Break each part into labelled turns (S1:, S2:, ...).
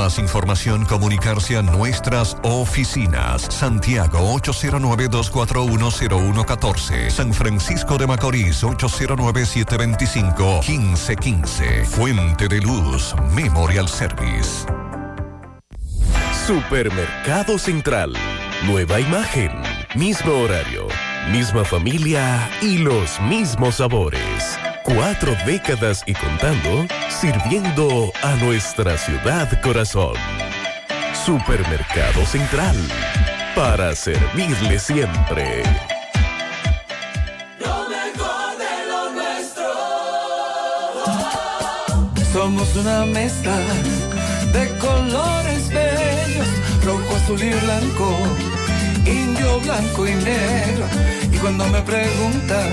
S1: Más información, comunicarse a nuestras oficinas. Santiago 809-241-0114. San Francisco de Macorís 809-725-1515. Fuente de Luz Memorial Service.
S2: Supermercado Central. Nueva imagen. Mismo horario. Misma familia y los mismos sabores. Cuatro décadas y contando, sirviendo a nuestra ciudad corazón. Supermercado Central, para servirle siempre.
S3: Lo mejor de lo nuestro. Somos una mezcla de colores bellos, rojo, azul y blanco, indio, blanco y negro. Y cuando me preguntan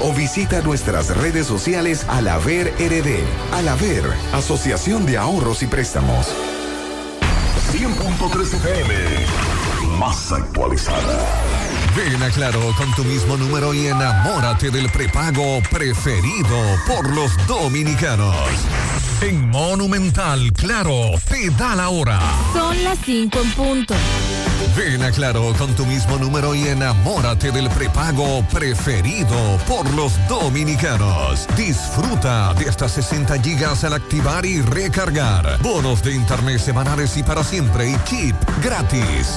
S4: o visita nuestras redes sociales Alaver RD. Alaver, Asociación de Ahorros y Préstamos.
S1: 100.3 FM. Más actualizada. Ven a Claro con tu mismo número y enamórate del prepago preferido por los dominicanos. En Monumental, Claro, te da la hora.
S5: Son las 5 en punto.
S1: Ven a Claro con tu mismo número y enamórate del prepago preferido por los dominicanos. Disfruta de hasta 60 gigas al activar y recargar. Bonos de internet semanales y para siempre y chip gratis.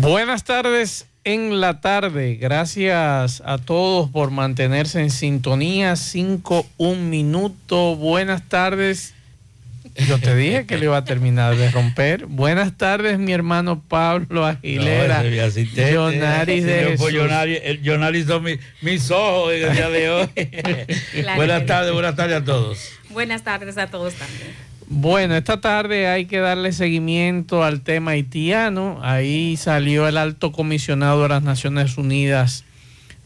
S6: Buenas tardes en la tarde. Gracias a todos por mantenerse en sintonía. 5, un minuto. Buenas tardes. Yo te dije que le iba a terminar de romper. Buenas tardes, mi hermano Pablo Aguilera.
S7: No, asistente.
S6: Yonaris de
S7: pues, Yonaris- el Yonaris son mi- mis ojos en el día de hoy.
S8: Claro
S7: buenas tardes, buenas tardes a todos.
S8: Buenas tardes a todos también.
S6: Bueno, esta tarde hay que darle seguimiento al tema haitiano. Ahí salió el alto comisionado de las Naciones Unidas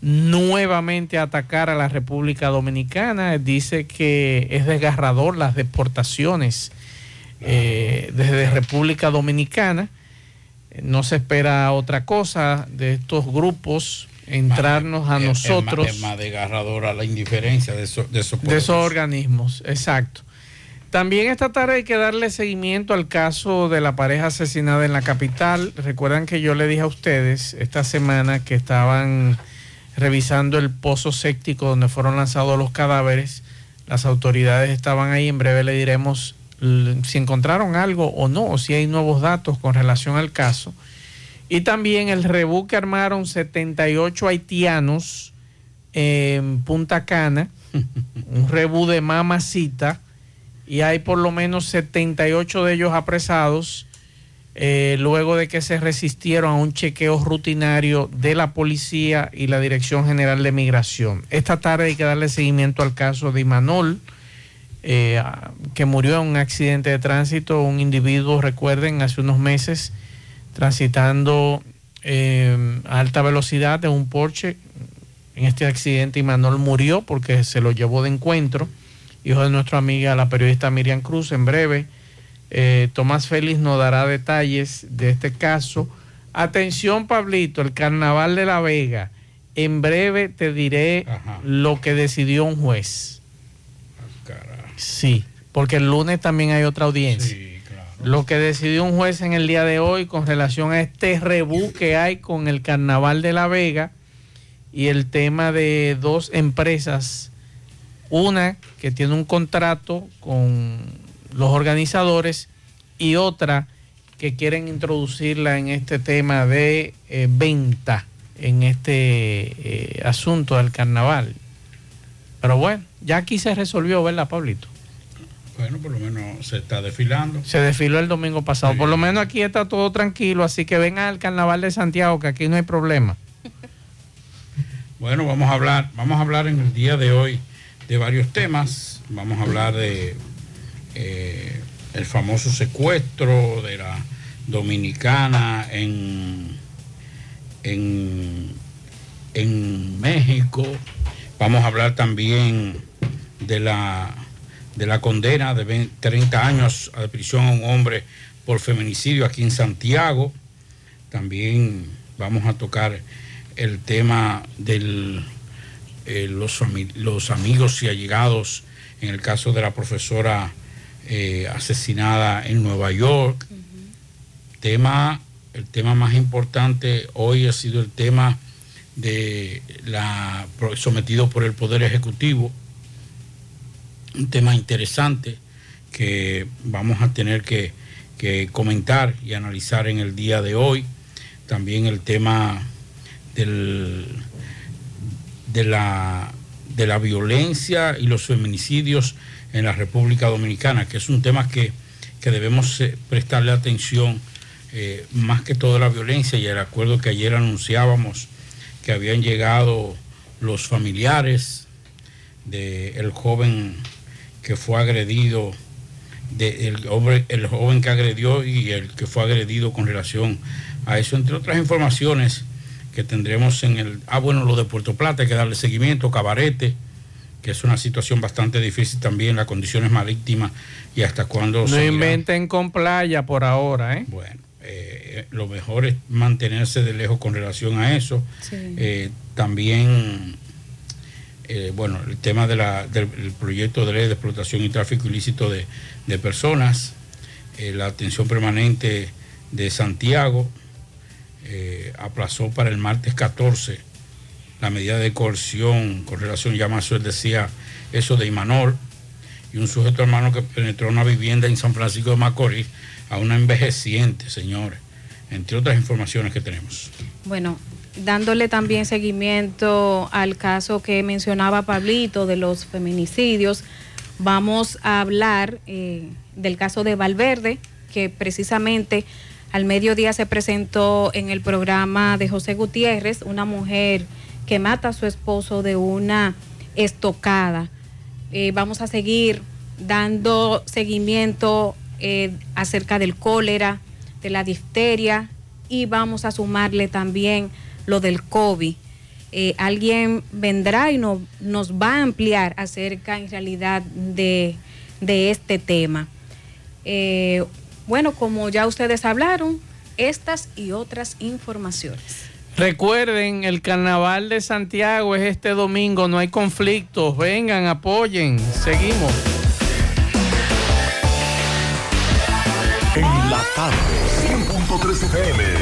S6: nuevamente a atacar a la República Dominicana. Dice que es desgarrador las deportaciones eh, desde República Dominicana. No se espera otra cosa de estos grupos entrarnos a
S7: Es- es más-
S6: nosotros
S7: Es más desgarradora la indiferencia de, eso- de esos
S6: de
S7: pueblos.
S6: esos organismos, exacto. También esta tarde hay que darle seguimiento al caso de la pareja asesinada en la capital. Recuerdan que yo le dije a ustedes esta semana que estaban revisando el pozo séptico donde fueron lanzados los cadáveres. Las autoridades estaban ahí. En breve le diremos si encontraron algo o no, o si hay nuevos datos con relación al caso. Y también el rebú que armaron 78 haitianos en Punta Cana, un rebú de mamacita, y hay por lo menos 78 de ellos apresados eh, luego de que se resistieron a un chequeo rutinario de la policía y la Dirección General de Migración. Esta tarde hay que darle seguimiento al caso de Imanol, eh, que murió en un accidente de tránsito, un individuo, recuerden, hace unos meses, transitando eh, a alta velocidad de un Porsche. En este accidente Imanol murió porque se lo llevó de encuentro, hijo de nuestra amiga, la periodista Miriam Cruz, en breve. Eh, Tomás Félix nos dará detalles de este caso. Atención, Pablito, el Carnaval de la Vega. En breve te diré lo que decidió un juez. Sí, porque el lunes también hay otra audiencia. Lo que decidió un juez en el día de hoy con relación a este rebú que hay con el Carnaval de la Vega y el tema de dos empresas, una que tiene un contrato con los organizadores y otra que quieren introducirla en este tema de eh, venta en este eh, asunto del carnaval. Pero bueno, ya aquí se resolvió, ¿verdad, Pablito?
S7: Bueno, por lo menos se está desfilando.
S6: Se desfiló el domingo pasado. Por lo menos aquí está todo tranquilo, así que vengan al carnaval de Santiago, que aquí no hay problema.
S7: Bueno, vamos a hablar, vamos a hablar en el día de hoy de varios temas. Vamos a hablar de eh, el famoso secuestro de la dominicana en, en, en México. Vamos a hablar también de la, de la condena de 20 30 años de prisión a un hombre por feminicidio aquí en Santiago. También vamos a tocar el tema de los, los amigos y allegados en el caso de la profesora eh, asesinada en Nueva York. Tema, el tema más importante hoy ha sido el tema de la sometido por el Poder Ejecutivo. Un tema interesante que vamos a tener que, que comentar y analizar en el día de hoy. También el tema del, de, la, de la violencia y los feminicidios en la República Dominicana, que es un tema que, que debemos eh, prestarle atención eh, más que todo la violencia y el acuerdo que ayer anunciábamos que habían llegado los familiares del joven que fue agredido, de, el, hombre, el joven que agredió y el que fue agredido con relación a eso, entre otras informaciones que tendremos en el... Ah, bueno, lo de Puerto Plata, hay que darle seguimiento, Cabarete, que es una situación bastante difícil también, las condiciones marítimas y hasta cuándo...
S6: No
S7: seguirán.
S6: inventen con playa por ahora, ¿eh?
S7: Bueno, eh, lo mejor es mantenerse de lejos con relación a eso. Eh, también, eh, bueno, el tema de la- del el proyecto de ley de explotación y tráfico ilícito de, de personas, eh, la atención permanente de Santiago eh, aplazó para el martes 14 la medida de coerción con relación, ya más él decía eso de Imanol, y un sujeto hermano que penetró una vivienda en San Francisco de Macorís a una envejeciente, señores, entre otras informaciones que tenemos.
S8: Bueno, dándole también seguimiento al caso que mencionaba Pablito de los feminicidios, vamos a hablar eh, del caso de Valverde, que precisamente al mediodía se presentó en el programa de José Gutiérrez, una mujer que mata a su esposo de una estocada. Eh, vamos a seguir dando seguimiento eh, acerca del cólera, de la difteria y vamos a sumarle también lo del COVID. Eh, alguien vendrá y no, nos va a ampliar acerca en realidad de este tema. Bueno, como ya ustedes hablaron, estas y otras informaciones.
S6: Recuerden, el carnaval de Santiago es este domingo, no hay conflictos, vengan, apoyen, seguimos.
S9: En la tarde, 100.3 FM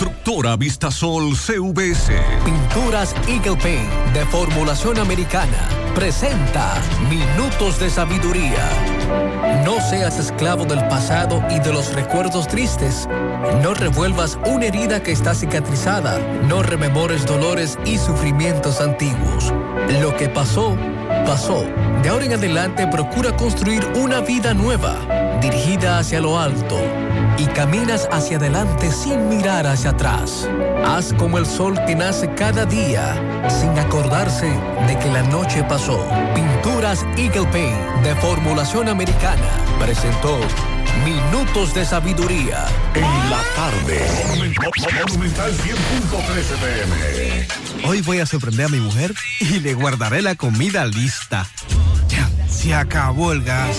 S10: Constructora Vistasol CVS.
S11: Pinturas Eagle Paint de formulación americana. Presenta Minutos de Sabiduría. No seas esclavo del pasado y de los recuerdos tristes. No revuelvas una herida que está cicatrizada. No rememores dolores y sufrimientos antiguos. Lo que pasó, pasó. De ahora en adelante procura construir una vida nueva, dirigida hacia lo alto y caminas hacia adelante sin mirar hacia atrás. Haz como el sol que nace cada día sin acordarse de que la noche pasó. Pinturas Eagle Paint de formulación americana presentó Minutos de Sabiduría.
S9: En la tarde. Monumental 100.13
S12: pm. Hoy voy a sorprender a mi mujer y le guardaré la comida lista. Ya, se acabó el gas.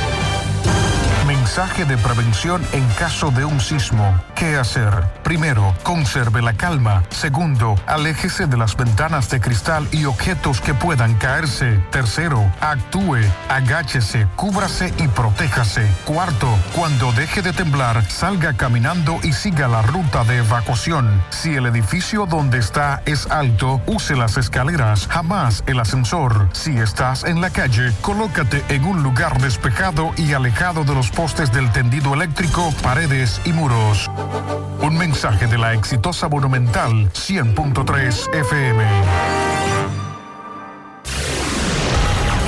S13: Mensaje de prevención en caso de un sismo. ¿Qué hacer? Primero, conserve la calma. Segundo, aléjese de las ventanas de cristal y objetos que puedan caerse. Tercero, actúe, agáchese, cúbrase y protéjase. Cuarto, cuando deje de temblar, salga caminando y siga la ruta de evacuación. Si el edificio donde está es alto, use las escaleras, jamás el ascensor. Si estás en la calle, colócate en un lugar despejado y alejado de los postes del tendido eléctrico, paredes y muros. Un mensaje de la exitosa Monumental 100.3 FM.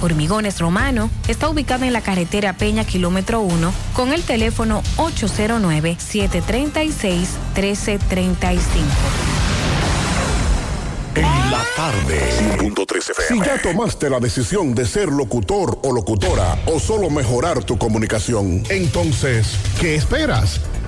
S8: Hormigones Romano está ubicado en la carretera Peña Kilómetro 1 con el teléfono 809-736-1335.
S9: En la tarde.
S14: Si ya tomaste la decisión de ser locutor o locutora o solo mejorar tu comunicación, entonces, ¿qué esperas?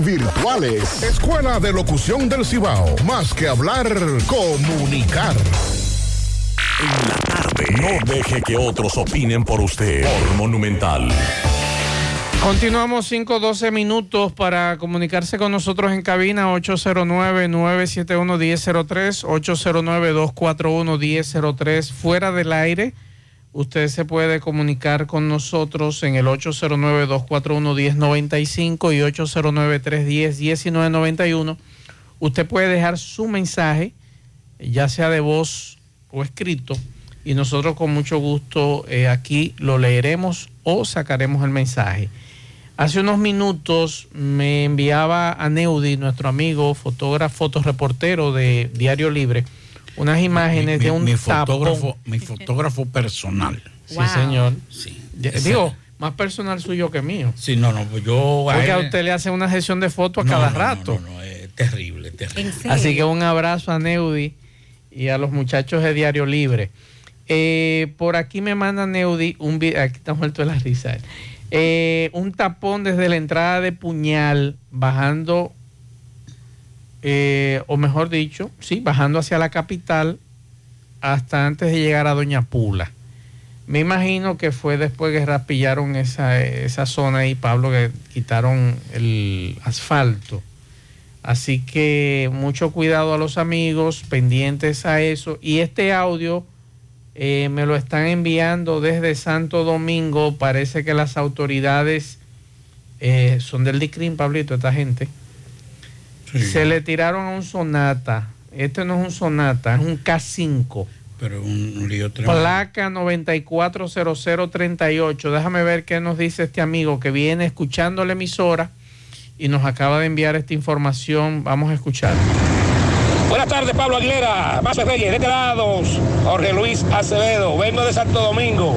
S14: virtuales. Escuela de Locución del Cibao. Más que hablar, comunicar.
S9: En la tarde. No deje que otros opinen por usted. Por Monumental.
S6: Continuamos 5-12 minutos para comunicarse con nosotros en cabina 809-971-1003, 809-241-1003, fuera del aire. Usted se puede comunicar con nosotros en el 809-241-1095 y 809-310-1991. Usted puede dejar su mensaje, ya sea de voz o escrito, y nosotros con mucho gusto eh, aquí lo leeremos o sacaremos el mensaje. Hace unos minutos me enviaba a Neudi, nuestro amigo, fotógrafo, fotoreportero de Diario Libre, unas imágenes
S7: Mi-
S6: de un
S7: mi
S6: tapón.
S7: mi fotógrafo personal.
S6: Sí, señor.
S7: Sí.
S6: Digo, más personal suyo que mío.
S7: Sí, no, no, pues yo a
S6: Porque a
S7: él-
S6: usted le hace una sesión de fotos a
S7: No,
S6: cada
S7: no, no,
S6: rato.
S7: no, no, es terrible, terrible.
S6: Así que un abrazo a Neudi y a los muchachos de Diario Libre. Eh, por aquí me manda Neudi un video. Aquí está muerto de la risa. Eh, un tapón desde la entrada de Puñal, bajando, eh, o mejor dicho, sí, bajando hacia la capital hasta antes de llegar a Doña Pula. Me imagino que fue después que rapillaron esa, esa zona ahí, Pablo, que quitaron el asfalto. Así que mucho cuidado a los amigos, pendientes a eso. Y este audio eh, me lo están enviando desde Santo Domingo. Parece que las autoridades eh, son del DICRIM, Pablito, esta gente. Se le tiraron a un Sonata. Este no es un Sonata, es un K5.
S7: Pero un, un lío tremendo.
S6: Placa 940038. Déjame ver qué nos dice este amigo que viene escuchando la emisora y nos acaba de enviar esta información. Vamos a escuchar.
S15: Buenas tardes, Pablo Aguilera, Mazo Reyes, de este lado, Jorge Luis Acevedo, vengo de Santo Domingo.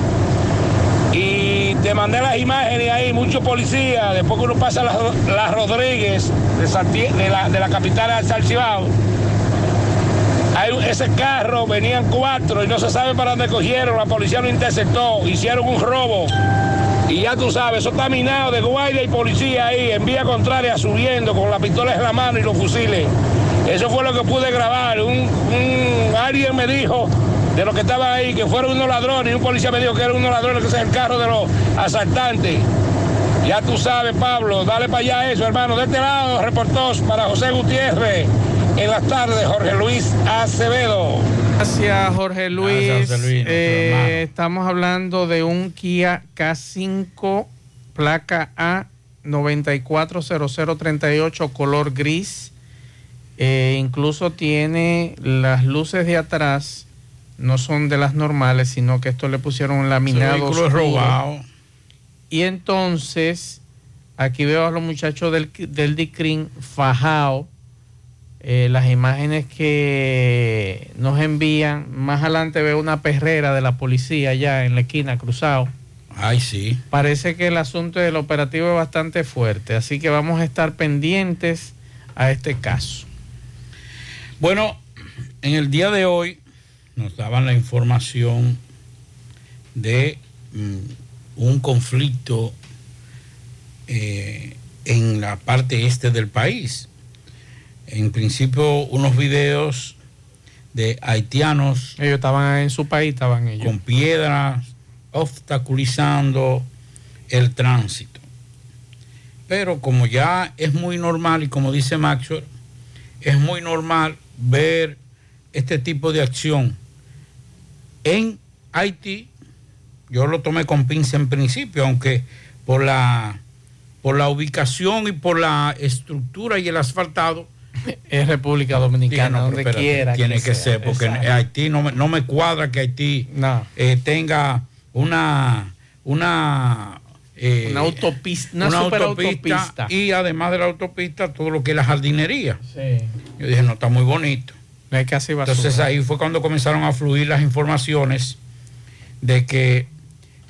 S15: Te mandé las imágenes ahí, muchos policías, después que uno pasa las la Rodríguez de, la, de la capital al Salcibao. Hay ese carro, venían cuatro y no se sabe para dónde cogieron, la policía lo interceptó, hicieron un robo. Y ya tú sabes, eso está minado de guardia y policía ahí, en vía contraria, subiendo con las pistolas en la mano y los fusiles. Eso fue lo que pude grabar. Un- alguien me dijo de los que estaban ahí que fueron unos ladrones y un policía me dijo que eran unos ladrones, que ese es el carro de los asaltantes. Ya tú sabes, Pablo, dale para allá eso, hermano. De este lado, reportó para José Gutiérrez. En las tardes, Jorge Luis Acevedo.
S6: Gracias, Jorge Luis.
S7: Gracias, José Luis,
S6: Eh, estamos hablando de un Kia K5, placa A 940038, color gris. Eh, incluso tiene las luces de atrás, no son de las normales, sino que esto le pusieron un laminado. oscuro.
S7: robado.
S6: Y entonces, aquí veo a los muchachos del, del DICRIN fajao. Eh, las imágenes que nos envían, más adelante veo una perrera de la policía allá en la esquina, cruzado.
S7: Ay, sí.
S6: Parece que el asunto del operativo es bastante fuerte, así que vamos a estar pendientes a este caso.
S7: Bueno, en el día de hoy nos daban la información de mm, un conflicto eh, en la parte este del país. En principio, unos videos de haitianos.
S6: Ellos estaban en su país, estaban ellos.
S7: Con piedras, obstaculizando el tránsito. Pero como ya es muy normal, y como dice Maxwell, es muy normal ver este tipo de acción en Haití. Yo lo tomé con pinza en principio, aunque por la, por la ubicación y por la estructura y el asfaltado,
S6: Es República Dominicana,
S7: no,
S6: donde
S7: espérate,
S6: quiera.
S7: Tiene que, ser, porque en
S6: Exacto.
S7: Haití no me, no me cuadra que Haití
S6: No.
S7: eh, tenga una, una eh,
S6: Una autopista, una,
S7: una
S6: super
S7: autopista,
S6: autopista.
S7: y además de la autopista todo lo que es la jardinería.
S6: Sí.
S7: Yo dije, no, está muy bonito.
S6: No hay casi basura.
S7: Entonces ahí fue cuando comenzaron a fluir las informaciones de que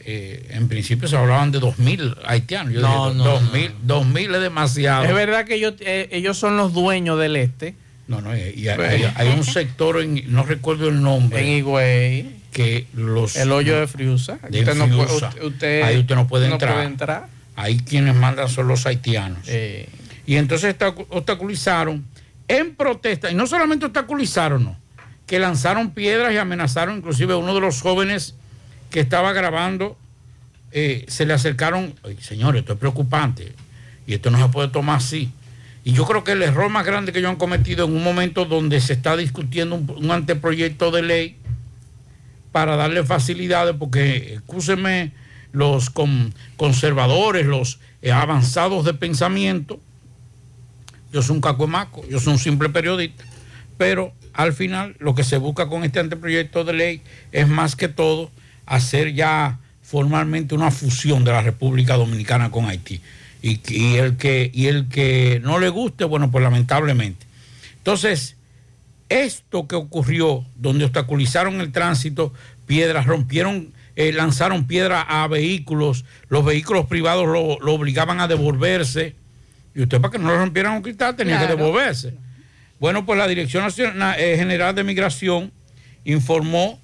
S7: eh, en principio se hablaban de 2.000 haitianos. Yo
S6: No,
S7: dije,
S6: no,
S7: 2.000 2.000 es demasiado.
S6: Es verdad que ellos, eh, ellos son los dueños del este.
S7: No, no, y hay, hay- hay un sector, en, no recuerdo el nombre.
S6: En Higüey.
S7: Que los.
S6: El hoyo de Friusa.
S7: de
S6: Usted no
S7: Friusa.
S6: usted- usted
S7: ahí usted no puede
S6: no
S7: entrar.
S6: puede entrar.
S7: Ahí quienes mandan son los haitianos.
S6: Eh.
S7: Y entonces obstacu- obstaculizaron en protesta, y no solamente obstaculizaron, que lanzaron piedras y amenazaron, inclusive a uno de los jóvenes que estaba grabando, eh, se le acercaron, "Oye, señores, esto es preocupante, y esto no se puede tomar así. Y yo creo que el error más grande que ellos han cometido en un momento donde se está discutiendo un, anteproyecto de ley para darle facilidades, porque, escúcheme, los con- conservadores, los eh, avanzados de pensamiento, yo soy un cacuemaco, yo soy un simple periodista, pero al final lo que se busca con este anteproyecto de ley es más que todo hacer ya formalmente una fusión de la República Dominicana con Haití. Y, el que, y el que no le guste, bueno, pues lamentablemente. Entonces, esto que ocurrió, donde obstaculizaron el tránsito, piedras, rompieron, eh, lanzaron piedras a vehículos, los vehículos privados lo, lo obligaban a devolverse, y usted para que no le rompieran un cristal tenía que devolverse. Bueno, pues la Dirección Nacional, eh, General de Migración informó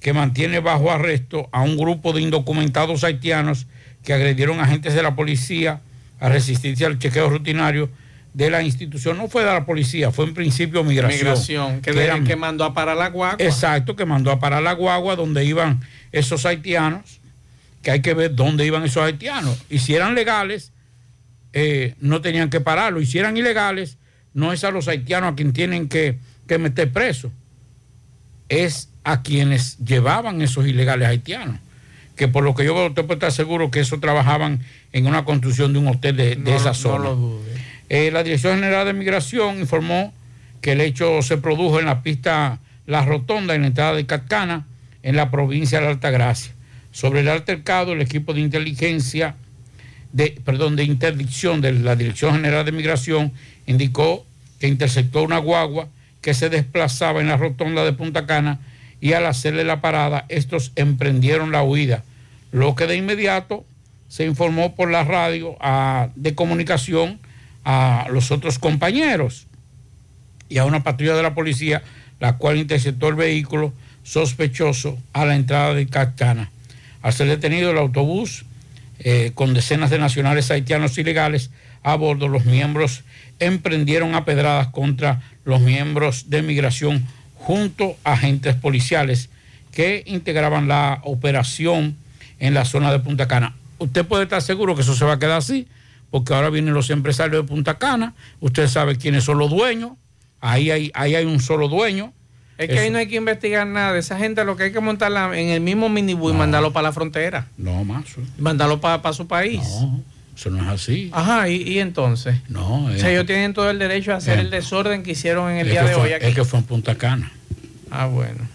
S7: que mantiene bajo arresto a un grupo de indocumentados haitianos que agredieron agentes de la policía a resistirse al chequeo rutinario de la institución. No fue de la policía, fue en principio migración.
S6: Migración, que,
S7: que eran-
S6: que mandó a parar la guagua.
S7: Exacto, que mandó a parar la guagua donde iban esos haitianos, que hay que ver dónde iban esos haitianos. Y si eran legales, eh, no tenían que pararlo. Y si eran ilegales, no es a los haitianos a quien tienen que, que meter preso, es a quienes llevaban esos ilegales haitianos. Que por lo que yo veo, puede estar seguro que eso trabajaban en una construcción de un hotel de, de
S6: No-
S7: esa
S6: no
S7: zona.
S6: lo dude.
S7: Eh, la Dirección General de Migración informó que el hecho se produjo en la pista La Rotonda, en la entrada de Catcana, en la provincia de la Altagracia. Sobre el altercado, el equipo de inteligencia, de, perdón, de interdicción de la Dirección General de Migración indicó que interceptó una guagua que se desplazaba en la rotonda de Punta Cana y al hacerle la parada, estos emprendieron la huida. Lo que de inmediato se informó por la radio a- de comunicación a los otros compañeros y a una patrulla de la policía, la cual interceptó el vehículo sospechoso a la entrada de Catcana. Al ser detenido el autobús eh, con decenas de nacionales haitianos ilegales a bordo, los miembros emprendieron a pedradas contra los miembros de migración junto a agentes policiales que integraban la operación en la zona de Punta Cana. Usted puede estar seguro que eso se va a quedar así, porque ahora vienen los empresarios de Punta Cana, usted sabe quiénes son los dueños, ahí hay, ahí hay un solo dueño.
S6: Es que
S7: Eso-
S6: ahí no hay que investigar nada. Esa gente lo que hay que montarla en el mismo minibús y mandarlo para la frontera.
S7: No, más.
S6: Y mandarlo para su país.
S7: Eso no es así.
S6: Ajá, y, y entonces.
S7: No,
S6: O
S7: es-
S6: sea, ellos tienen todo el derecho a hacer
S7: Eh.
S6: el desorden que hicieron en el
S7: es
S6: día
S7: que
S6: de
S7: fue-
S6: hoy aquí.
S7: Es que fue en Punta Cana.
S6: Ah, bueno.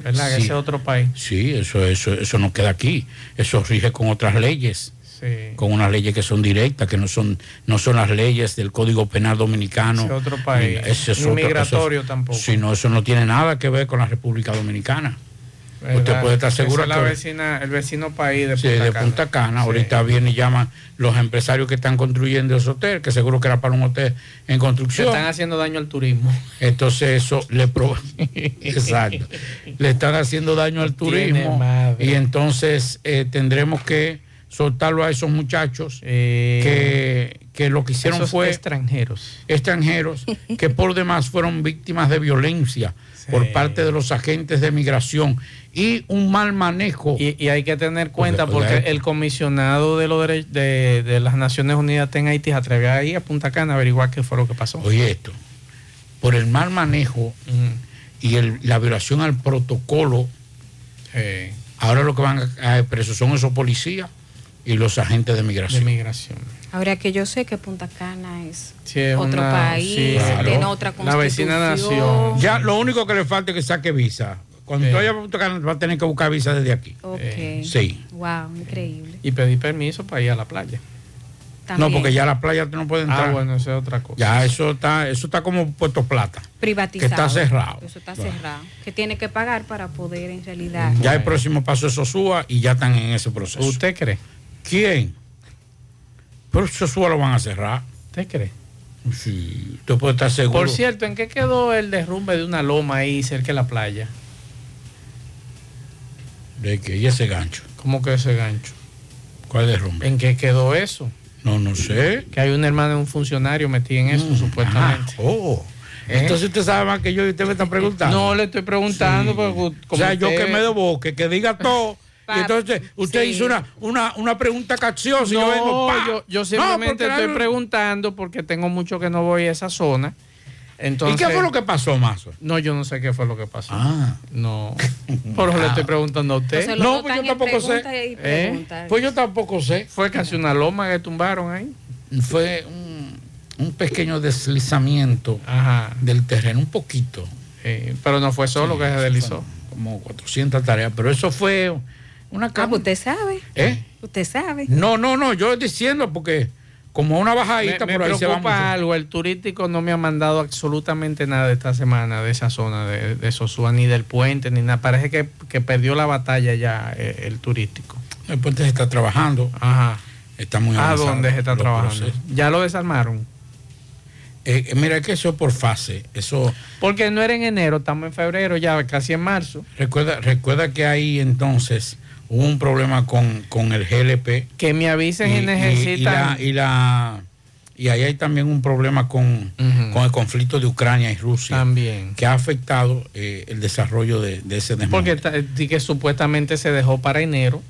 S6: ¿Verdad? Que
S7: Sí.
S6: ese es otro país.
S7: Sí, eso, eso, eso no queda aquí. Eso rige con otras leyes.
S6: Sí.
S7: Con unas leyes que son directas, que no son, no son las leyes del Código Penal Dominicano.
S6: Ese otro país.
S7: Ese es otro-
S6: migratorio
S7: eso-
S6: tampoco.
S7: Sí, no, eso no tiene nada que ver con la República Dominicana. Usted puede estar seguro
S6: es la
S7: que-
S6: vecina, el vecino país de
S7: Sí,
S6: Punta
S7: de
S6: Cana.
S7: Punta Cana.
S6: Sí.
S7: Ahorita vienen y llaman los empresarios que están construyendo ese hotel, que seguro que era para un hotel en
S6: Le
S7: construcción.
S6: están haciendo daño al turismo.
S7: Entonces eso le pro- exacto le están haciendo daño al turismo y entonces eh, tendremos que soltarlo a esos muchachos que, que lo que hicieron
S6: Eh, Esos
S7: fue
S6: extranjeros.
S7: extranjeros que por demás fueron víctimas de violencia por parte de los agentes de migración y un mal manejo.
S6: Y, y hay que tener cuenta porque el comisionado de, los de, de las Naciones Unidas en Haití se atrevió a ir a Punta Cana a averiguar qué fue lo que pasó.
S7: Oye esto, por el mal manejo y el- la violación al protocolo, ahora lo que van a, a presos son esos policías y los agentes de migración.
S6: De migración.
S8: Ahora que yo sé que Punta Cana es
S6: Sí, es
S8: otro
S6: una-
S8: país,
S6: sí,
S7: Claro.
S8: tiene otra
S6: La vecina
S8: constitución.
S6: nación.
S7: Ya lo único que le falta es que saque visa. Cuando tú vayas a Punta Cana, vas a tener que buscar visa desde aquí.
S8: Ok.
S7: Sí.
S8: Wow, increíble.
S6: Y pedir permiso para ir a la playa.
S8: También.
S7: No, porque ya la playa tú no puedes entrar.
S6: Ah, bueno, eso es otra cosa.
S7: Ya eso está, eso está como Puerto Plata.
S8: privatizado.
S7: Que está cerrado.
S8: Eso está cerrado. Que tiene que pagar para poder en realidad.
S7: Ya el próximo paso es Sosúa y ya están en ese proceso.
S6: ¿Usted cree?
S7: ¿Quién? Pero Sosúa lo van a cerrar.
S6: ¿Usted cree?
S7: Sí, usted puede estar seguro.
S6: Por cierto, ¿en qué quedó el derrumbe de una loma ahí cerca de la playa?
S7: ¿De qué? ¿Y ese gancho?
S6: ¿Cómo que ese gancho?
S7: ¿Cuál derrumbe?
S6: ¿En qué quedó eso?
S7: No, no sé.
S6: Que hay una hermana de un funcionario metida en eso, supuestamente.
S7: Ah, oh.
S6: ¿Eh?
S7: Entonces usted sabe más que yo y usted me está preguntando.
S6: No, le estoy preguntando.
S7: Sí.
S6: porque
S7: O
S6: como
S7: sea, yo que me deboque, que diga todo. Y entonces usted
S6: sí.
S7: hizo una, una, una pregunta capciosa y yo vengo,
S6: No,
S7: ¡pa!
S6: yo, yo simplemente estoy
S7: la-
S6: preguntando porque tengo mucho que no voy a esa zona. Entonces,
S7: ¿Y qué fue lo que pasó, Mazo?
S6: No, yo no sé qué fue lo que pasó.
S7: Ah.
S6: No. Por eso le estoy preguntando a usted.
S7: No, pues yo tampoco sé.
S6: ¿Eh?
S7: Pues yo tampoco sé.
S6: Fue casi una loma que tumbaron ahí.
S7: Fue un, un pequeño deslizamiento del terreno, un poquito.
S6: Eh, pero no fue solo
S7: Sí,
S6: que se deslizó.
S7: Como 400 tareas, pero eso fue una
S8: Ah,
S7: cama.
S8: pues usted sabe.
S7: ¿Eh?
S8: Usted sabe.
S7: No, no, no, yo diciendo porque como una
S6: Me,
S7: bajadita
S6: me
S7: por ahí se va
S6: algo. El turístico no me ha mandado absolutamente nada esta semana de esa zona de, de Sosúa, ni del puente, ni nada. Parece que, que perdió la batalla ya eh, el turístico.
S7: El puente se está trabajando.
S6: Ajá.
S7: Está muy
S6: ¿A dónde se está trabajando?
S7: procesos.
S6: Ya lo desarmaron.
S7: Eh, eh, mira que eso es por fase. Eso
S6: Porque no era en enero, estamos en febrero, ya casi en marzo.
S7: recuerda, recuerda que ahí entonces hubo un problema con, con el GLP.
S6: Que me avisen y,
S7: y,
S6: necesitan.
S7: y la, y la- y ahí hay también un problema con, con el conflicto de Ucrania y Rusia.
S6: También.
S7: Que ha afectado eh, el desarrollo de, de ese desmonte.
S6: Porque que supuestamente se dejó para enero.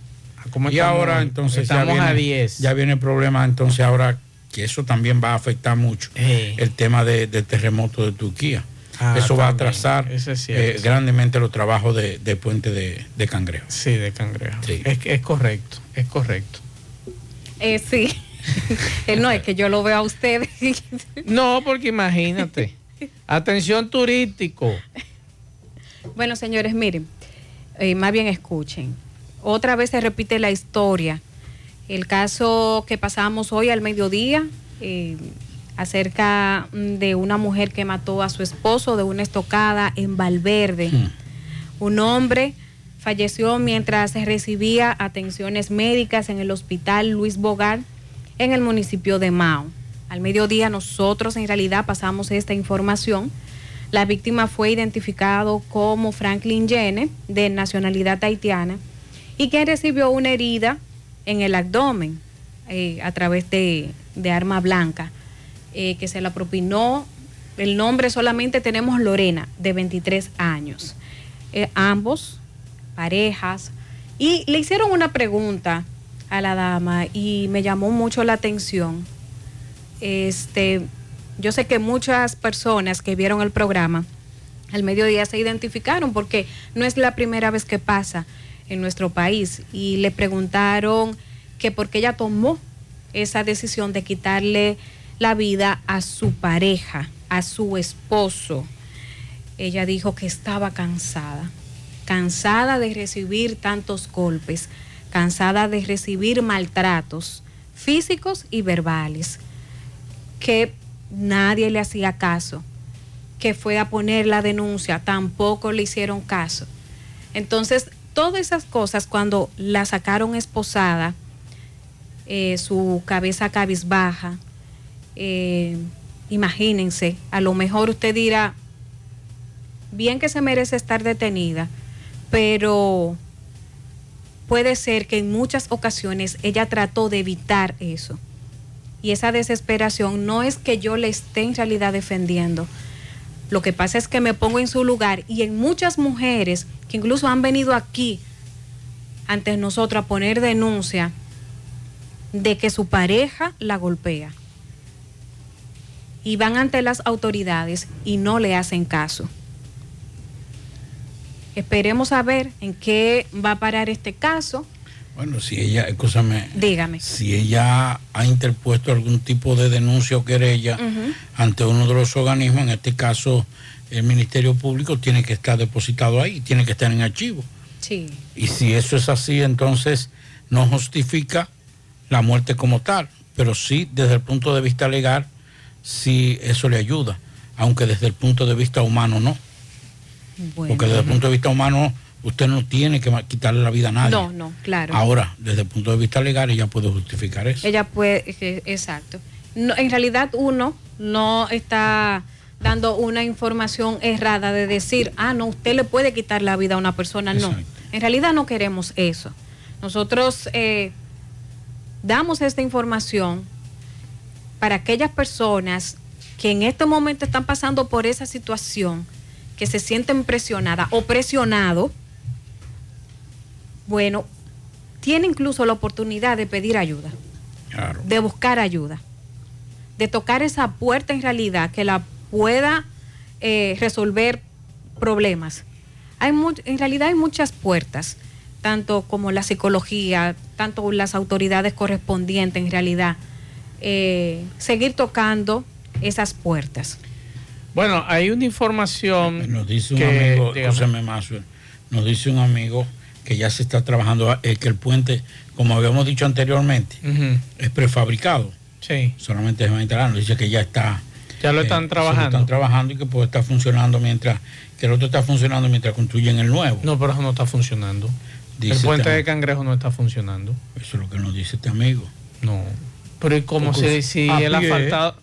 S6: ¿Cómo
S7: y
S6: estamos
S7: ahora entonces ya viene,
S6: a 10.
S7: ya viene el problema entonces ahora que eso también va a afectar mucho el tema de, del terremoto de Turquía.
S6: Ah,
S7: eso va a atrasar
S6: es
S7: eh, grandemente los trabajos de, de puente de, de Cangrejo.
S6: Sí, de cangrejo.
S7: Sí.
S6: Es, es correcto, es correcto.
S8: Eh, sí. Él no es que yo lo veo a usted.
S6: No, porque imagínate. Atención turístico.
S8: Bueno, señores, miren, eh, más bien escuchen. Otra vez se repite la historia. El caso que pasamos hoy al mediodía eh, acerca mm, de una mujer que mató a su esposo de una estocada en Valverde. Un hombre falleció mientras recibía atenciones médicas en el hospital Luis Bogar en el municipio de Mao. Al mediodía nosotros en realidad pasamos esta información. La víctima fue identificado como Franklin Yene, de nacionalidad haitiana, y quien recibió una herida en el abdomen eh, a través de, de arma blanca, eh, que se la propinó. El nombre solamente tenemos Lorena, de 23 años. Eh, ambos, parejas, y le hicieron una pregunta a la dama y me llamó mucho la atención. Este, yo sé que muchas personas que vieron el programa al mediodía se identificaron porque no es la primera vez que pasa en nuestro país y le preguntaron que por qué ella tomó esa decisión de quitarle la vida a su pareja, a su esposo. Ella dijo que estaba cansada, cansada de recibir tantos golpes, cansada de recibir maltratos físicos y verbales, que nadie le hacía caso, que fue a poner la denuncia, tampoco le hicieron caso. Entonces, todas esas cosas, cuando la sacaron esposada, eh, su cabeza cabizbaja, eh, imagínense, a lo mejor usted dirá, bien que se merece estar detenida, pero puede ser que en muchas ocasiones ella trató de evitar eso. Y esa desesperación no es que yo le esté en realidad defendiendo. Lo que pasa es que me pongo en su lugar y en muchas mujeres que incluso han venido aquí ante nosotros a poner denuncia de que su pareja la golpea. Y van ante las autoridades y no le hacen caso. Esperemos a ver en qué va a parar este caso.
S7: Bueno, si ella, escúchame,
S8: Dígame.
S7: si ella ha interpuesto algún tipo de denuncia o querella ante uno de los organismos, en este caso el Ministerio Público tiene que estar depositado ahí, tiene que estar en archivo.
S8: Sí.
S7: Y si eso es así, entonces no justifica la muerte como tal, pero sí desde el punto de vista legal, sí eso le ayuda, aunque desde el punto de vista humano no. Porque desde el punto de vista humano usted no tiene que quitarle la vida a nadie.
S8: No, no, claro.
S7: Ahora, desde el punto de vista legal, ella puede justificar eso.
S8: Ella puede, exacto. No, en realidad uno no está dando una información errada de decir, ah, no, usted le puede quitar la vida a una persona. No, en realidad no queremos eso. Nosotros eh, damos esta información para aquellas personas que en este momento están pasando por esa situación, que se sienten presionadas o presionados, bueno, tiene incluso la oportunidad de pedir ayuda, de buscar ayuda, de tocar esa puerta en realidad que la pueda eh, resolver problemas. Hay en realidad hay muchas puertas, tanto como la psicología, tanto las autoridades correspondientes en realidad, eh, seguir tocando esas puertas.
S6: Bueno, hay una información.
S7: Nos dice un
S6: que,
S7: amigo,
S6: dígame.
S7: Maxwell, nos dice un amigo que ya se está trabajando, eh, que el puente, como habíamos dicho anteriormente, es prefabricado.
S6: Sí.
S7: Solamente se va a instalar, nos dice que ya está.
S6: Ya lo
S7: eh,
S6: están
S7: se
S6: trabajando.
S7: están trabajando y que puede estar funcionando mientras, que el otro está funcionando mientras construyen el nuevo.
S6: No, pero eso no está funcionando.
S7: Dice
S6: el puente
S7: este-
S6: de Cangrejo no está funcionando.
S7: Eso es lo que nos dice este amigo.
S6: No. Pero ¿y cómo si
S7: a
S6: el asfaltado...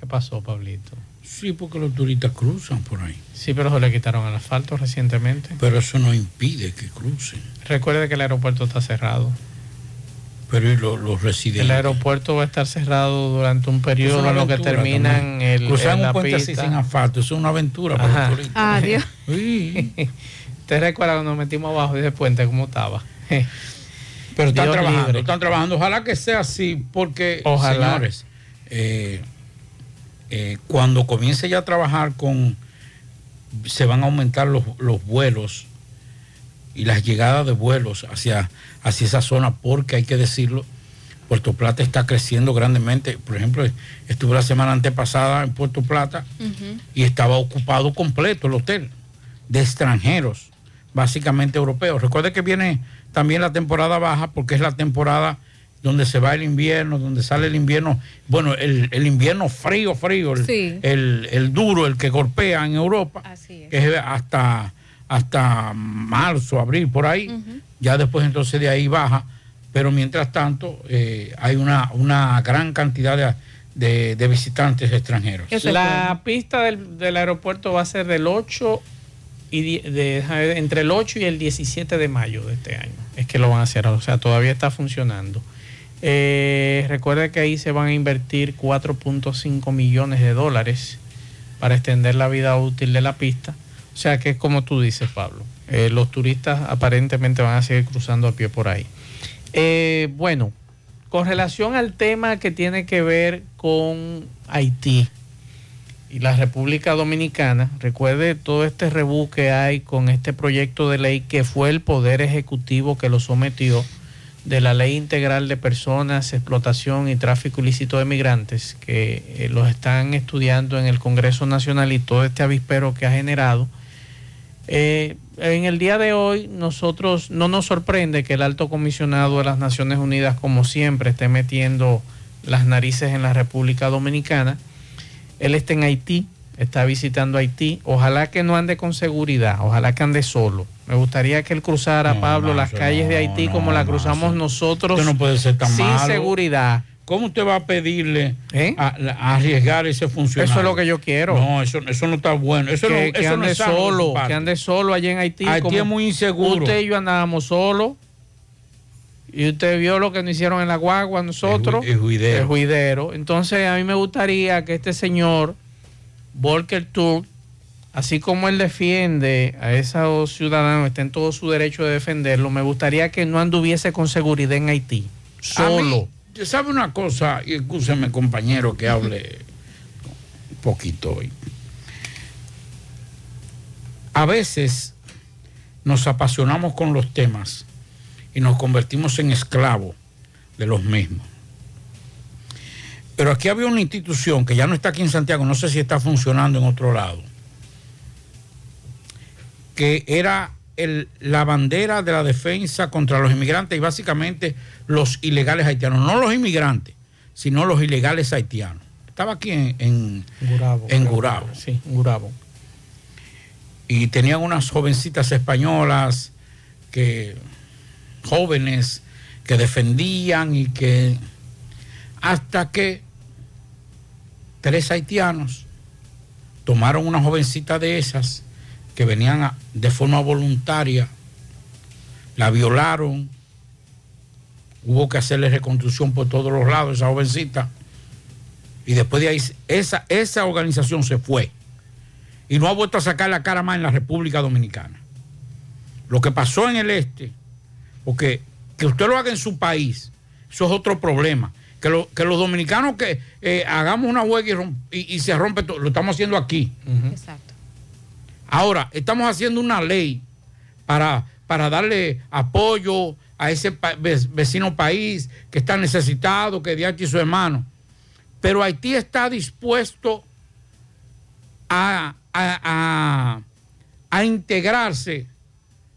S6: ¿Qué pasó, Pablito?
S7: Sí, porque los turistas cruzan por ahí.
S6: Sí, pero se le quitaron el asfalto recientemente.
S7: Pero eso no impide que crucen.
S6: Recuerde que el aeropuerto está cerrado.
S7: Pero ¿y lo- los residentes?
S6: El aeropuerto va a estar cerrado durante un periodo en lo que terminan
S7: también.
S6: el,
S7: Cruzar un
S6: la
S7: puente así sin asfalto, eso es una aventura para
S6: Ajá.
S7: los turistas.
S8: Adiós.
S6: ¿Usted recuerda cuando nos metimos abajo de ese puente cómo estaba?
S7: Pero están
S6: Dios
S7: trabajando,
S6: libre.
S7: están trabajando. Ojalá que sea así, porque,
S6: Ojalá.
S7: señores, eh, eh, cuando comience ya a trabajar con, se van a aumentar los, los vuelos y las llegadas de vuelos hacia, hacia esa zona, porque hay que decirlo, Puerto Plata está creciendo grandemente. Por ejemplo, estuve la semana antepasada en Puerto Plata y estaba ocupado completo el hotel de extranjeros, básicamente europeos. Recuerde que viene también la temporada baja porque es la temporada donde se va el invierno, donde sale el invierno, bueno, el, el invierno frío, frío, el,
S8: Sí.
S7: el- el duro, el que golpea en Europa, que es hasta, hasta marzo, abril, por ahí. Ya después entonces de ahí baja, pero mientras tanto eh, hay una, una gran cantidad de, de- de visitantes extranjeros.
S6: La pista del, del aeropuerto va a ser del 8 entre el 8 y el 17 de mayo de este año. Es que lo van a hacer, o sea, todavía está funcionando. Eh, recuerda que ahí se van a invertir 4.5 millones de dólares para extender la vida útil de la pista. O sea que es como tú dices, Pablo. eh, los turistas aparentemente van a seguir cruzando a pie por ahí. Eh, bueno, con relación al tema que tiene que ver con Haití y la República Dominicana, recuerde todo este rebú que hay con este proyecto de ley que fue el Poder Ejecutivo que lo sometió de la Ley Integral de Personas, Explotación y Tráfico Ilícito de Migrantes, que eh, los están estudiando en el Congreso Nacional y todo este avispero que ha generado. Eh, en el día de hoy nosotros no nos sorprende que el alto comisionado de las Naciones Unidas, como siempre, esté metiendo las narices en la República Dominicana. Él está en Haití, está visitando Haití. Ojalá que no ande con seguridad, ojalá que ande solo. Me gustaría que él cruzara, Pablo, las calles de Haití como la cruzamos nosotros
S7: Usted no puede ser tan
S6: sin
S7: malo.
S6: seguridad.
S7: ¿Cómo usted va a pedirle a, a arriesgar ese funcionario?
S6: Eso es lo que yo quiero.
S7: No, eso, eso no está bueno. Eso
S6: que,
S7: no,
S6: que
S7: eso
S6: ande solo, que ande solo allá en Haití.
S7: Haití es muy inseguro.
S6: Usted y yo andábamos solos. Y usted vio lo que nos hicieron en la guagua nosotros.
S7: Es juidero.
S6: Es juidero. Entonces a mí me gustaría que este señor, Volker Turk, así como él defiende a esos ciudadanos, está en todo su derecho de defenderlo, me gustaría que no anduviese con seguridad en Haití. Solo.
S7: A mí, ¿Sabe una cosa? Y escúcheme, compañero, que hable un poquito hoy. A veces nos apasionamos con los temas y nos convertimos en esclavos de los mismos. Pero aquí había una institución que ya no está aquí en Santiago, no sé si está funcionando en otro lado, que era el- la bandera de la defensa contra los inmigrantes y básicamente los ilegales haitianos, no los inmigrantes, sino los ilegales haitianos. Estaba aquí en, en,
S6: Gurabo.
S7: en Gurabo.
S6: Sí, en Gurabo.
S7: Y tenían unas jovencitas españolas que jóvenes que defendían y que hasta que tres haitianos tomaron una jovencita de esas que venían de forma voluntaria, la violaron, hubo que hacerle reconstrucción por todos los lados esa jovencita, y después de ahí esa, esa organización se fue y no ha vuelto a sacar la cara más en la República Dominicana. Lo que pasó en el este, porque que usted lo haga en su país, eso es otro problema. Que, lo- que los dominicanos que eh, hagamos una huelga y, rom- y- y se rompe todo, lo estamos haciendo aquí.
S8: Exacto.
S7: Ahora, estamos haciendo una ley para, para darle apoyo a ese pa- vecino país que está necesitado, que de y su hermano. Pero Haití está dispuesto a, a- a- a integrarse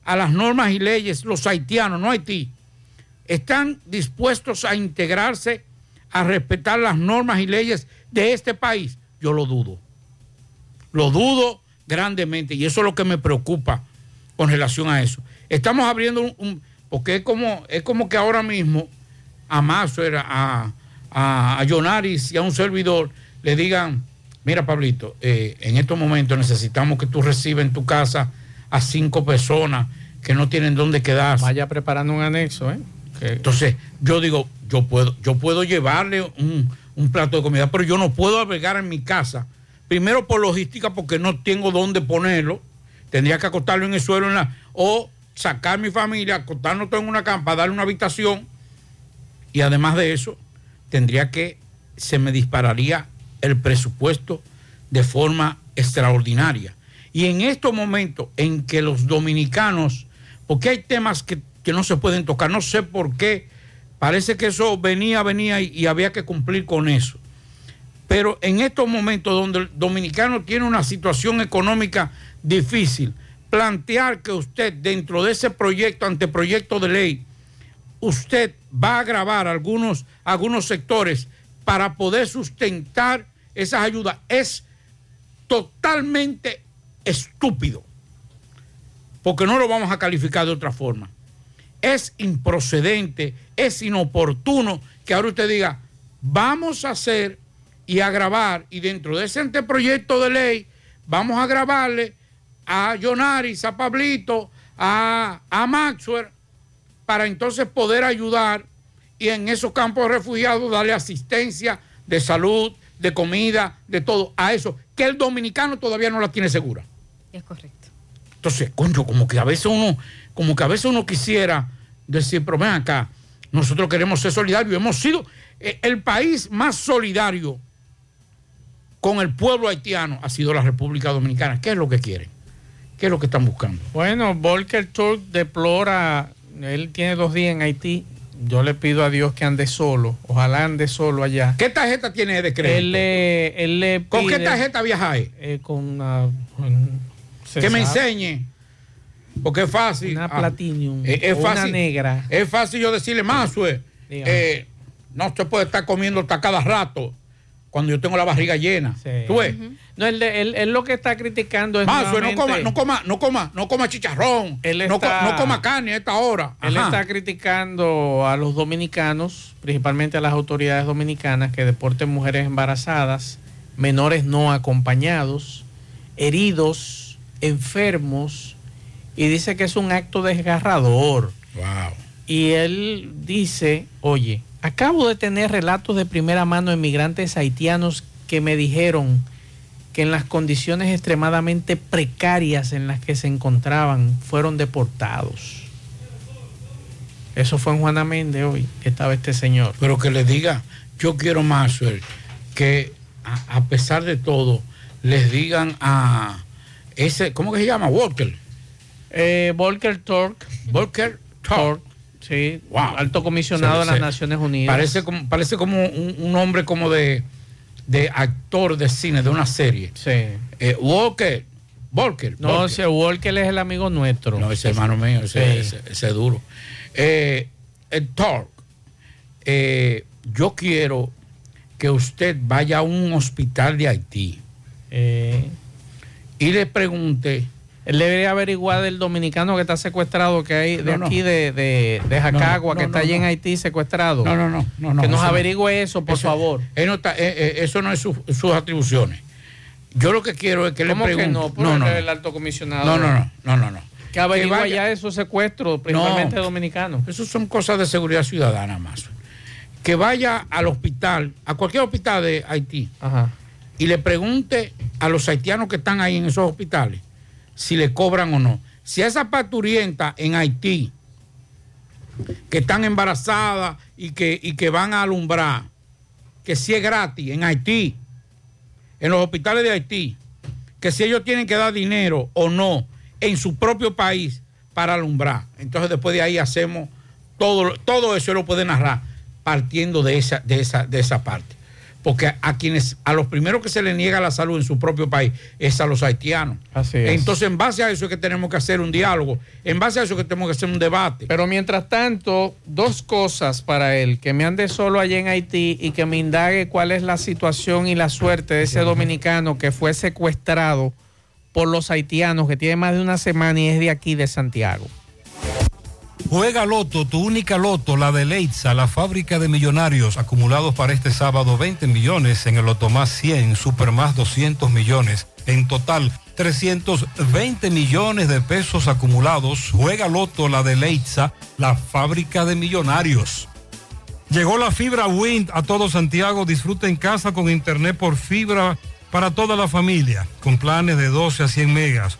S7: a las normas y leyes, los haitianos, no Haití, están dispuestos a integrarse, a respetar las normas y leyes de este país. Yo lo dudo. Lo dudo grandemente y eso es lo que me preocupa con relación a eso. Estamos abriendo un, porque es como, es como que ahora mismo a Maxwell, a, a, a Yonaris y a un servidor le digan, mira Pablito, eh, en estos momentos necesitamos que tú recibas en tu casa a cinco personas que no tienen dónde quedarse.
S6: Vaya preparando un anexo, ¿eh?
S7: Entonces, yo digo, yo puedo, yo puedo llevarle un, un plato de comida, pero yo no puedo albergar en mi casa. Primero por logística, porque no tengo dónde ponerlo. Tendría que acostarlo en el suelo en la, o sacar mi familia, acostarnos todo en una campa, darle una habitación. Y además de eso, tendría que, se me dispararía el presupuesto de forma extraordinaria. Y en estos momentos en que los dominicanos, porque hay temas que, que no se pueden tocar, no sé por qué, parece que eso venía, venía y, había que cumplir con eso. Pero en estos momentos donde el dominicano tiene una situación económica difícil, plantear que usted dentro de ese proyecto, anteproyecto de ley, usted va a grabar algunos, algunos sectores para poder sustentar esas ayudas es totalmente estúpido, porque no lo vamos a calificar de otra forma. Es improcedente, es inoportuno que ahora usted diga, vamos a hacer y a grabar, y dentro de ese anteproyecto de ley, vamos a grabarle a Yonaris, a Pablito, a, a Maxwell, para entonces poder ayudar y en esos campos de refugiados darle asistencia de salud, de comida, de todo, a eso, que el dominicano todavía no la tiene segura.
S8: Es correcto.
S7: Entonces, coño, como que a veces uno, como que a veces uno quisiera decir, pero ven acá, nosotros queremos ser solidarios, hemos sido eh, el país más solidario con el pueblo haitiano ha sido la República Dominicana. ¿Qué es lo que quieren? ¿Qué es lo que están buscando?
S6: Bueno, Volker Turk deplora, él tiene dos días en Haití. Yo le pido a Dios que ande solo, ojalá ande solo allá.
S7: ¿Qué tarjeta tiene de crédito?
S6: Él le, él le
S7: ¿Con qué tarjeta viaja ahí?
S6: eh, con una... se
S7: que me enseñe. Porque es fácil.
S6: Una
S7: Ah,
S6: platinum
S7: es, es
S6: o una
S7: fácil.
S6: negra.
S7: Es fácil yo decirle, Mazue,
S6: Dígame.
S7: eh, no se puede estar comiendo hasta cada rato cuando yo tengo la barriga llena. ¿Tú ves?
S6: No, él, él- él lo que está criticando es
S7: Mazue, no coma, no coma, no coma, no coma chicharrón.
S6: Él
S7: no, coma carne a esta hora.
S6: Él
S7: Ajá.
S6: está criticando a los dominicanos, principalmente a las autoridades dominicanas, que deporten mujeres embarazadas, menores no acompañados, heridos, enfermos, y dice que es un acto desgarrador.
S7: Wow.
S6: Y él dice, oye, acabo de tener relatos de primera mano de migrantes haitianos que me dijeron que en las condiciones extremadamente precarias en las que se encontraban fueron deportados. Eso fue en Juana Méndez hoy, que estaba este señor.
S7: Pero que le diga, yo quiero Maxwell, que a, a pesar de todo, les digan a ese, ¿cómo que se llama? Walker.
S6: Eh, Volker Torque.
S7: Volker Torque.
S6: Sí, alto comisionado de las Naciones Unidas.
S7: Parece como, parece como un, un hombre como de, de actor de cine, de una serie.
S6: Sí.
S7: Eh, Walker, Walker.
S6: No,
S7: Walker.
S6: ese Walker es el amigo nuestro.
S7: No, ese hermano mío, ese,
S6: Sí.
S7: ese- ese es duro. Eh, el Torque, eh, yo quiero que usted vaya a un hospital de Haití y le pregunte.
S6: Él debería averiguar del dominicano que está secuestrado, que hay de
S7: No, no.
S6: aquí de, de, de Jacagua,
S7: No,
S6: que está allí en. Haití secuestrado.
S7: No, no, no,
S6: que nos averigüe eso, por
S7: Eso-
S6: favor.
S7: él no está- eh, eh, eso no es su- sus atribuciones. Yo lo que quiero es que le
S6: ¿Cómo
S7: pregunte.
S6: que no? Por
S7: no, no,
S6: el alto comisionado.
S7: no, no, no, no, no, no.
S6: Que averigua
S7: vaya-
S6: ya esos secuestros, principalmente
S7: No.
S6: dominicanos.
S7: Eso son cosas de seguridad ciudadana más. Que vaya al hospital, a cualquier hospital de Haití, y le pregunte a los haitianos que están ahí en esos hospitales si le cobran o no. Si a esa parturienta en Haití, que están embarazadas y que, y que van a alumbrar, que si es gratis en Haití, en los hospitales de Haití, que si ellos tienen que dar dinero o no en su propio país para alumbrar. Entonces después de ahí hacemos todo, todo eso lo puede narrar partiendo de esa, de esa, de esa parte. Porque a quienes, a los primeros que se les niega la salud en su propio país es a los haitianos.
S6: Así es.
S7: Entonces, en base a eso es que tenemos que hacer un diálogo, en base a eso es que tenemos que hacer un debate.
S6: Pero mientras tanto, dos cosas para él, que me ande solo allá en Haití y que me indague cuál es la situación y la suerte de ese dominicano que fue secuestrado por los haitianos, que tiene más de una semana y es de aquí, de Santiago.
S16: Juega Loto, tu única Loto, la de Leitza, la fábrica de millonarios, acumulados para este sábado 20 millones en el Loto más 100, Super más 200 millones. En total, 320 millones de pesos acumulados. Juega Loto, la de Leitza, la fábrica de millonarios. Llegó la fibra Wind a todo Santiago. Disfruta en casa con internet por fibra para toda la familia, con planes de 12 a 100 megas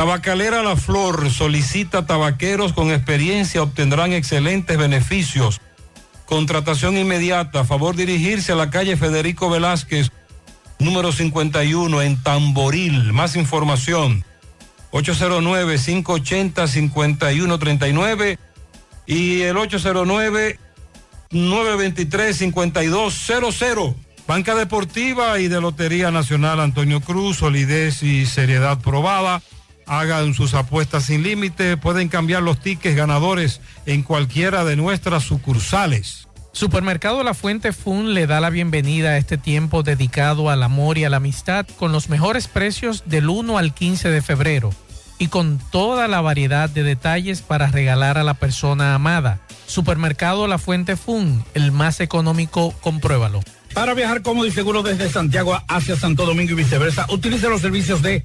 S16: Tabacalera La Flor solicita tabaqueros con experiencia, obtendrán excelentes beneficios. Contratación inmediata, favor dirigirse a la calle Federico Velázquez, número 51 en Tamboril. Más información, 809-580-5139 y el 809-923-5200. Banca Deportiva y de Lotería Nacional Antonio Cruz, solidez y seriedad probada. Hagan sus apuestas sin límite, pueden cambiar los tickets ganadores en cualquiera de nuestras sucursales.
S6: Supermercado La Fuente Fun le da la bienvenida a este tiempo dedicado al amor y a la amistad con los mejores precios del 1 al 15 de febrero y con toda la variedad de detalles para regalar a la persona amada. Supermercado La Fuente Fun, el más económico, compruébalo.
S17: Para viajar cómodo y seguro desde Santiago hacia Santo Domingo y viceversa, utilice los servicios de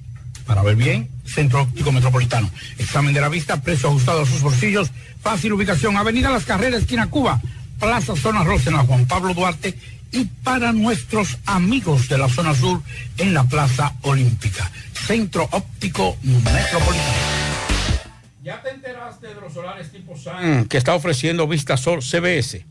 S17: para ver bien, Centro Óptico Metropolitano. Examen de la vista, precio ajustado a sus bolsillos, fácil ubicación, Avenida Las Carreras, esquina Cuba, Plaza Zona Rosa en la Juan Pablo Duarte y para nuestros amigos de la zona sur en la Plaza Olímpica. Centro Óptico Metropolitano.
S7: ¿Ya te enteraste de los solares tipo SAN que está ofreciendo Vistasol CBS?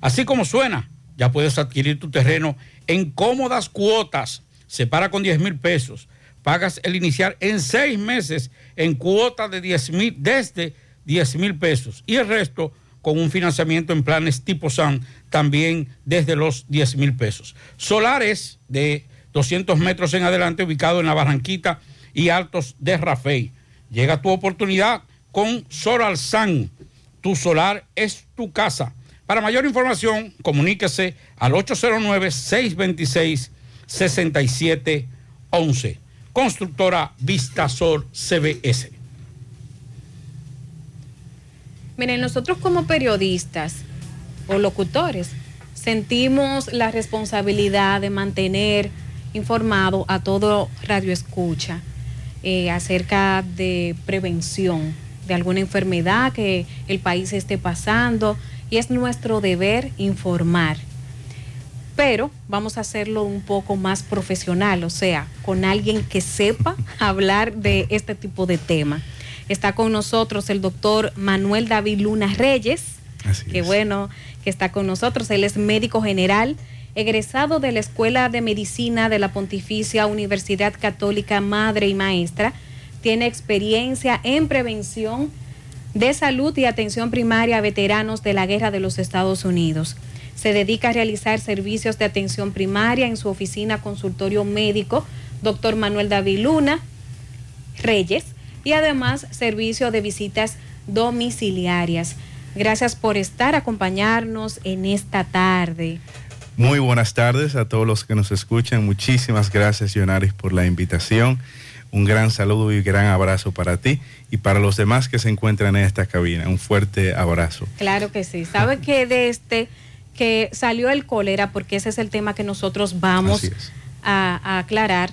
S7: Así como suena, ya puedes adquirir tu terreno en cómodas cuotas. Se para con 10 mil pesos. Pagas el inicial en seis meses en cuota de 10 mil, desde 10 mil pesos. Y el resto con un financiamiento en planes tipo SAN también desde los 10 mil pesos. Solares de 200 metros en adelante ubicado en la Barranquita y Altos de Rafey. Llega tu oportunidad con Solar San. Tu solar es tu casa. Para mayor información, comuníquese al 6711. Constructora Vistasol CBS.
S8: Miren, nosotros como periodistas o locutores sentimos la responsabilidad de mantener informado a todo radio escucha eh, acerca de prevención de alguna enfermedad que el país esté pasando y es nuestro deber informar. Pero vamos a hacerlo un poco más profesional, o sea, con alguien que sepa hablar de este tipo de tema. Está con nosotros el doctor Manuel David Luna Reyes. Qué bueno que está con nosotros. Él es médico general, egresado de la Escuela de Medicina de la Pontificia Universidad Católica Madre y Maestra. Tiene experiencia en prevención de salud y atención primaria a veteranos de la guerra de los Estados Unidos. Se dedica a realizar servicios de atención primaria en su oficina consultorio médico, doctor Manuel David Luna Reyes y además servicio de visitas domiciliarias. Gracias por estar, acompañarnos en esta tarde.
S18: Muy buenas tardes a todos los que nos escuchan. Muchísimas gracias, Yonaris, por la invitación. Un gran saludo y gran abrazo para ti y para los demás que se encuentran en esta cabina. Un fuerte abrazo.
S8: Claro que sí. Sabe que de este que salió el cólera, porque ese es el tema que nosotros vamos a, a aclarar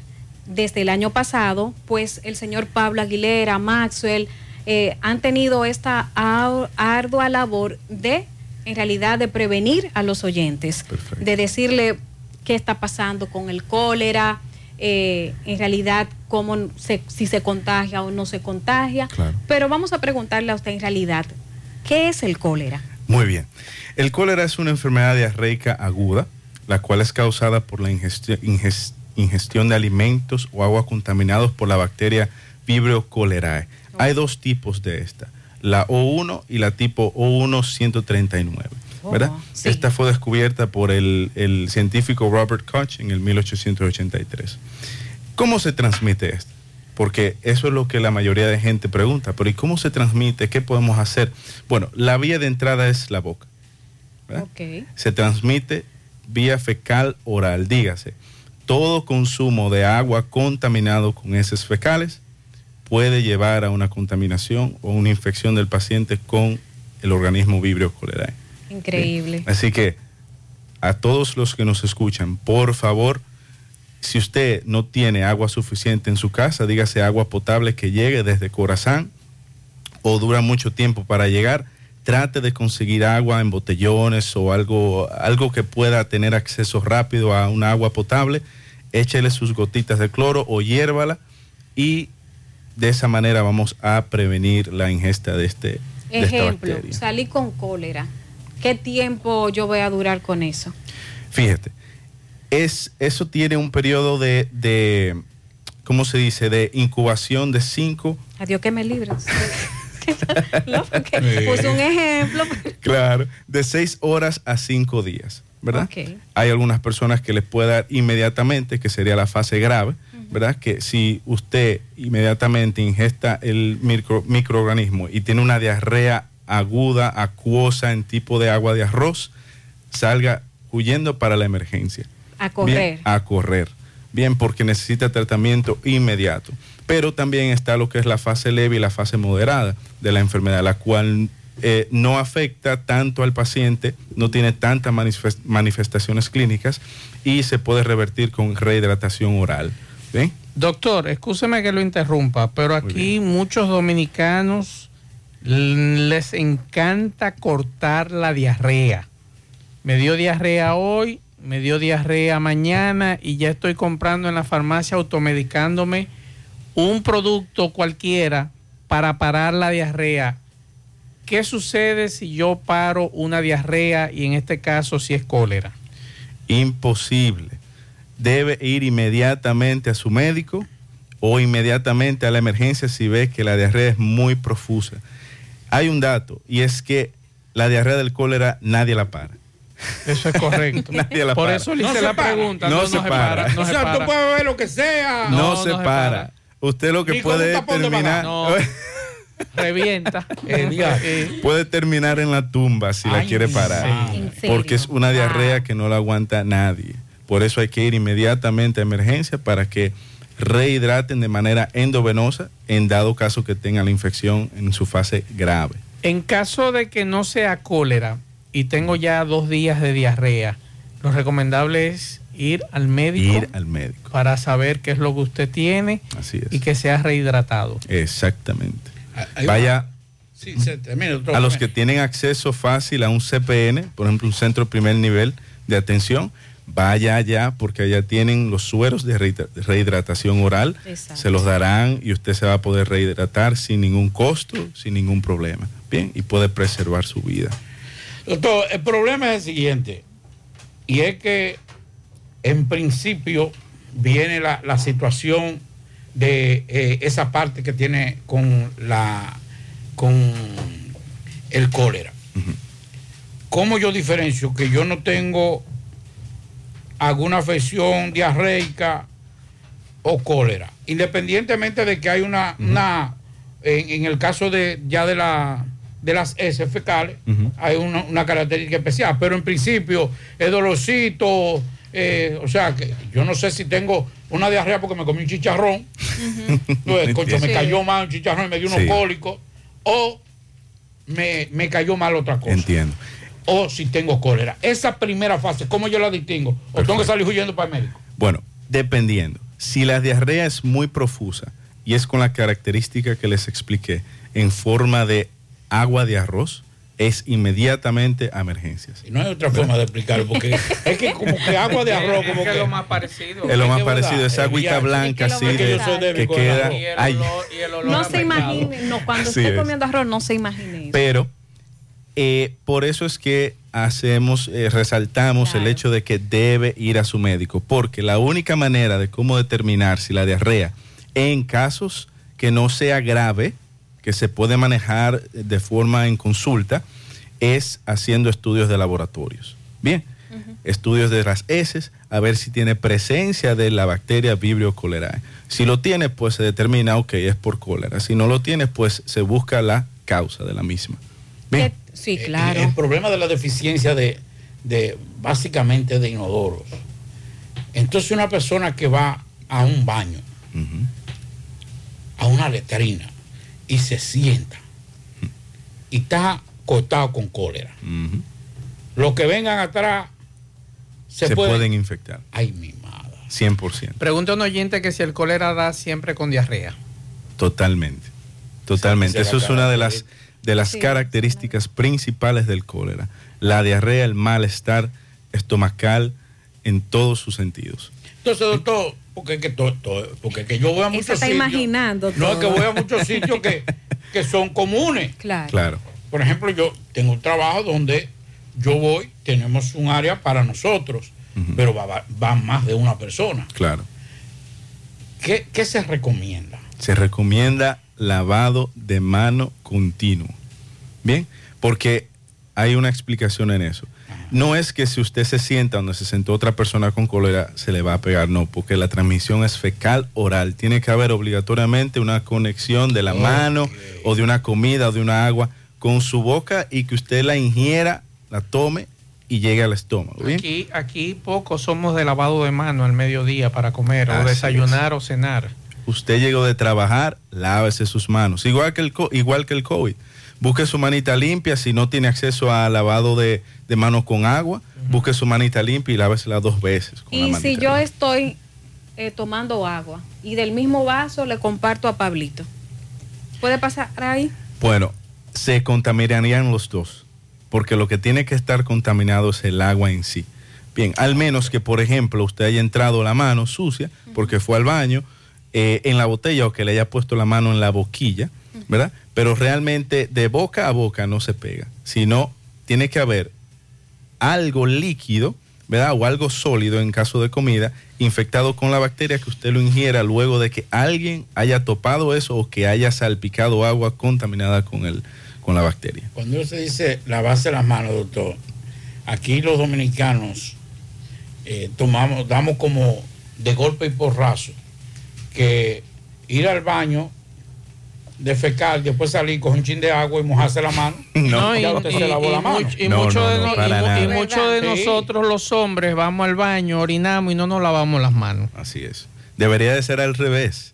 S8: desde el año pasado, pues el señor Pablo Aguilera, Maxwell, eh, han tenido esta ar- ardua labor de, en realidad, de prevenir a los oyentes, de decirle qué está pasando con el cólera, eh, en realidad cómo se, si se contagia o no se contagia. Pero vamos a preguntarle a usted en realidad, ¿qué es el cólera?
S18: Muy bien. El cólera es una enfermedad diarreica aguda, la cual es causada por la ingesti- inges- ingestión de alimentos o agua contaminados por la bacteria Vibrio cholerae. Hay dos tipos de esta, la O1 y la tipo O1-139. ¿verdad? Esta fue descubierta por el, el científico Robert Koch en el 1883. ¿Cómo se transmite esto? Porque eso es lo que la mayoría de gente pregunta, pero ¿y cómo se transmite? ¿Qué podemos hacer? Bueno, la vía de entrada es la boca. ¿verdad? Se transmite vía fecal oral, dígase. Todo consumo de agua contaminado con heces fecales puede llevar a una contaminación o una infección del paciente con el organismo Vibrio cholerae.
S8: Increíble.
S18: Así que a todos los que nos escuchan, por favor, si usted no tiene agua suficiente en su casa, dígase agua potable que llegue desde Corazán o dura mucho tiempo para llegar, trate de conseguir agua en botellones o algo, algo que pueda tener acceso rápido a una agua potable, échele sus gotitas de cloro o hiérvala y de esa manera vamos a prevenir la ingesta de, este, de
S8: Ejemplo, salí con cólera. ¿Qué tiempo yo voy a durar con eso?
S18: Fíjate, es, eso tiene un periodo de, de, ¿cómo se dice? De incubación de 5,
S8: Adiós que me no, porque puse un ejemplo.
S18: claro, de 6 horas a 5 días, ¿verdad?
S8: Ok.
S18: Hay algunas personas que les puede dar inmediatamente, que sería la fase grave, ¿verdad? Que si usted inmediatamente ingesta el micro- microorganismo y tiene una diarrea aguda, acuosa en tipo de agua de arroz, salga huyendo para la emergencia.
S8: A correr.
S18: Bien, a correr. Bien, porque necesita tratamiento inmediato. Pero también está lo que es la fase leve y la fase moderada de la enfermedad, la cual eh, no afecta tanto al paciente, no tiene tantas manifest- manifestaciones clínicas y se puede revertir con rehidratación oral. ¿Bien?
S6: Doctor, escúcheme que lo interrumpa, pero aquí muchos dominicanos les encanta cortar la diarrea. Me dio diarrea hoy, me dio diarrea mañana y ya estoy comprando en la farmacia automedicándome un producto cualquiera para parar la diarrea. ¿Qué sucede si yo paro una diarrea y en este caso si es cólera?
S18: Imposible. Debe ir inmediatamente a su médico o inmediatamente a la emergencia si ve que la diarrea es muy profusa. Hay un dato y es que la diarrea del cólera nadie la para.
S6: Eso es correcto.
S18: Nadie la
S6: Por
S18: para.
S6: eso le hice la pregunta.
S18: No, se, para.
S6: no
S7: o
S6: se
S7: sea,
S6: para.
S7: tú puedes beber lo que sea.
S18: No, se, para. Usted lo que
S7: Ni
S18: puede terminar
S6: revienta.
S7: Eh, diga.
S18: puede terminar en la tumba si la quiere parar. Porque es una diarrea que no la aguanta nadie. Por eso hay que ir inmediatamente a emergencia para que rehidraten de manera endovenosa en dado caso que tengan la infección en su fase grave.
S6: En caso de que no sea cólera y tengo ya dos días de diarrea, lo recomendable es ir al médico.
S18: Ir al médico.
S6: Para saber qué es lo que usted tiene
S18: Así es.
S6: y que sea rehidratado.
S18: Exactamente.
S7: ahí
S18: Vaya
S7: Sí, se termina, doctor.
S18: a los que tienen acceso fácil a un CPN, por ejemplo, un centro primer nivel de atención, vaya allá porque allá tienen los sueros de rehidra- rehidratación oral,
S8: Exacto.
S18: se los darán y usted se va a poder rehidratar sin ningún costo, sin ningún problema. Bien, y puede preservar su vida.
S7: Doctor, el problema es el siguiente, y es que en principio viene la, la situación de eh, esa parte que tiene con la con el cólera. ¿Cómo yo diferencio que yo no tengo alguna afección diarreica o cólera? Independientemente de que hay una, una en, en el caso de ya de la de las heces fecales, hay una, una característica especial, pero en principio es dolorcito, eh, o sea, que yo no sé si tengo una diarrea porque me comí un chicharrón, pues, concho, me cayó mal un chicharrón y me dio unos
S18: Sí.
S7: cólicos, o me, me cayó mal otra cosa.
S18: Entiendo.
S7: O si tengo cólera. Esa primera fase, ¿cómo yo la distingo? ¿O tengo que salir huyendo para el médico?
S18: Bueno, dependiendo. Si la diarrea es muy profusa y es con la característica que les expliqué en forma de agua de arroz, es inmediatamente a emergencias.
S7: Y no hay otra forma de explicarlo, porque es que como que agua de arroz, como
S6: es
S7: que
S6: que lo más parecido.
S18: Es lo más parecido, esa agüita blanca
S7: es que
S18: así
S7: es que el
S18: queda.
S8: No se imagine, no, cuando
S18: Así
S8: esté
S18: es.
S8: comiendo arroz, no se imagine eso.
S18: Pero eh, por eso es que hacemos, eh, resaltamos el hecho de que debe ir a su médico, porque la única manera de cómo determinar si la diarrea en casos que no sea grave, que se puede manejar de forma en consulta, es haciendo estudios de laboratorios. Bien, estudios de las heces, a ver si tiene presencia de la bacteria Vibrio cholerae. Si lo tiene, pues se determina, ok, es por cólera. Si no lo tiene, pues se busca la causa de la misma. Bien.
S8: Sí,
S7: claro. El, problema de la deficiencia de, de básicamente de inodoros. Entonces una persona que va a un baño, a una letrina, y se sienta, y está cortado con cólera. Los que vengan atrás se,
S18: se,
S7: pueden...
S18: pueden infectar.
S7: Ay, mi madre.
S18: 100%.
S6: Pregunta a un oyente que si el cólera da siempre con diarrea.
S18: Totalmente. Totalmente. Eso
S6: es
S18: una de las, de las
S6: Sí.
S18: características principales del cólera. La diarrea, el malestar estomacal en todos sus sentidos.
S7: Entonces, doctor, porque es que, to- to- porque es que yo voy a muchos
S8: está
S7: sitios.
S8: imaginando
S7: No, es
S8: todo.
S7: que voy a muchos sitios que, que son comunes.
S8: Claro.
S18: Claro.
S7: Por ejemplo, yo tengo un trabajo donde yo voy, tenemos un área para nosotros, pero va, va- va más de una persona.
S18: Claro.
S7: ¿Qué, qué se recomienda?
S18: Se recomienda lavado de mano continuo. Bien, porque hay una explicación en eso. No es que si usted se sienta donde se sentó otra persona con cólera se le va a pegar, no, porque la transmisión es fecal oral. Tiene que haber obligatoriamente una conexión de la mano o de una comida o de una agua con su boca y que usted la ingiera, la tome y llegue al estómago. ¿bien?
S6: Aquí, aquí pocos somos de lavado de mano al mediodía para comer o desayunar o cenar.
S18: Usted llegó de trabajar, lávese sus manos. Igual que el, co- igual que el COVID. Busque su manita limpia. Si no tiene acceso a lavado de, de manos con agua, busque su manita limpia y lávesela dos veces. Con
S8: Y si yo estoy eh, tomando agua y del mismo vaso le comparto a Pablito, ¿puede pasar ahí?
S18: Bueno, se contaminarían los dos, porque lo que tiene que estar contaminado es el agua en sí. Bien, al menos que, por ejemplo, usted haya entrado la mano sucia porque fue al baño eh, en la botella o que le haya puesto la mano en la boquilla, ¿verdad? Pero realmente de boca a boca no se pega, sino tiene que haber algo líquido, ¿verdad? O algo sólido en caso de comida, infectado con la bacteria que usted lo ingiera luego de que alguien haya topado eso o que haya salpicado agua contaminada con, el, con la bacteria.
S7: Cuando se dice lavarse las manos, doctor, aquí los dominicanos eh, tomamos, damos como de golpe y porrazo que ir al baño defecar, después salir con un chin de agua y mojarse la mano.
S6: No, y,
S7: ya usted
S6: y-
S7: se lavó
S6: y
S7: la mano.
S6: y mucho de, no- y mu- y mucho de
S7: Sí.
S6: nosotros los hombres vamos al baño, orinamos y no nos lavamos las manos.
S18: Así es. Debería de ser al revés.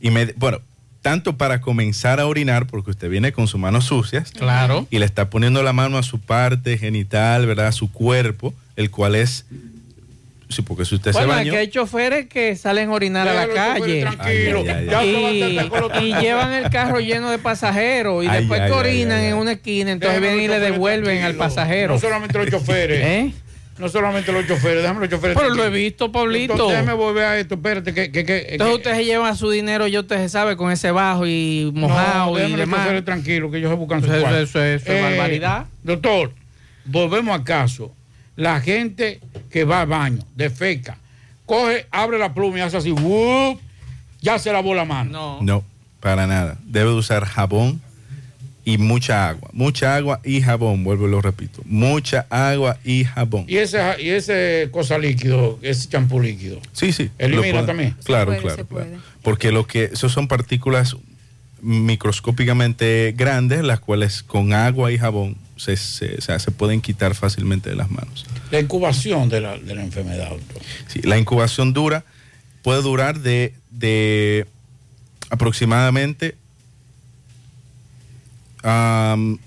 S18: Y me- bueno, tanto para comenzar a orinar, porque usted viene con sus manos sucias.
S6: Claro.
S18: Y le está poniendo la mano a su parte genital, ¿verdad? A su cuerpo, el cual es. Sí, porque si usted
S6: Bueno,
S18: se bañó.
S6: que hay choferes que salen a orinar a la calle
S7: tranquilo.
S18: Ay,
S7: Ya
S6: y, y llevan el carro lleno de pasajeros y
S18: Ay,
S6: después
S18: ay,
S6: que orinan
S18: ay, ay.
S6: en una esquina, entonces
S7: Déjame
S6: vienen y le devuelven al pasajero.
S7: No solamente los choferes.
S6: ¿Eh?
S7: No solamente los choferes, déjame los choferes.
S6: Pero lo he visto, Pablito.
S7: Entonces, déjame volver a esto, espérate, que... que, que
S6: Entonces usted se lleva su dinero, yo usted se sabe, con ese bajo y mojado
S7: no,
S6: y
S7: déjame los
S6: demás.
S7: choferes tranquilos, que ellos se buscan su
S6: Eso- eso- eso es
S7: Eh,
S6: barbaridad.
S7: Doctor, volvemos a caso. La gente que va al baño, defeca, coge, abre la pluma y hace así, ¡wup! ya se lavó la mano.
S6: No.
S18: No, para nada. Debe de usar jabón y mucha agua. Mucha agua y jabón, vuelvo y lo repito. Mucha agua y jabón.
S7: Y ese, y ese cosa líquido, ese champú líquido.
S18: Sí, sí.
S7: Elimina
S18: puede-
S7: también.
S18: Claro,
S7: puede,
S18: claro, claro. Porque lo que, esos son partículas microscópicamente grandes, las cuales con agua y jabón se, se- o sea, se pueden quitar fácilmente de las manos.
S7: La incubación de la, de la enfermedad, doctor.
S18: Sí, la incubación dura, puede durar de, de aproximadamente am,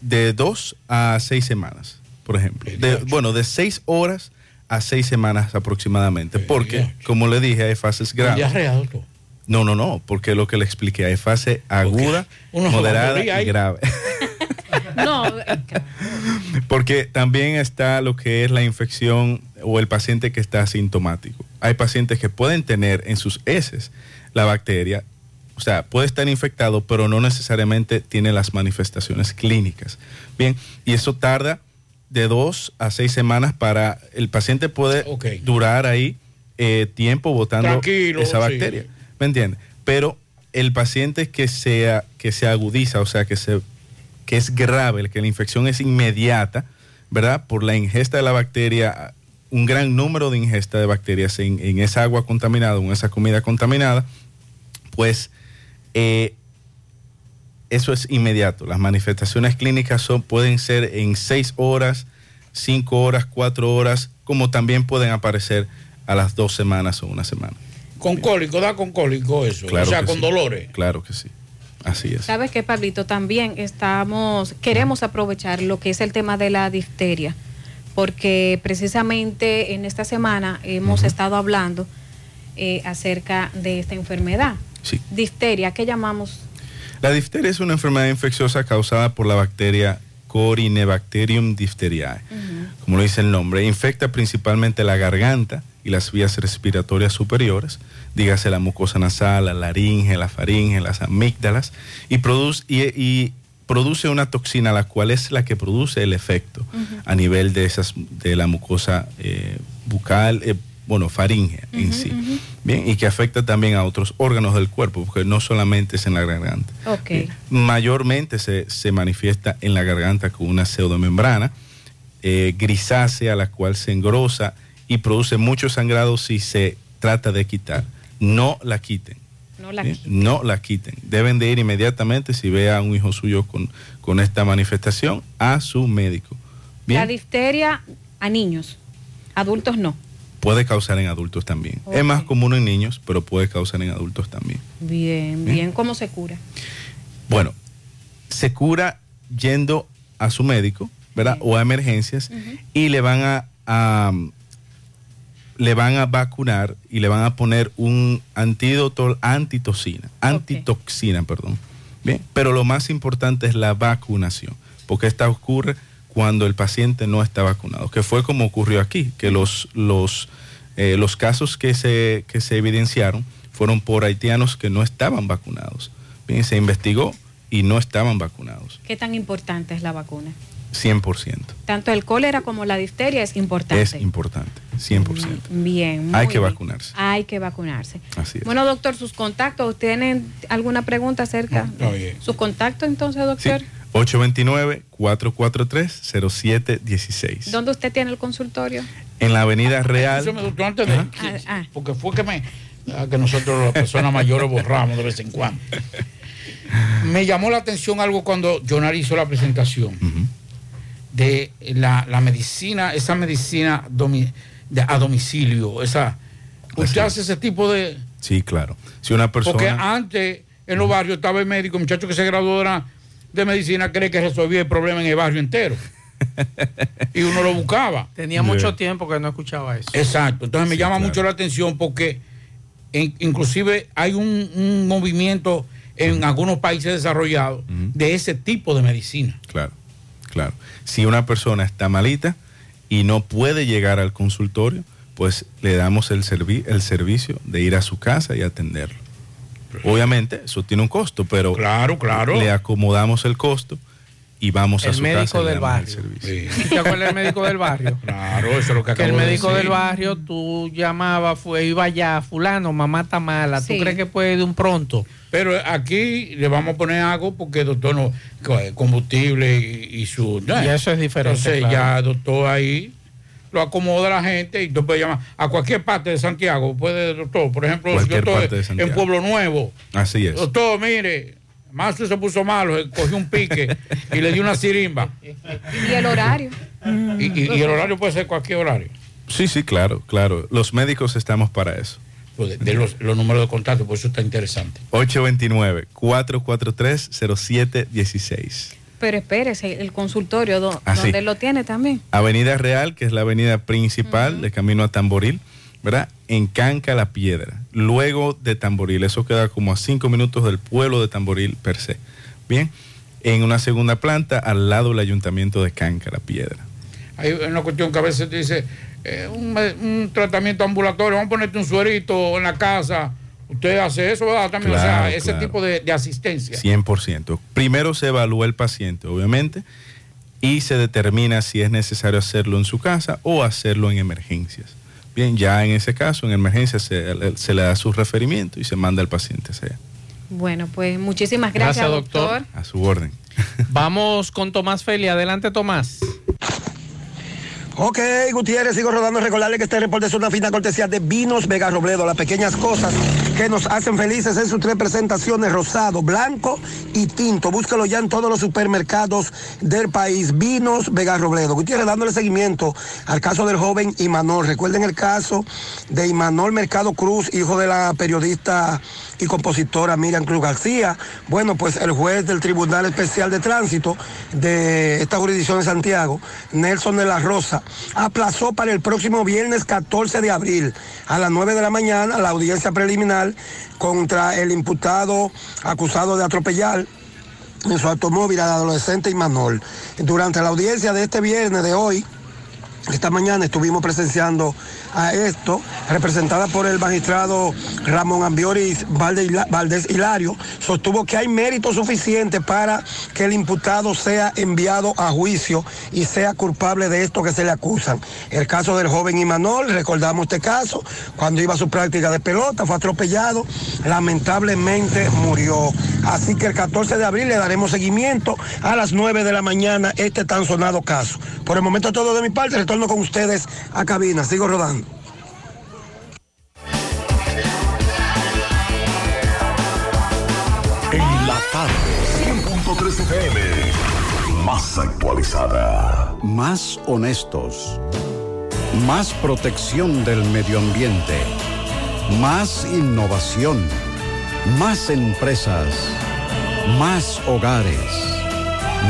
S18: de dos a seis semanas, por ejemplo. De- bueno, de seis horas a seis semanas aproximadamente. Porque, como le dije, hay fases graves. No, no, no, porque lo que le expliqué, hay fase aguda, moderada y grave.
S8: No,
S18: Porque también está lo que es la infección o el paciente que está asintomático. Hay pacientes que pueden tener en sus heces la bacteria, o sea, puede estar infectado, pero no necesariamente tiene las manifestaciones clínicas. Bien, y eso tarda de dos a seis semanas para el paciente puede durar ahí eh, tiempo botando
S7: Tranquilo,
S18: esa
S7: sí.
S18: bacteria. ¿Me entiende? Pero el paciente que sea que se agudiza, o sea, que se que es grave, que la infección es inmediata, ¿verdad? Por la ingesta de la bacteria, un gran número de ingesta de bacterias en, en esa agua contaminada, en esa comida contaminada, pues eh, eso es inmediato. Las manifestaciones clínicas son, pueden ser en seis horas, cinco horas, cuatro horas, como también pueden aparecer a las dos semanas o una semana.
S7: Con cólico, da con cólico eso.
S18: Claro
S7: o sea, con
S18: sí.
S7: dolores.
S18: Claro que sí. Así es.
S8: ¿Sabes qué, Pablito? También estamos, queremos aprovechar lo que es el tema de la difteria, porque precisamente en esta semana hemos estado hablando eh, acerca de esta enfermedad.
S18: Sí.
S8: Difteria, ¿qué llamamos?
S18: La difteria es una enfermedad infecciosa causada por la bacteria Corynebacterium diphtheriae. Como lo dice el nombre, infecta principalmente la garganta y las vías respiratorias superiores, dígase la mucosa nasal, la laringe, la faringe, las amígdalas, y produce, y, y produce una toxina, la cual es la que produce el efecto a nivel de, esas, de la mucosa eh, bucal, eh, bueno, faringe en sí. Bien, y que afecta también a otros órganos del cuerpo, porque no solamente es en la garganta. Mayormente se, se manifiesta en la garganta con una pseudomembrana eh, grisácea, la cual se engrosa y produce mucho sangrado si se trata de quitar. No la quiten.
S8: No la
S18: ¿bien? No la quiten. Deben de ir inmediatamente si ve a un hijo suyo con, con esta manifestación a su médico.
S8: La
S18: Bien,
S8: difteria a niños, adultos no.
S18: puede causar en adultos también. Es más común en niños, pero puede causar en adultos también.
S8: Bien,
S18: Bien.
S8: bien, ¿cómo se cura?
S18: Bueno, se cura yendo a su médico, ¿verdad? O a emergencias y le van a, a- le van a vacunar y le van a poner un antídoto antitoxina, antitoxina, perdón. Bien, pero lo más importante es la vacunación, porque esta ocurre cuando el paciente no está vacunado, que fue como ocurrió aquí, que los, los, eh, los casos que se, que se evidenciaron fueron por haitianos que no estaban vacunados. Bien, se investigó y no estaban vacunados,
S8: ¿Qué tan importante es la vacuna?
S18: 100%.
S8: Tanto el cólera como la difteria es importante.
S18: Es importante, 100%.
S8: Bien, muy
S18: Hay que
S8: bien.
S18: vacunarse.
S8: Hay que vacunarse.
S18: Así es.
S8: Bueno, doctor, sus contactos, ¿tienen alguna pregunta acerca?
S18: está bien.
S8: ¿Sus contactos entonces, doctor?
S18: 829-443-0716.
S8: ¿Dónde usted tiene el consultorio?
S18: En la Avenida Real.
S7: Doctor, antes de-
S8: Ah, ah.
S7: Porque fue que me. que nosotros las personas mayores borramos de vez en cuando. Me llamó la atención algo cuando Jonari hizo la presentación de la, la medicina, esa medicina domi- de- a domicilio, esa. ¿Usted hace ese tipo de.?
S18: Sí, claro. Si una persona...
S7: Porque antes en los barrios estaba el médico, el muchacho que se graduó de, la- de medicina cree que resolvía el problema en el barrio entero. y uno lo buscaba.
S6: Tenía mucho tiempo que no escuchaba eso.
S7: Exacto. Entonces me llama mucho la atención porque en- inclusive hay un, un movimiento en algunos países desarrollados de ese tipo de medicina.
S18: Claro, claro. Si una persona está malita y no puede llegar al consultorio, pues le damos el, servi- el servicio de ir a su casa y atenderlo. Obviamente, eso tiene un costo, pero
S7: claro, claro.
S18: le acomodamos el costo y vamos a
S6: El
S18: su
S6: médico
S18: casa.
S6: del
S18: el
S6: barrio.
S18: servicio.
S6: ¿Te acuerdas del médico del barrio?
S7: Claro, eso es lo que
S6: Que el
S7: acabo de
S6: médico
S7: decir.
S6: del barrio, tú llamabas, fue, iba allá, fulano, mamá está mala, ¿tú
S7: Sí.
S6: crees que puede de un pronto?
S7: Pero aquí le vamos a poner algo porque el doctor no, co- combustible y, y su.
S6: Y eso es diferente,
S7: Entonces
S6: claro.
S7: ya el doctor ahí lo acomoda la gente y tú puedes llamar a cualquier parte de Santiago. Puede, doctor, por ejemplo, si yo estoy en Pueblo Nuevo.
S18: Así es.
S7: Doctor, mire, Mazo se puso malo, cogió un pique y le dio una sirimba.
S8: Y el horario.
S7: Y, y- y el horario puede ser cualquier horario.
S18: Sí, sí, claro, claro. Los médicos estamos para eso.
S7: Pues de, de los, los números de contacto, por eso está interesante.
S18: 829-443-0716.
S8: Pero espérese, el consultorio, do-
S18: Ah, sí.
S8: donde lo tiene también.
S18: Avenida Real, que es la avenida principal de camino a Tamboril, ¿verdad? En Canca la Piedra, luego de Tamboril. Eso queda como a cinco minutos del pueblo de Tamboril per se. Bien, en una segunda planta al lado del ayuntamiento de Canca la Piedra.
S7: Hay una cuestión que a veces te dice, eh, un, tratamiento ambulatorio, vamos a ponerte un suerito en la casa. Usted hace eso, ¿verdad? También, o sea, ese
S18: claro.
S7: tipo de, de asistencia.
S18: 100%. Primero se evalúa el paciente, obviamente, y se determina si es necesario hacerlo en su casa o hacerlo en emergencias. Bien, ya en ese caso, en emergencias, se, se le da su referimiento y se manda al paciente hacia allá.
S8: Bueno, pues muchísimas gracias,
S6: Gracias,
S8: doctor.
S6: doctor.
S18: A su orden.
S6: Vamos con Tomás Feli. Adelante, Tomás.
S19: Ok, Gutiérrez, sigo rodando. Recordarle que este reporte es una fina cortesía de Vinos Vega Robledo, las pequeñas cosas que nos hacen felices en sus tres presentaciones, rosado, blanco y tinto. Búscalo ya en todos los supermercados del país. Vinos Vega Robledo. Gutiérrez, dándole seguimiento al caso del joven Imanol. Recuerden el caso de Imanol Mercado Cruz, hijo de la periodista y compositora Miriam Cruz García. Bueno, pues el juez del Tribunal Especial de Tránsito de esta jurisdicción de Santiago, Nelson de la Rosa, aplazó para el próximo viernes 14 de abril a las 9 de la mañana la audiencia preliminar contra el imputado acusado de atropellar en su automóvil al adolescente Imanol. Durante la audiencia de este viernes de hoy, esta mañana estuvimos presenciando a esto, representada por el magistrado Ramón Ambioris Valdés Hilario, sostuvo que hay mérito suficiente para que el imputado sea enviado a juicio y sea culpable de esto que se le acusan. El caso del joven Imanol, recordamos este caso, cuando iba a su práctica de pelota, fue atropellado, lamentablemente murió. Así que el 14 de abril le daremos seguimiento a las 9 de la mañana este tan sonado caso. Por el momento todo de mi parte, retorno con ustedes a cabina, sigo rodando.
S9: En la tarde, 100.3 FM. Más actualizada.
S20: Más honestos. Más protección del medio ambiente. Más innovación. Más empresas. Más hogares.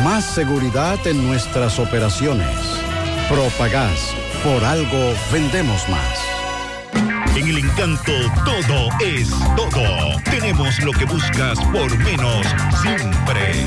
S20: Más seguridad en nuestras operaciones. Propagás. Por algo vendemos más.
S12: En el encanto todo es todo. Tenemos lo que buscas por menos siempre.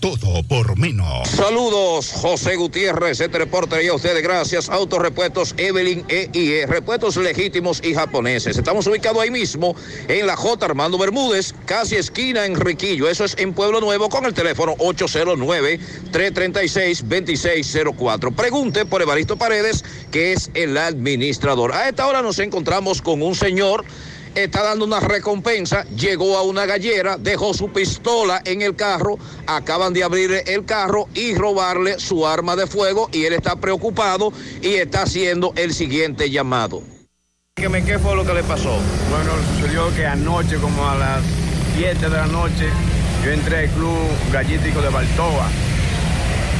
S21: Todo por menos.
S22: Saludos, José Gutiérrez, este reporte y a ustedes gracias. Autorepuestos Evelyn EIE, repuestos legítimos y japoneses. Estamos ubicados ahí mismo en la J. Armando Bermúdez, casi esquina Enriquillo. Eso es en Pueblo Nuevo con el teléfono 809-336-2604. Pregunte por Evaristo Paredes, que es el administrador. A esta hora nos encontramos con un señor está dando una recompensa, llegó a una gallera, dejó su pistola en el carro, acaban de abrir el carro y robarle su arma de fuego y él está preocupado y está haciendo el siguiente llamado.
S23: ¿Qué, me, ¿Qué fue lo que le pasó?
S24: Bueno, sucedió que anoche, como a las 7 de la noche, yo entré al club gallítico de Baltoa.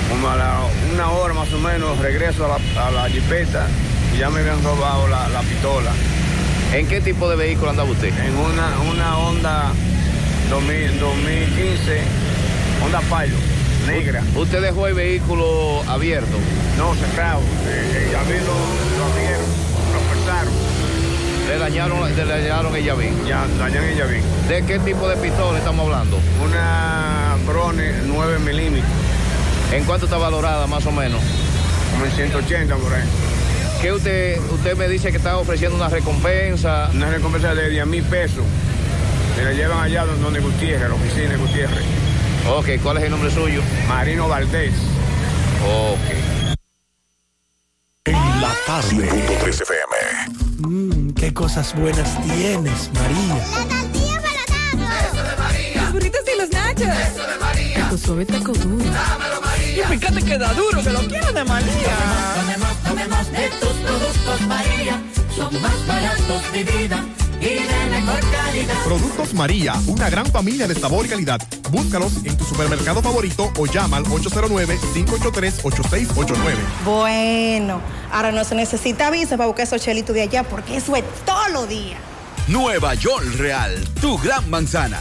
S24: Como a la, una hora más o menos regreso a la, a la jipeta y ya me habían robado la, la pistola.
S22: ¿En qué tipo de vehículo andaba usted?
S24: En una, una Honda 2000, 2015, Honda Pilot, negra.
S22: ¿Usted dejó el vehículo abierto?
S24: No, cerrado. Ya vi lo, lo abrieron, lo pesaron.
S22: ¿Le dañaron, le dañaron el llavín?
S24: Ya, dañaron el llavín.
S22: ¿De qué tipo de pistola estamos hablando?
S24: Una Brone 9 milímetros.
S22: ¿En cuánto está valorada más o menos?
S24: Como en 180 por ahí.
S22: ¿Qué usted, usted me dice que está ofreciendo una recompensa?
S24: Una recompensa de 10 mil pesos. Me la llevan allá donde Gutiérrez, la oficina de Gutiérrez.
S22: Ok, ¿cuál es el nombre suyo?
S24: Marino Valdés.
S22: Ok.
S25: En la tarde. 100.3 FM.
S26: Mmm, qué cosas buenas tienes, María.
S27: La tortilla para Eso de María.
S28: Los burritos y los nachos.
S27: Eso de María.
S28: Tu suave taco duro.
S27: María.
S28: Y fíjate que da duro, que lo quiero de María.
S27: Tomemos, tomemos, de tus productos, María. Son más baratos de vida. Y de mejor calidad.
S29: Productos María, una gran familia de sabor y calidad. Búscalos en tu supermercado favorito o llama al 809-583-8689.
S30: Bueno, ahora no se necesita visa para buscar esos chelitos de allá porque eso es todo lo día.
S31: Nueva York Real, tu gran manzana.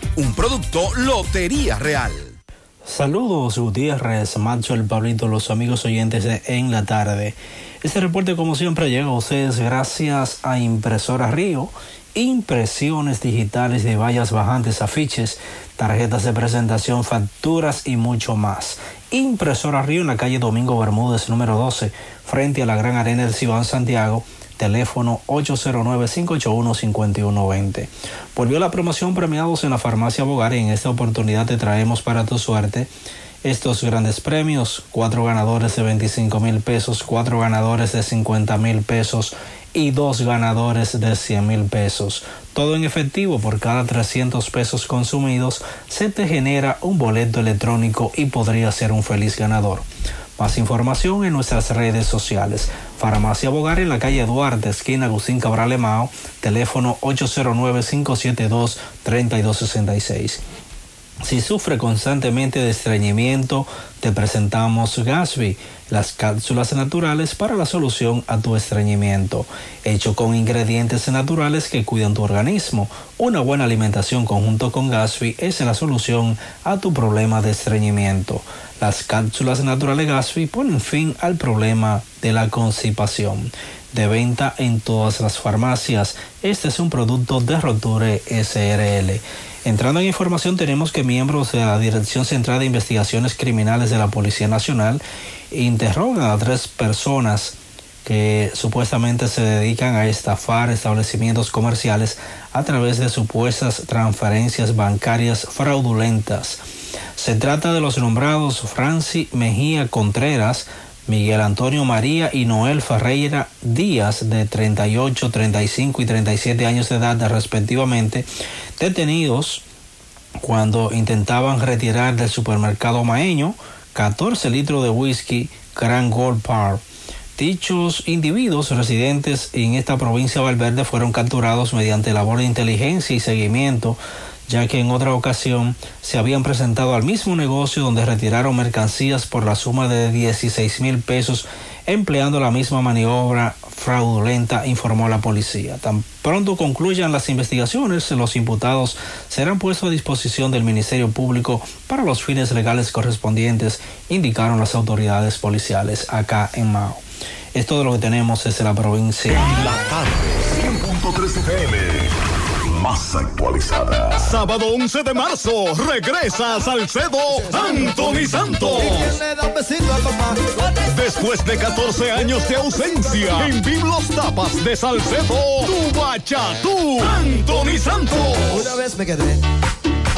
S31: Un producto Lotería Real.
S32: Saludos Gutiérrez, Macho, el Pablito, los amigos oyentes de En la Tarde. Este reporte como siempre llega a ustedes gracias a Impresora Río, impresiones digitales de vallas bajantes, afiches, tarjetas de presentación, facturas y mucho más. Impresora Río en la calle Domingo Bermúdez número 12, frente a la Gran Arena del Cibán Santiago, teléfono 809-581-5120. Volvió la promoción premiados en la farmacia Bogar y en esta oportunidad te traemos para tu suerte estos grandes premios, cuatro ganadores de 25 mil pesos, cuatro ganadores de 50 mil pesos y dos ganadores de 100 mil pesos. Todo en efectivo por cada 300 pesos consumidos se te genera un boleto electrónico y podría ser un feliz ganador. Más información en nuestras redes sociales. Farmacia Bogar en la calle Duarte, esquina Agustín Cabral Emao, teléfono 809-572-3266. Si sufre constantemente de estreñimiento, te presentamos Gasby, las cápsulas naturales para la solución a tu estreñimiento, hecho con ingredientes naturales que cuidan tu organismo. Una buena alimentación conjunto con Gasby es la solución a tu problema de estreñimiento. Las cápsulas naturales Gasby ponen fin al problema de la constipación. De venta en todas las farmacias. Este es un producto de Roture SRL. Entrando en información, tenemos que miembros de la Dirección Central de Investigaciones Criminales de la Policía Nacional interrogan a tres personas que supuestamente se dedican a estafar establecimientos comerciales a través de supuestas transferencias bancarias fraudulentas. Se trata de los nombrados Franci Mejía Contreras, Miguel Antonio María y Noel Ferreira Díaz, de 38, 35 y 37 años de edad respectivamente, detenidos cuando intentaban retirar del supermercado maeño 14 litros de whisky Grand Gold Par. Dichos individuos residentes en esta provincia de Valverde fueron capturados mediante labor de inteligencia y seguimiento ya que en otra ocasión se habían presentado al mismo negocio donde retiraron mercancías por la suma de 16 mil pesos empleando la misma maniobra fraudulenta, informó la policía. Tan pronto concluyan las investigaciones, los imputados serán puestos a disposición del Ministerio Público para los fines legales correspondientes, indicaron las autoridades policiales acá en Mao. Es todo lo que tenemos desde la provincia.
S9: La tarde, 100.3 FM más actualizada.
S29: Sábado 11 de marzo, regresa a Salcedo Anthony Santos. Después de 14 años de ausencia, en Biblos Tapas de Salcedo, tu bachatú, Anthony Santos.
S24: Una vez me quedé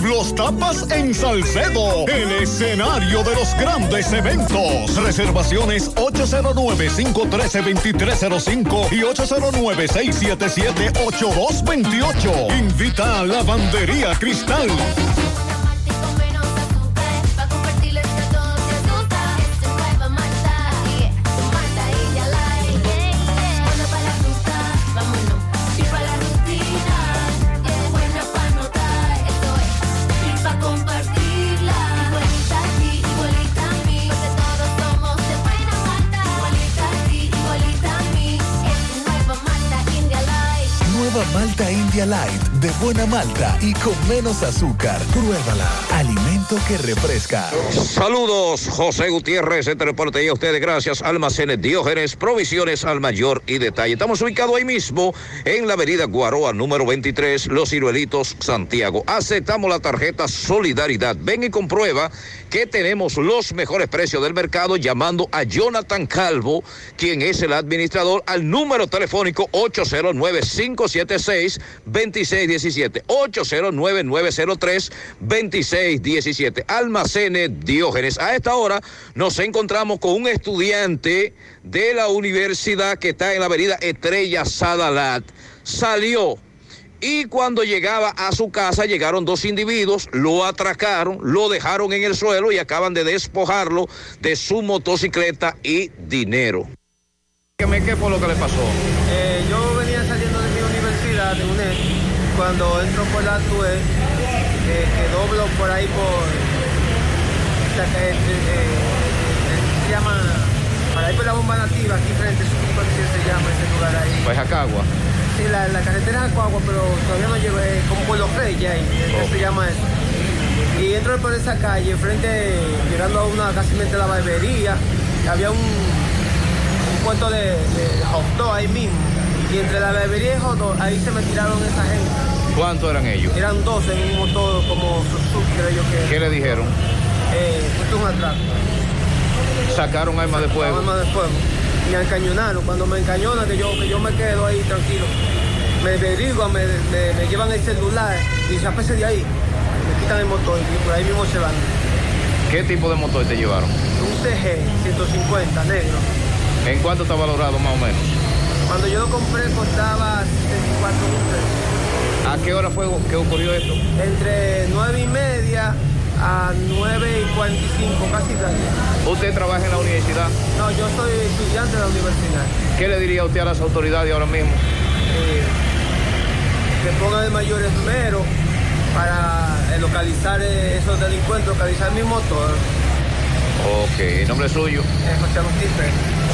S29: Biblos Tapas en Salcedo. El escenario de los grandes eventos. Reservaciones 809-513-2305 y 809-677-8228. Invita a Lavandería Cristal.
S33: Nueva Malta Light de buena malta y con menos azúcar. Pruébala. Alimento que refresca.
S22: Saludos, José Gutiérrez, este reporte y a ustedes gracias, Almacenes Diógenes, provisiones al mayor y detalle. Estamos ubicados ahí mismo en la avenida Guaroa, número 23, Los Ciruelitos, Santiago. Aceptamos la tarjeta Solidaridad. Ven y comprueba que tenemos los mejores precios del mercado llamando a Jonathan Calvo, quien es el administrador, al número telefónico 809-576-2617. 809-903-2617. Almacenes Diógenes. A esta hora nos encontramos con un estudiante de la universidad que está en la avenida Estrella Sadalat. Salió y cuando llegaba a su casa llegaron dos individuos, lo atracaron, lo dejaron en el suelo y acaban de despojarlo de su motocicleta y dinero.
S34: ¿Qué fue lo que le pasó?
S35: Eh, yo venía saliendo de mi universidad, de UNED, cuando entro por la TUE, que, que doblo por ahí por... eh, eh, se llama... Para ahí por la bomba nativa, aquí frente, ¿cómo se llama ese lugar ahí?
S22: Pues Jacagua.
S35: Sí, la, la carretera de Acuagua, pero todavía no llegué, como por los Reyes ahí, ¿qué se llama eso? Y entro por esa calle, frente, llegando a una casi mente la barbería, había un, un puesto de, de hot dog ahí mismo. Y entre la barbería y hot dog, ahí se me tiraron esa gente.
S22: ¿Cuántos eran ellos?
S35: Eran 12 en un motor como Suzuki, creo yo que.
S22: ¿Qué le dijeron?
S35: Eh, esto es un atraco.
S22: Sacaron armas de fuego.
S35: Armas de fuego. Me encañonaron. Cuando me encañonan, que yo, que yo me quedo ahí tranquilo. Me derivan, me, me, me llevan el celular y se de ahí. Me quitan el motor y por ahí mismo se van.
S22: ¿Qué tipo de motor te llevaron?
S35: Un CG 150 negro.
S22: ¿En cuánto está valorado más o menos?
S35: Cuando yo lo compré costaba 64 mil pesos.
S22: ¿A qué hora fue que ocurrió esto?
S35: Entre 9 y media a 9 y 45, casi casi.
S22: ¿Usted trabaja en la universidad?
S35: No, yo soy estudiante de la universidad.
S22: ¿Qué le diría usted a las autoridades ahora mismo?
S35: Eh, que pongan el mayor esmero para eh, localizar eh, esos delincuentes, localizar mi motor.
S22: Ok, ¿el nombre suyo?
S35: Eh, José Agustín Pérez.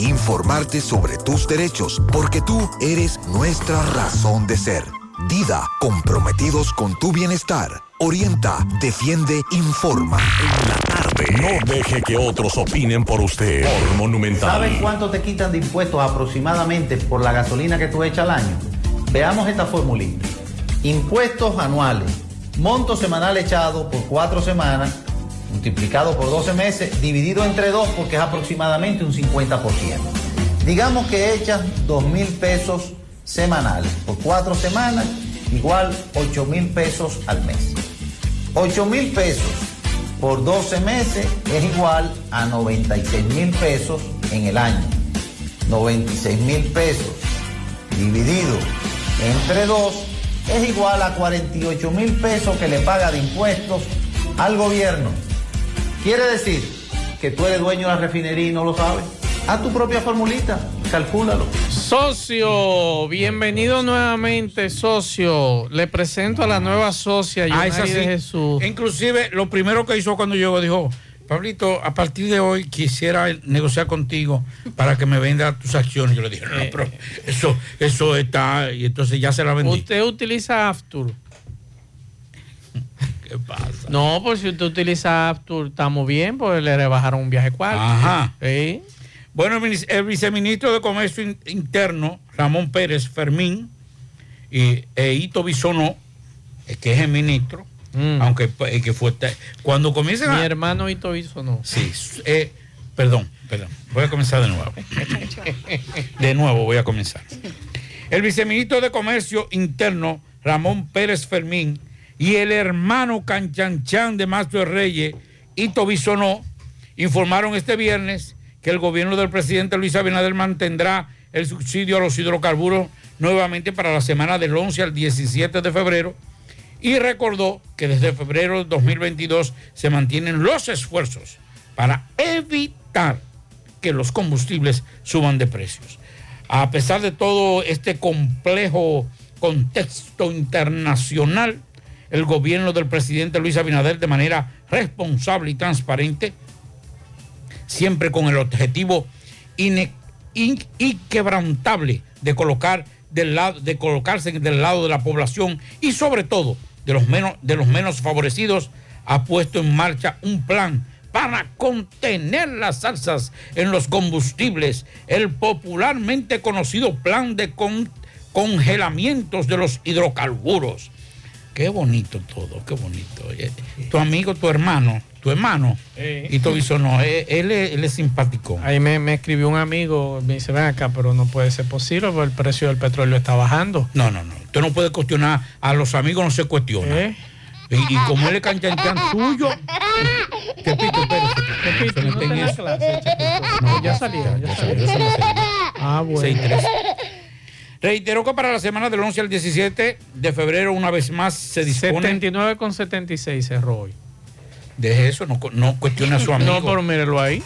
S1: informarte sobre tus derechos, porque tú eres nuestra razón de ser. Dida, comprometidos con tu bienestar. Orienta, defiende, informa.
S9: En la tarde. No deje que otros opinen por usted. Por Monumental.
S36: ¿Sabes cuánto te quitan de impuestos aproximadamente por la gasolina que tú echas al año? Veamos esta formulita. Impuestos anuales Monto semanal echado por cuatro semanas, multiplicado por 12 meses, dividido entre dos porque es aproximadamente un 50%. Digamos que echas 2 mil pesos semanales por cuatro semanas, igual 8 mil pesos al mes. 8 mil pesos por 12 meses es igual a 96 mil pesos en el año. 96 mil pesos dividido entre 2 es igual a 48 mil pesos que le paga de impuestos al gobierno. Quiere decir que tú eres dueño de la refinería y no lo sabes. Haz tu propia formulita, calcúlalo.
S6: Socio, bienvenido nuevamente, socio. Le presento a la nueva socia,
S7: Ah, esa sí.
S6: Jesús.
S7: Inclusive, lo primero que hizo cuando llegó, dijo, Pablito, a partir de hoy quisiera negociar contigo para que me venda tus acciones. Yo le dije, no, pero eso, eso está, y entonces ya se la vendí.
S6: ¿Usted utiliza Aftur?
S7: ¿Qué pasa?
S6: No, pues si usted utiliza Aftur, estamos bien, pues le rebajaron un viaje cuarto.
S7: Ajá.
S6: Sí.
S7: Bueno, el, vice- el viceministro de Comercio In- Interno, Ramón Pérez Fermín, y e Ito Bisonó, eh, que es el ministro, aunque eh, que fue cuando comiencen
S6: Mm. Mi
S7: a...
S6: hermano Hito hizo no.
S7: Sí, eh, perdón, perdón. Voy a comenzar de nuevo. De nuevo voy a comenzar. El viceministro de Comercio Interno, Ramón Pérez Fermín, y el hermano Canchanchan de Mastro Reyes, Ito Bisonó, informaron este viernes que el gobierno del presidente Luis Abinader mantendrá el subsidio a los hidrocarburos nuevamente para la semana del 11 al 17 de febrero y recordó que desde febrero de 2022 se mantienen los esfuerzos para evitar que los combustibles suban de precios. A pesar de todo este complejo contexto internacional, el gobierno del presidente Luis Abinader de manera responsable y transparente, siempre con el objetivo inquebrantable de colocar del lado, de colocarse del lado de la población y sobre todo de los menos, de los menos favorecidos, ha puesto en marcha un plan para contener las alzas en los combustibles, el popularmente conocido plan de con- congelamientos de los hidrocarburos. Qué bonito todo, qué bonito. Eh, Tu amigo, tu hermano, tu hermano, y tu no, él, él es- él es simpático.
S6: Ahí me, me escribió un amigo, me dice, ven acá, pero no puede ser posible porque el precio del petróleo está bajando.
S7: No, no, no. Usted no puede cuestionar, a los amigos no se cuestiona.
S6: ¿Eh?
S7: Y, y como él es canchanchan tuyo, que pito, espérate, en eso.
S6: No, ya salía, ya salía. Ah, bueno.
S7: Seis, tres. Reiteró que para la semana del 11 al 17 de febrero, una vez más, se dispone.
S6: 79,76 cerró hoy.
S7: Deje eso, no, no cuestione a su amigo.
S6: No, pero mírelo ahí.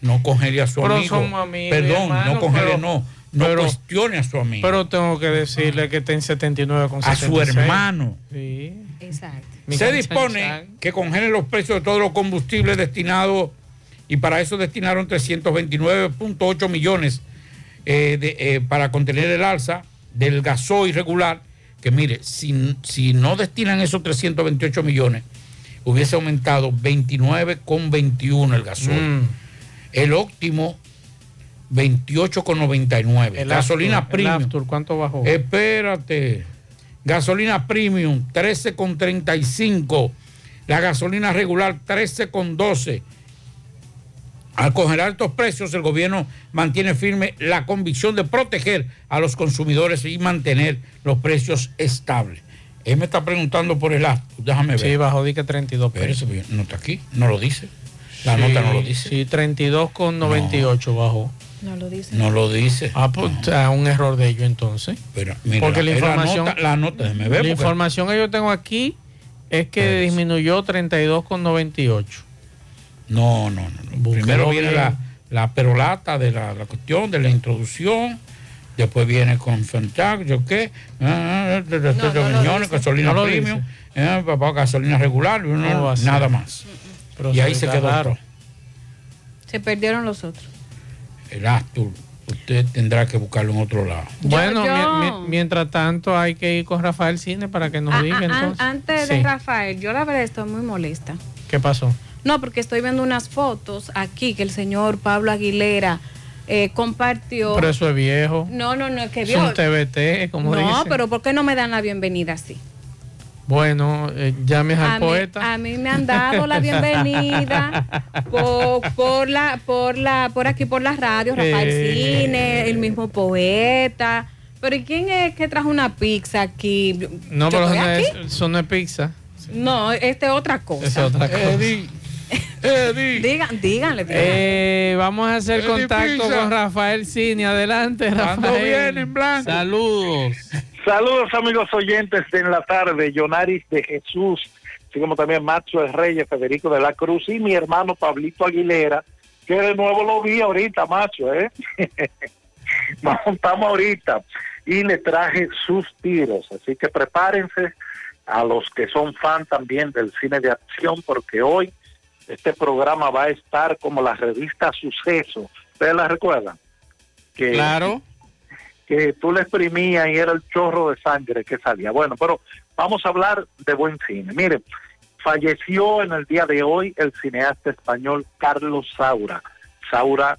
S7: No congele a su
S6: Pero
S7: amigo.
S6: somos amigos,
S7: Perdón,
S6: hermano,
S7: no congele,
S6: pero-
S7: no. No
S6: pero-
S7: cuestione a su amigo.
S6: Pero tengo que decirle que está en 79,76.
S7: a su hermano.
S6: Sí.
S8: Exacto.
S6: Mi
S7: Se dispone
S6: chan.
S7: que congelen los precios de todos los combustibles destinados y para eso destinaron 329.8 millones eh, de, eh, para contener el alza del gasoil regular, que mire, si, si no destinan esos 328 millones, hubiese aumentado 29,21 el gasoil.
S6: Mm.
S7: El óptimo 28,99.
S6: El
S7: Gasolina
S6: el
S7: premium.
S6: ¿cuánto bajó?
S7: Espérate. Gasolina premium 13,35. La gasolina regular 13,12. Al congelar estos precios, el gobierno mantiene firme la convicción de proteger a los consumidores y mantener los precios estables. Él me está preguntando por el acto. Déjame ver.
S6: Sí, bajó di que 32
S7: Espérese,
S6: pesos.
S7: porque no está aquí, no lo dice. La
S6: Sí,
S7: nota no lo dice.
S6: Sí, 32,98 bajó.
S8: No lo dice.
S7: No lo dice.
S6: Ah, pues un error de ellos entonces.
S7: Pero, mira,
S6: porque la
S7: la- la
S6: información,
S7: nota- la nota, déjeme ver,
S6: la
S7: porque-
S6: información que yo tengo aquí es que disminuyó 32,98.
S7: No, no, no. no. Primero viene la, la perolata de la, la cuestión, de la introducción. Después viene con Fentac, yo qué, ah, de- de- de- de
S6: no lo
S7: riñones,
S6: dice.
S7: gasolina premium, eh, papá, gasolina regular, nada más.
S6: Pero
S7: y ahí
S6: se
S7: quedó todo.
S8: Se perdieron los otros.
S7: El Astur, usted tendrá que buscarlo en otro lado.
S6: Bueno,
S8: yo-
S6: mientras tanto hay que ir con Rafael Cine para que nos
S8: Ah,
S6: diga
S8: ah, ah,
S6: entonces.
S8: antes de
S6: Sí.
S8: Rafael, yo la verdad estoy muy molesta.
S6: ¿Qué pasó?
S8: No, porque estoy viendo unas fotos aquí que el señor Pablo Aguilera eh, compartió.
S6: Pero eso es viejo.
S8: No, no, no, es que
S6: Es
S8: vio.
S6: un TBT, como
S8: no,
S6: dicen.
S8: pero ¿por qué no me dan la bienvenida así?
S37: Bueno, eh, llames al
S38: A mí,
S37: poeta.
S38: a mí me han dado la bienvenida por, por la, por la, por aquí por la radio, Rafael
S37: Eh.
S38: Cine, el mismo poeta. Pero ¿y quién es que trajo una pizza aquí?
S37: No,
S38: ¿Yo
S37: pero eso no, es, eso no es pizza.
S38: No, este es otra cosa.
S37: Es otra cosa.
S38: Digan, díganle. díganle.
S37: Eh, vamos a hacer
S38: Eddie
S37: contacto
S38: Pizza.
S37: con Rafael Cine. Adelante, Rafael.
S39: Blanco?
S37: Saludos.
S39: Saludos amigos oyentes de en la tarde, Yonaris de Jesús, así como también Maxwell Reyes, Federico de la Cruz y mi hermano Pablito Aguilera, que de nuevo lo vi ahorita, macho, ¿eh? Montamos ahorita y le traje sus tiros, así que prepárense a los que son fan también del cine de acción, porque hoy este programa va a estar como la revista Suceso. ¿Ustedes la recuerdan? Que,
S37: Claro.
S39: que tú le exprimías y era el chorro de sangre que salía. Bueno, pero vamos a hablar de buen cine. Miren, falleció en el día de hoy el cineasta español Carlos Saura. Saura,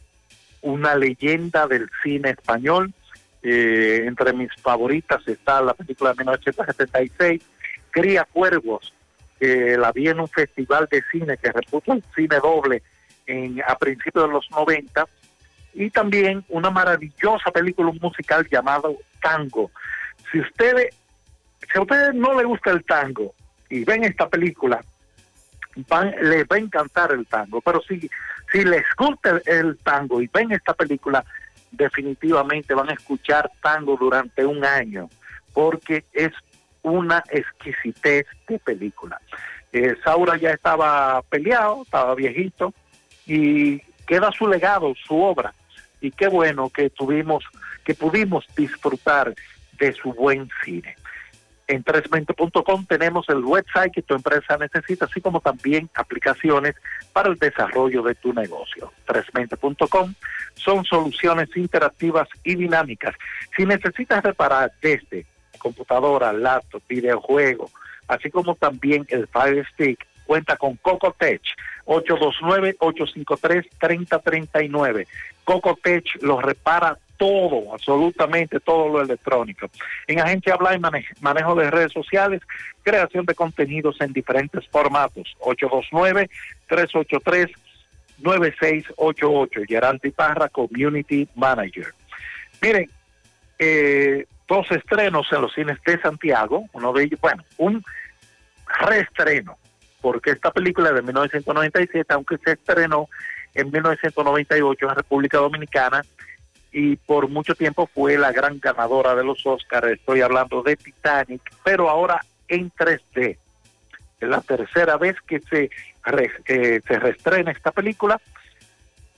S39: una leyenda del cine español. Eh, entre mis favoritas está la película de 1976, Cría Cuervos, que la vi en un festival de cine que repuso el cine doble en, a principios de los 90 y también una maravillosa película musical llamado Tango. Si ustedes, si a ustedes no les gusta el tango y ven esta película, van, les va a encantar el tango. Pero si, si les gusta el tango y ven esta película, definitivamente van a escuchar tango durante un año, porque es una exquisitez de película. Eh, Saura ya estaba peleado, estaba viejito, y queda su legado, su obra. Y qué bueno que tuvimos, que pudimos disfrutar de su buen cine. En 320.com tenemos el website que tu empresa necesita, así como también aplicaciones para el desarrollo de tu negocio. 320.com son soluciones interactivas y dinámicas. Si necesitas reparar desde computadora, laptop, videojuego, así como también el Fire Stick, cuenta con Cocotech 829-853-3039. Cocotech lo repara todo, absolutamente todo lo electrónico. En Agencia Habla y mane- manejo de redes sociales, creación de contenidos en diferentes formatos. 829-383-9688. Geraldi Parra, Community Manager. Miren, eh, dos estrenos en los cines de Santiago, uno de ellos, bueno, un reestreno, porque esta película es de 1997, aunque se estrenó en 1998 en República Dominicana y por mucho tiempo fue la gran ganadora de los Oscars, estoy hablando de Titanic, pero ahora en 3D. Es la tercera vez que se, se reestrena esta película.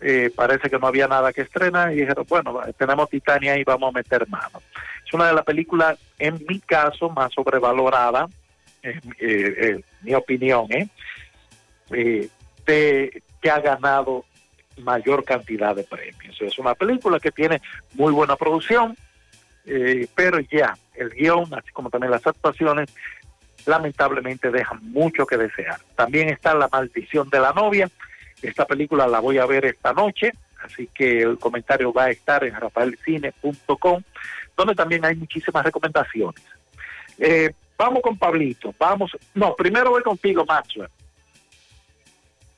S39: Eh, parece que no había nada que estrenar y dijeron, bueno, tenemos Titania y vamos a meter mano. Es una de las películas, en mi caso, más sobrevalorada, eh, mi opinión, ¿eh? Eh, de, que ha ganado mayor cantidad de premios. Es una película que tiene muy buena producción, eh, pero ya el guion, así como también las actuaciones, lamentablemente dejan mucho que desear. También está La maldición de la novia. Esta película la voy a ver esta noche, así que el comentario va a estar en rafaelcine.com, donde también hay muchísimas recomendaciones. Eh, vamos con Pablito, vamos, no, primero voy contigo, Maxwell.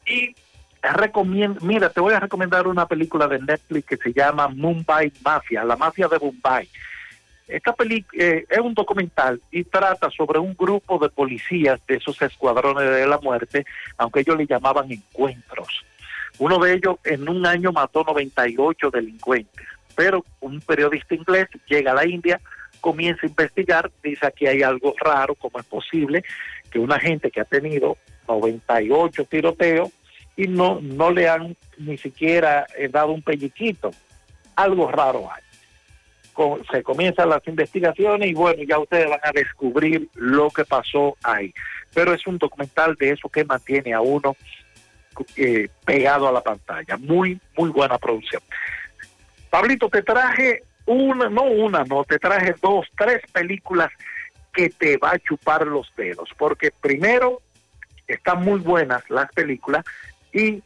S39: Y recomiendo, mira, te voy a recomendar una película de Netflix que se llama Mumbai Mafia, la mafia de Mumbai. Esta película es un documental y trata sobre un grupo de policías de esos escuadrones de la muerte, aunque ellos le llamaban encuentros. Uno de ellos en un año mató 98 delincuentes, pero un periodista inglés llega a la India, comienza a investigar, dice aquí hay algo raro, ¿cómo es posible que una gente que ha tenido 98 tiroteos y no, no le han ni siquiera eh, dado un pelliquito? Algo raro hay se comienzan las investigaciones y bueno, ya ustedes van a descubrir lo que pasó ahí. Pero es un documental de eso que mantiene a uno eh, pegado a la pantalla. Muy, muy buena producción. Pablito, te traje una, no una, no, te traje dos, tres películas que te va a chupar los dedos, porque primero están muy buenas las películas y,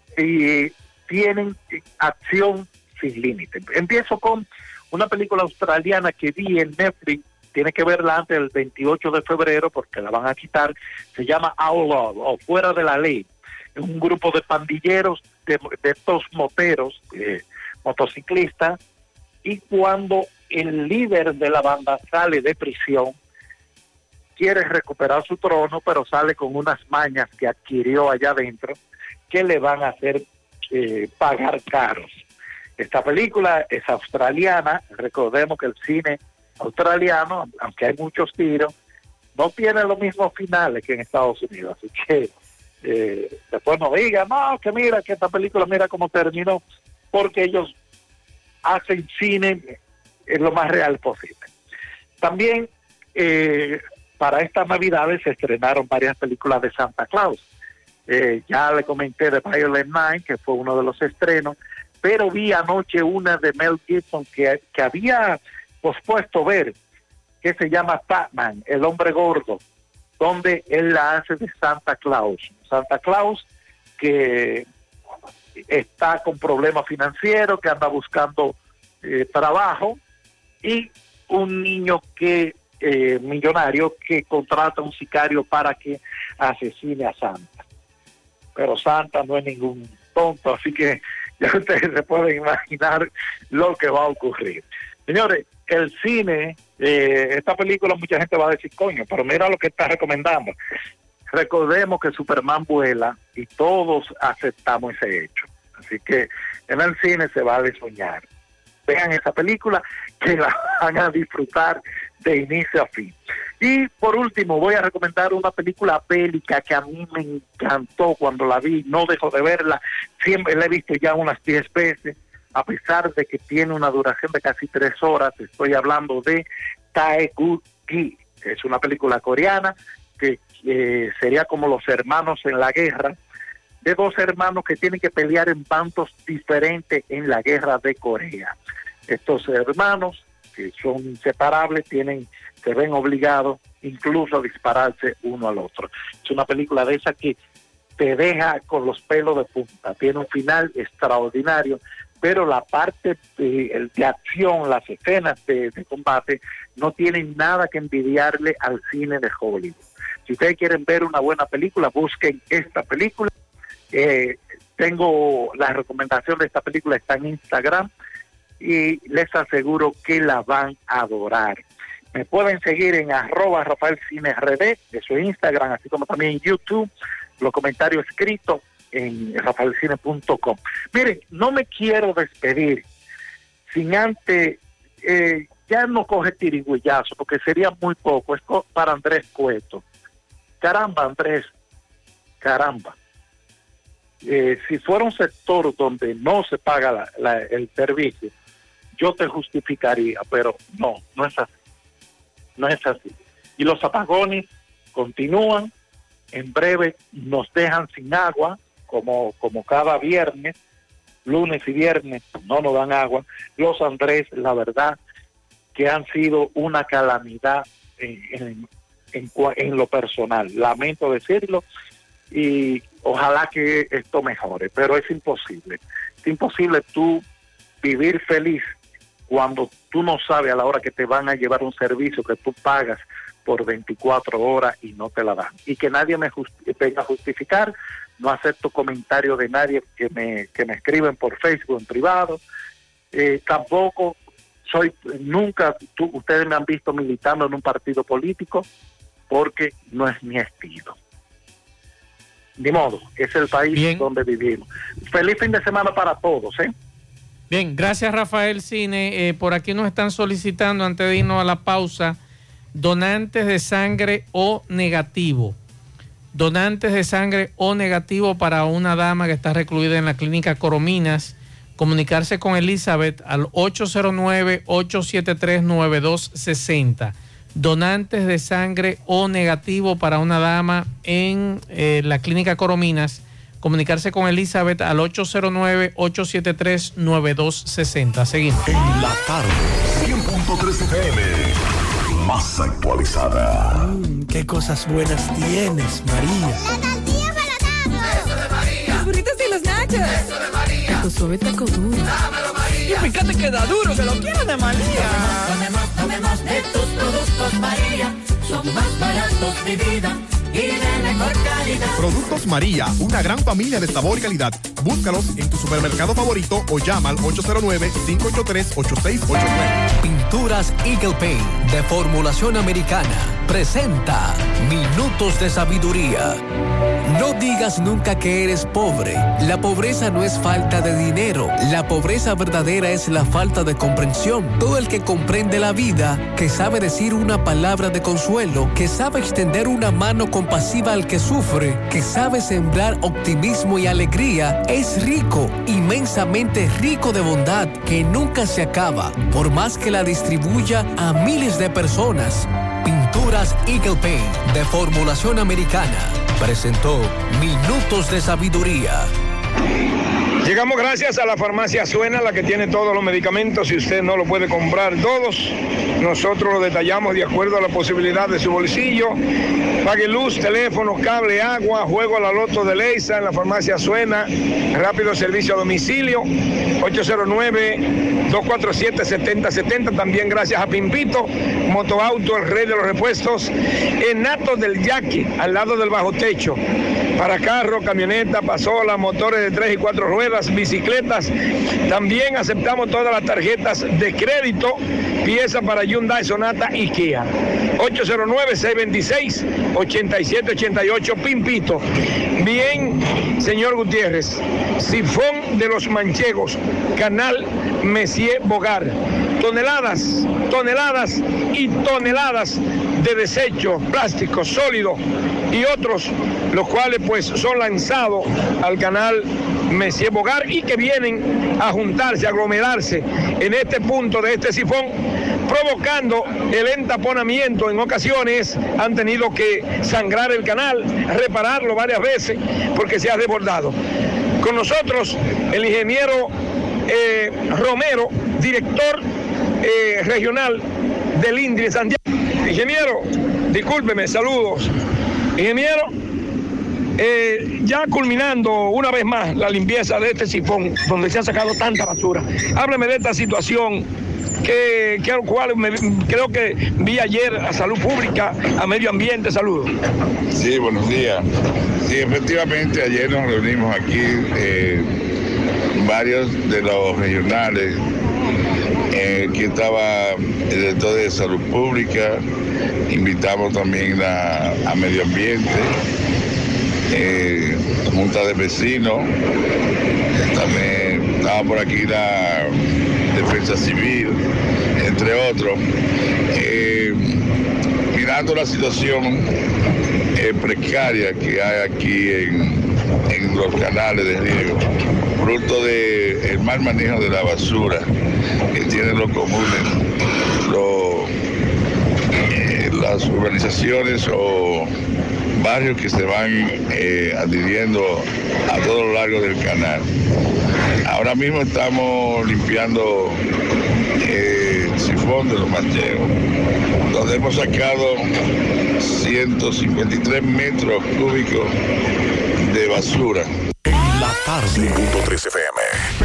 S39: tienen acción sin límite. Empiezo con una película australiana que vi en Netflix tiene que verla antes del 28 de febrero porque la van a quitar. Se llama Outlaw o Fuera de la Ley. Un grupo de pandilleros, de, de estos moteros, eh, motociclistas, y cuando el líder de la banda sale de prisión, quiere recuperar su trono, pero sale con unas mañas que adquirió allá adentro que le van a hacer eh, pagar caros. Esta película es australiana, recordemos que el cine australiano, aunque hay muchos tiros, no tiene los mismos finales que en Estados Unidos, así que eh, después no digan, no, que mira, que esta película mira cómo terminó, porque ellos hacen cine en lo más real posible. También eh, para estas navidades se estrenaron varias películas de Santa Claus. Eh, ya le comenté de Violent Night, que fue uno de los estrenos, pero vi anoche una de Mel Gibson que, que había pospuesto ver, que se llama Batman, el hombre gordo, donde él la hace de Santa Claus. Santa Claus que está con problemas financieros, que anda buscando eh, trabajo, y un niño que eh, millonario que contrata un sicario para que asesine a Santa. Pero Santa no es ningún tonto, así que ya ustedes se pueden imaginar lo que va a ocurrir. Señores, el cine, eh, esta película mucha gente va a decir, coño, pero mira lo que está recomendando. Recordemos que Superman vuela y todos aceptamos ese hecho. Así que en el cine se vale soñar. Vean esa película que la van a disfrutar de inicio a fin. Y por último, voy a recomendar una película bélica que a mí me encantó cuando la vi, no dejo de verla, siempre la he visto ya unas 10 veces, a pesar de que tiene una duración de casi tres horas, estoy hablando de Taegu-gi, es una película coreana que eh, sería como los hermanos en la guerra, de dos hermanos que tienen que pelear en bandos diferentes en la guerra de Corea. Estos hermanos, que son inseparables, tienen, se ven obligados incluso a dispararse uno al otro. Es una película de esa que te deja con los pelos de punta, tiene un final extraordinario, pero la parte de, de acción, las escenas de, de combate, no tienen nada que envidiarle al cine de Hollywood. Si ustedes quieren ver una buena película, busquen esta película. Eh, tengo la recomendación de esta película, está en Instagram y les aseguro que la van a adorar. Me pueden seguir en arroba Rafael Cine RD, de su Instagram, así como también en YouTube, los comentarios escritos en rafaelcine.com. Miren, no me quiero despedir sin antes, eh, ya no coge tirigüillazo, porque sería muy poco, es para Andrés Cueto. Caramba, Andrés, caramba. Eh, si fuera un sector donde no se paga el servicio, yo te justificaría, pero no, no es así. No es así. Y los apagones continúan, en breve nos dejan sin agua, como, como cada viernes, lunes y viernes no nos dan agua. Los Andrés, la verdad, que han sido una calamidad en, en, en, en lo personal. Lamento decirlo y ojalá que esto mejore, pero es imposible. Es imposible tú vivir feliz cuando tú no sabes a la hora que te van a llevar un servicio que tú pagas por 24 horas y no te la dan. Y que nadie me justi venga justificar, no acepto comentarios de nadie que me, que me escriben por Facebook en privado, eh, tampoco soy, nunca, tú, ustedes me han visto militando en un partido político porque no es mi estilo. Ni modo, es el país Bien. donde vivimos. Feliz fin de semana para todos, ¿eh?
S37: Bien, gracias Rafael Cine. Eh, por aquí nos están solicitando, antes de irnos a la pausa, donantes de sangre o negativo. Donantes de sangre o negativo para una dama que está recluida en la clínica Corominas. Comunicarse con Elizabeth al 809-873-9260. Donantes de sangre o negativo para una dama en eh, la clínica Corominas comunicarse con Elizabeth al 809-873-9260. Seguimos.
S9: En la tarde, 100.3 FM, más actualizada.
S26: Mm, qué cosas buenas tienes, María.
S28: La tortilla para Eso de María. Los burritos y los nachos.
S26: Eso de María.
S28: Tu suave taco duro.
S26: Dámelo, María
S28: Y fíjate que da duro, que lo quiero de María.
S27: Tomemos, tomemos de tus productos María. Son más baratos de vida y de mejor calidad.
S40: Productos María, una gran familia de sabor y calidad. Búscalos en tu supermercado favorito o llama al 809-583-8689.
S11: Pinturas Eagle Paint de formulación americana presenta Minutos de Sabiduría. No digas nunca que eres pobre. La pobreza no es falta de dinero. La pobreza verdadera es la falta de comprensión. Todo el que comprende la vida, que sabe decir una palabra de consuelo, que sabe extender una mano compasiva al que sufre, que sabe sembrar optimismo y alegría, es rico, inmensamente rico de bondad que nunca se acaba, por más que la distribuya a miles de personas. Pinturas Eagle Paint de formulación americana presentó Minutos de Sabiduría.
S41: Llegamos gracias a la farmacia Suena, la que tiene todos los medicamentos. Si usted no lo puede comprar todos, nosotros lo detallamos de acuerdo a la posibilidad de su bolsillo. Pague luz, teléfono, cable, agua, juego a la loto de Leisa en la farmacia Suena. Rápido servicio a domicilio. 809-247-7070. También gracias a Pimpito, Motoauto, el rey de los repuestos. Enato del Yaque, al lado del bajo techo. Para carro, camioneta, pasola, motores de 3 y 4 ruedas, bicicletas. También aceptamos todas las tarjetas de crédito, pieza para Hyundai Sonata y Kia. 809-626-8788, Pimpito. Bien, señor Gutiérrez, Sifón de los Manchegos, Canal Messier Bogar. Toneladas, toneladas y toneladas de desecho, plástico sólido y otros, los cuales pues son lanzados al canal Messier Bogar y que vienen a juntarse, a aglomerarse en este punto de este sifón, provocando el entaponamiento. En ocasiones han tenido que sangrar el canal, repararlo varias veces porque se ha desbordado. Con nosotros el ingeniero eh, Romero, director eh, regional del INDRI Santiago. Ingeniero, discúlpeme, saludos. Ingeniero, eh, ya culminando una vez más la limpieza de este sifón donde se ha sacado tanta basura. Hábleme de esta situación que, que al cual me- creo que vi ayer a Salud Pública, a Medio Ambiente, saludos.
S42: Sí, buenos días. Sí, efectivamente, ayer nos reunimos aquí eh, varios de los regionales. Eh, aquí estaba el director de Salud Pública, invitamos también a, Medio Ambiente, eh, Junta de Vecinos, también estaba por aquí la Defensa Civil, entre otros. Eh, mirando la situación eh, precaria que hay aquí en, en los canales de riego, fruto del mal manejo de la basura que tienen los comunes, eh, las urbanizaciones o barrios que se van eh, adhiriendo a todo lo largo del canal. Ahora mismo estamos limpiando eh, el sifón de los manchegos, donde hemos sacado 153 metros cúbicos de basura.
S9: Tarde.
S43: 5.3 FM.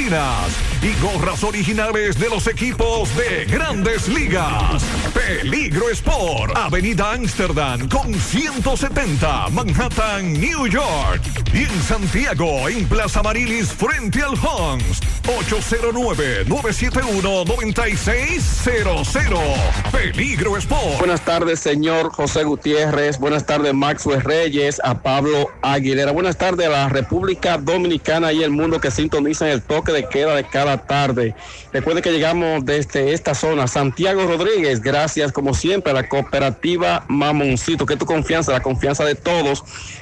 S9: y gorras originales de los equipos de grandes ligas. Peligro Sport, Avenida Amsterdam con 170, Manhattan, New York. Y en Santiago, en Plaza Marilis, frente al Hans, 809-971-9600. Peligro Sport.
S44: Buenas tardes, señor José Gutiérrez. Buenas tardes, Maxwell Reyes, a Pablo Aguilera. Buenas tardes a la República Dominicana y el mundo que sintonizan el toque de queda de cada tarde. Recuerde que llegamos desde esta zona. Santiago Rodríguez, gracias. como siempre, a la cooperativa Mamoncito, que tu confianza, la confianza de todos.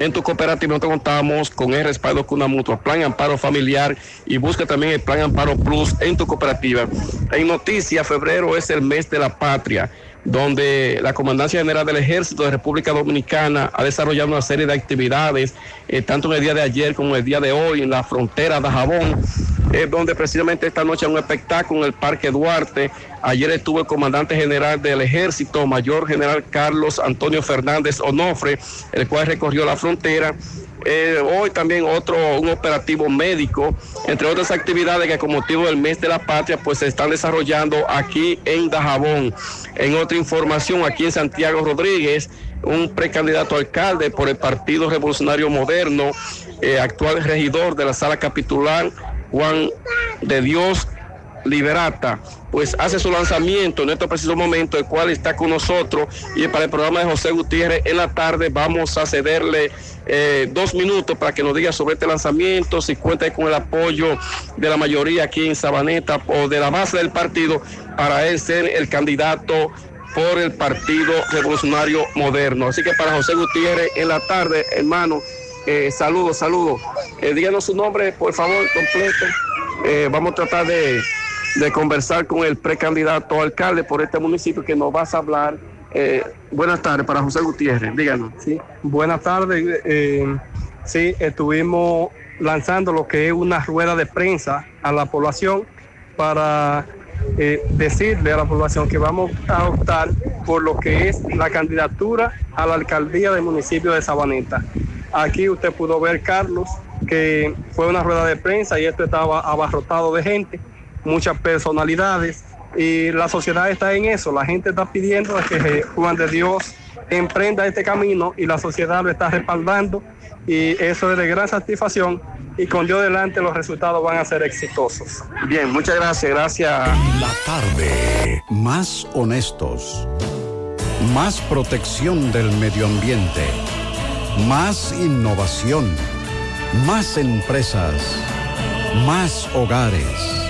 S44: En tu cooperativa nosotros contamos con el respaldo con una mutua, Plan Amparo Familiar y busca también el Plan Amparo Plus en tu cooperativa. En noticias, febrero es el mes de la patria donde la Comandancia General del Ejército de República Dominicana ha desarrollado una serie de actividades, eh, tanto en el día de ayer como en el día de hoy, en la frontera de Jabón, eh, donde precisamente esta noche hay un espectáculo en el Parque Duarte. Ayer estuvo el comandante general del Ejército, Mayor General Carlos Antonio Fernández Onofre, el cual recorrió la frontera eh, hoy también otro, un operativo médico, entre otras actividades que con motivo del mes de la patria, pues se están desarrollando aquí en Dajabón. En otra información, aquí en Santiago Rodríguez, un precandidato alcalde por el Partido Revolucionario Moderno, eh, actual regidor de la sala capitular, Juan de Dios Liberata, pues hace su lanzamiento en este preciso momento, el cual está con nosotros y para el programa de José Gutiérrez en la tarde vamos a cederle eh, dos minutos para que nos diga sobre este lanzamiento, si cuenta con el apoyo de la mayoría aquí en Sabaneta o de la base del partido para él ser el candidato por el Partido Revolucionario Moderno. Así que para José Gutiérrez en la tarde, hermano, eh, saludos, saludos. Eh, díganos su nombre, por favor, completo. Eh, vamos a tratar de, de conversar con el precandidato alcalde por este municipio que nos vas a hablar. Eh, buenas tardes para José Gutiérrez, díganos.
S45: Sí, buenas tardes. eh, sí, estuvimos lanzando lo que es una rueda de prensa a la población para eh, decirle a la población que vamos a optar por lo que es la candidatura a la alcaldía del municipio de Sabaneta. Aquí usted pudo ver, Carlos, que fue una rueda de prensa y esto estaba abarrotado de gente, muchas personalidades y la sociedad está en eso. La gente está pidiendo que Juan de Dios emprenda este camino y la sociedad lo está respaldando y eso es de gran satisfacción y con Dios delante los resultados van a ser exitosos.
S44: Bien, muchas gracias, gracias.
S20: La tarde. Más honestos. Más protección del medio ambiente. Más innovación. Más empresas. Más hogares.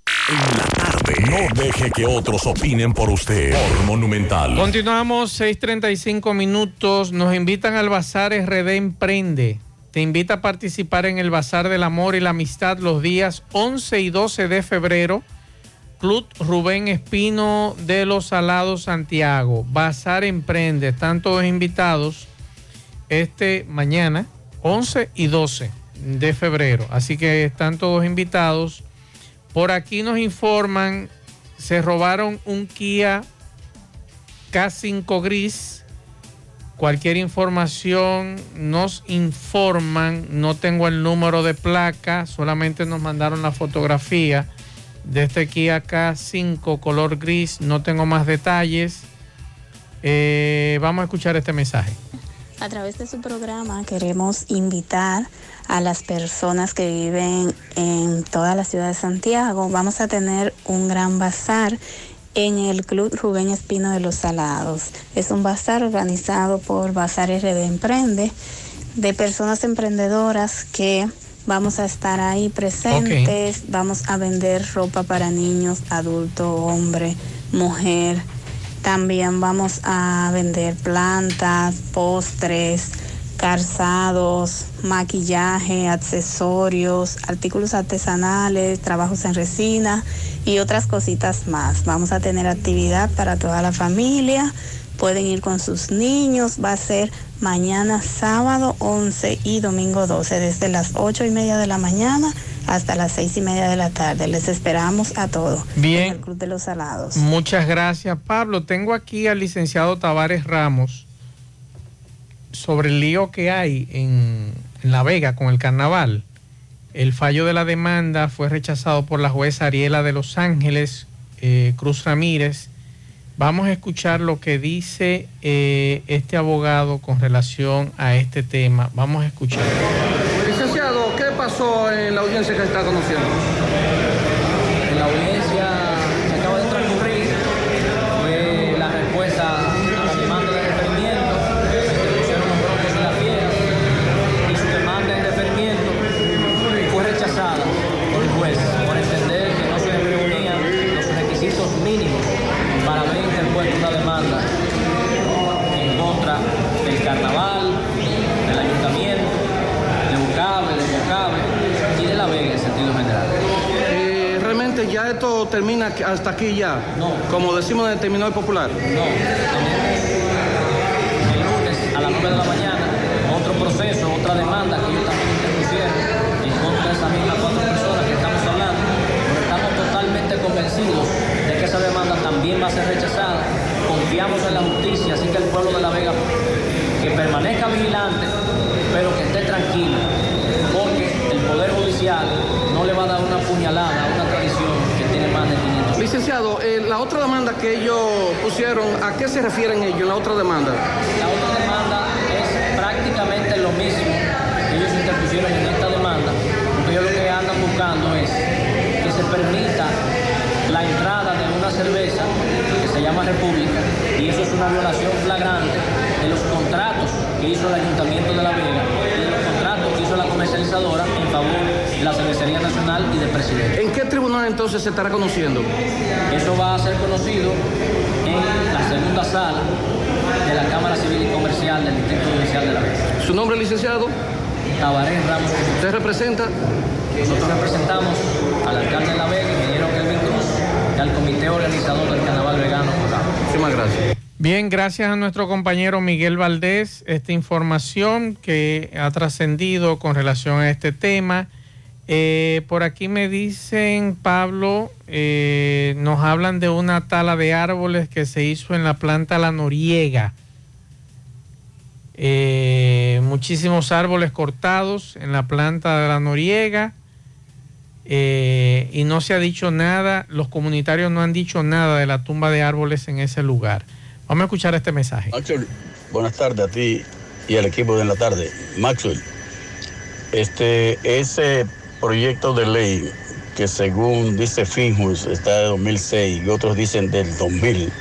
S9: En la tarde. No deje que otros opinen por usted. Monumental.
S6: Continuamos 6:35 minutos. Nos invitan al Bazar RD Emprende. Te invita a participar en el Bazar del Amor y la Amistad los días 11 y 12 de febrero. Club Rubén Espino de los Salados Santiago. Bazar Emprende. Están todos invitados este mañana, 11 y 12 de febrero. Así que están todos invitados. Por aquí nos informan, se robaron un Kia K5 Gris. Cualquier información nos informan. No tengo el número de placa, solamente nos mandaron la fotografía de este Kia K5 color gris. No tengo más detalles. Eh, vamos a escuchar este mensaje.
S46: A través de su programa queremos invitar a las personas que viven en toda la ciudad de Santiago. Vamos a tener un gran bazar en el Club Rubén Espino de los Salados. Es un bazar organizado por Bazar RD Emprende de personas emprendedoras que vamos a estar ahí presentes. Vamos a vender ropa para niños, adulto, hombre, mujer. También vamos a vender plantas, postres, calzados, maquillaje, accesorios, artículos artesanales, trabajos en resina y otras cositas más. Vamos a tener actividad para toda la familia. Pueden ir con sus niños. Va a ser mañana sábado 11 y domingo 12 desde las 8 y media de la mañana hasta las 6 y media de la tarde. Les esperamos a todos.
S6: Bien.
S46: En el Club de los Salados.
S6: Muchas gracias, Pablo. Tengo aquí al licenciado Tavares Ramos sobre el lío que hay en, en La Vega con el carnaval. El fallo de la demanda fue rechazado por la jueza Ariela de Los Ángeles, eh, Cruz Ramírez. Vamos a escuchar lo que dice eh, este abogado con relación a este tema. Vamos a escuchar.
S47: Licenciado, ¿qué pasó en la audiencia que está conociendo?
S48: En la audiencia carnaval, del ayuntamiento, de Bucabe, de Bucabe y de La Vega en sentido general.
S47: Eh, ¿Realmente ya esto termina hasta aquí ya?
S48: No.
S47: Como decimos en el terminal popular.
S48: No. El lunes a las 9 de la mañana, otro proceso, otra demanda que ellos también interpusieron en contra de esas mismas cuatro personas que estamos hablando. Pero estamos totalmente convencidos de que esa demanda también va a ser rechazada. Confiamos en la justicia, así que el pueblo de La Vega que permanezca vigilante, pero que esté tranquilo, porque el Poder Judicial no le va a dar una puñalada a una tradición que tiene más de 500
S47: Licenciado, eh, la otra demanda que ellos pusieron, ¿a qué se refieren ellos en la otra demanda?
S48: La otra demanda es prácticamente lo mismo que ellos interpusieron en esta demanda, porque ellos lo que andan buscando es que se permita la entrada de una cerveza que se llama República, y eso es una violación flagrante de los contratos que hizo el Ayuntamiento de La Vega y de los contratos que hizo la comercializadora en favor de la Cervecería Nacional y del presidente.
S47: ¿En qué tribunal entonces se estará conociendo?
S48: Eso va a ser conocido en la segunda sala de la Cámara Civil y Comercial del Distrito Judicial de La Vega.
S47: ¿Su nombre, licenciado?
S48: Tabarés Ramos.
S47: ¿Usted representa?
S48: Nosotros representamos al alcalde de La Vega, ingeniero Kelvin Cruz, y al comité organizador del Carnaval Vegano.
S47: Muchísimas gracias.
S6: Bien, gracias a nuestro compañero Miguel Valdés, esta información que ha trascendido con relación a este tema. Eh, por aquí me dicen, Pablo, eh, nos hablan de una tala de árboles que se hizo en la planta La Noriega. Eh, muchísimos árboles cortados en la planta de La Noriega. y no se ha dicho nada, los comunitarios no han dicho nada de la tumba de árboles en ese lugar. Vamos a escuchar este mensaje.
S49: Maxwell, buenas tardes a ti y al equipo de la tarde. Maxwell, este, ese proyecto de ley que según dice Finjus está de 2006 y otros dicen del 2000,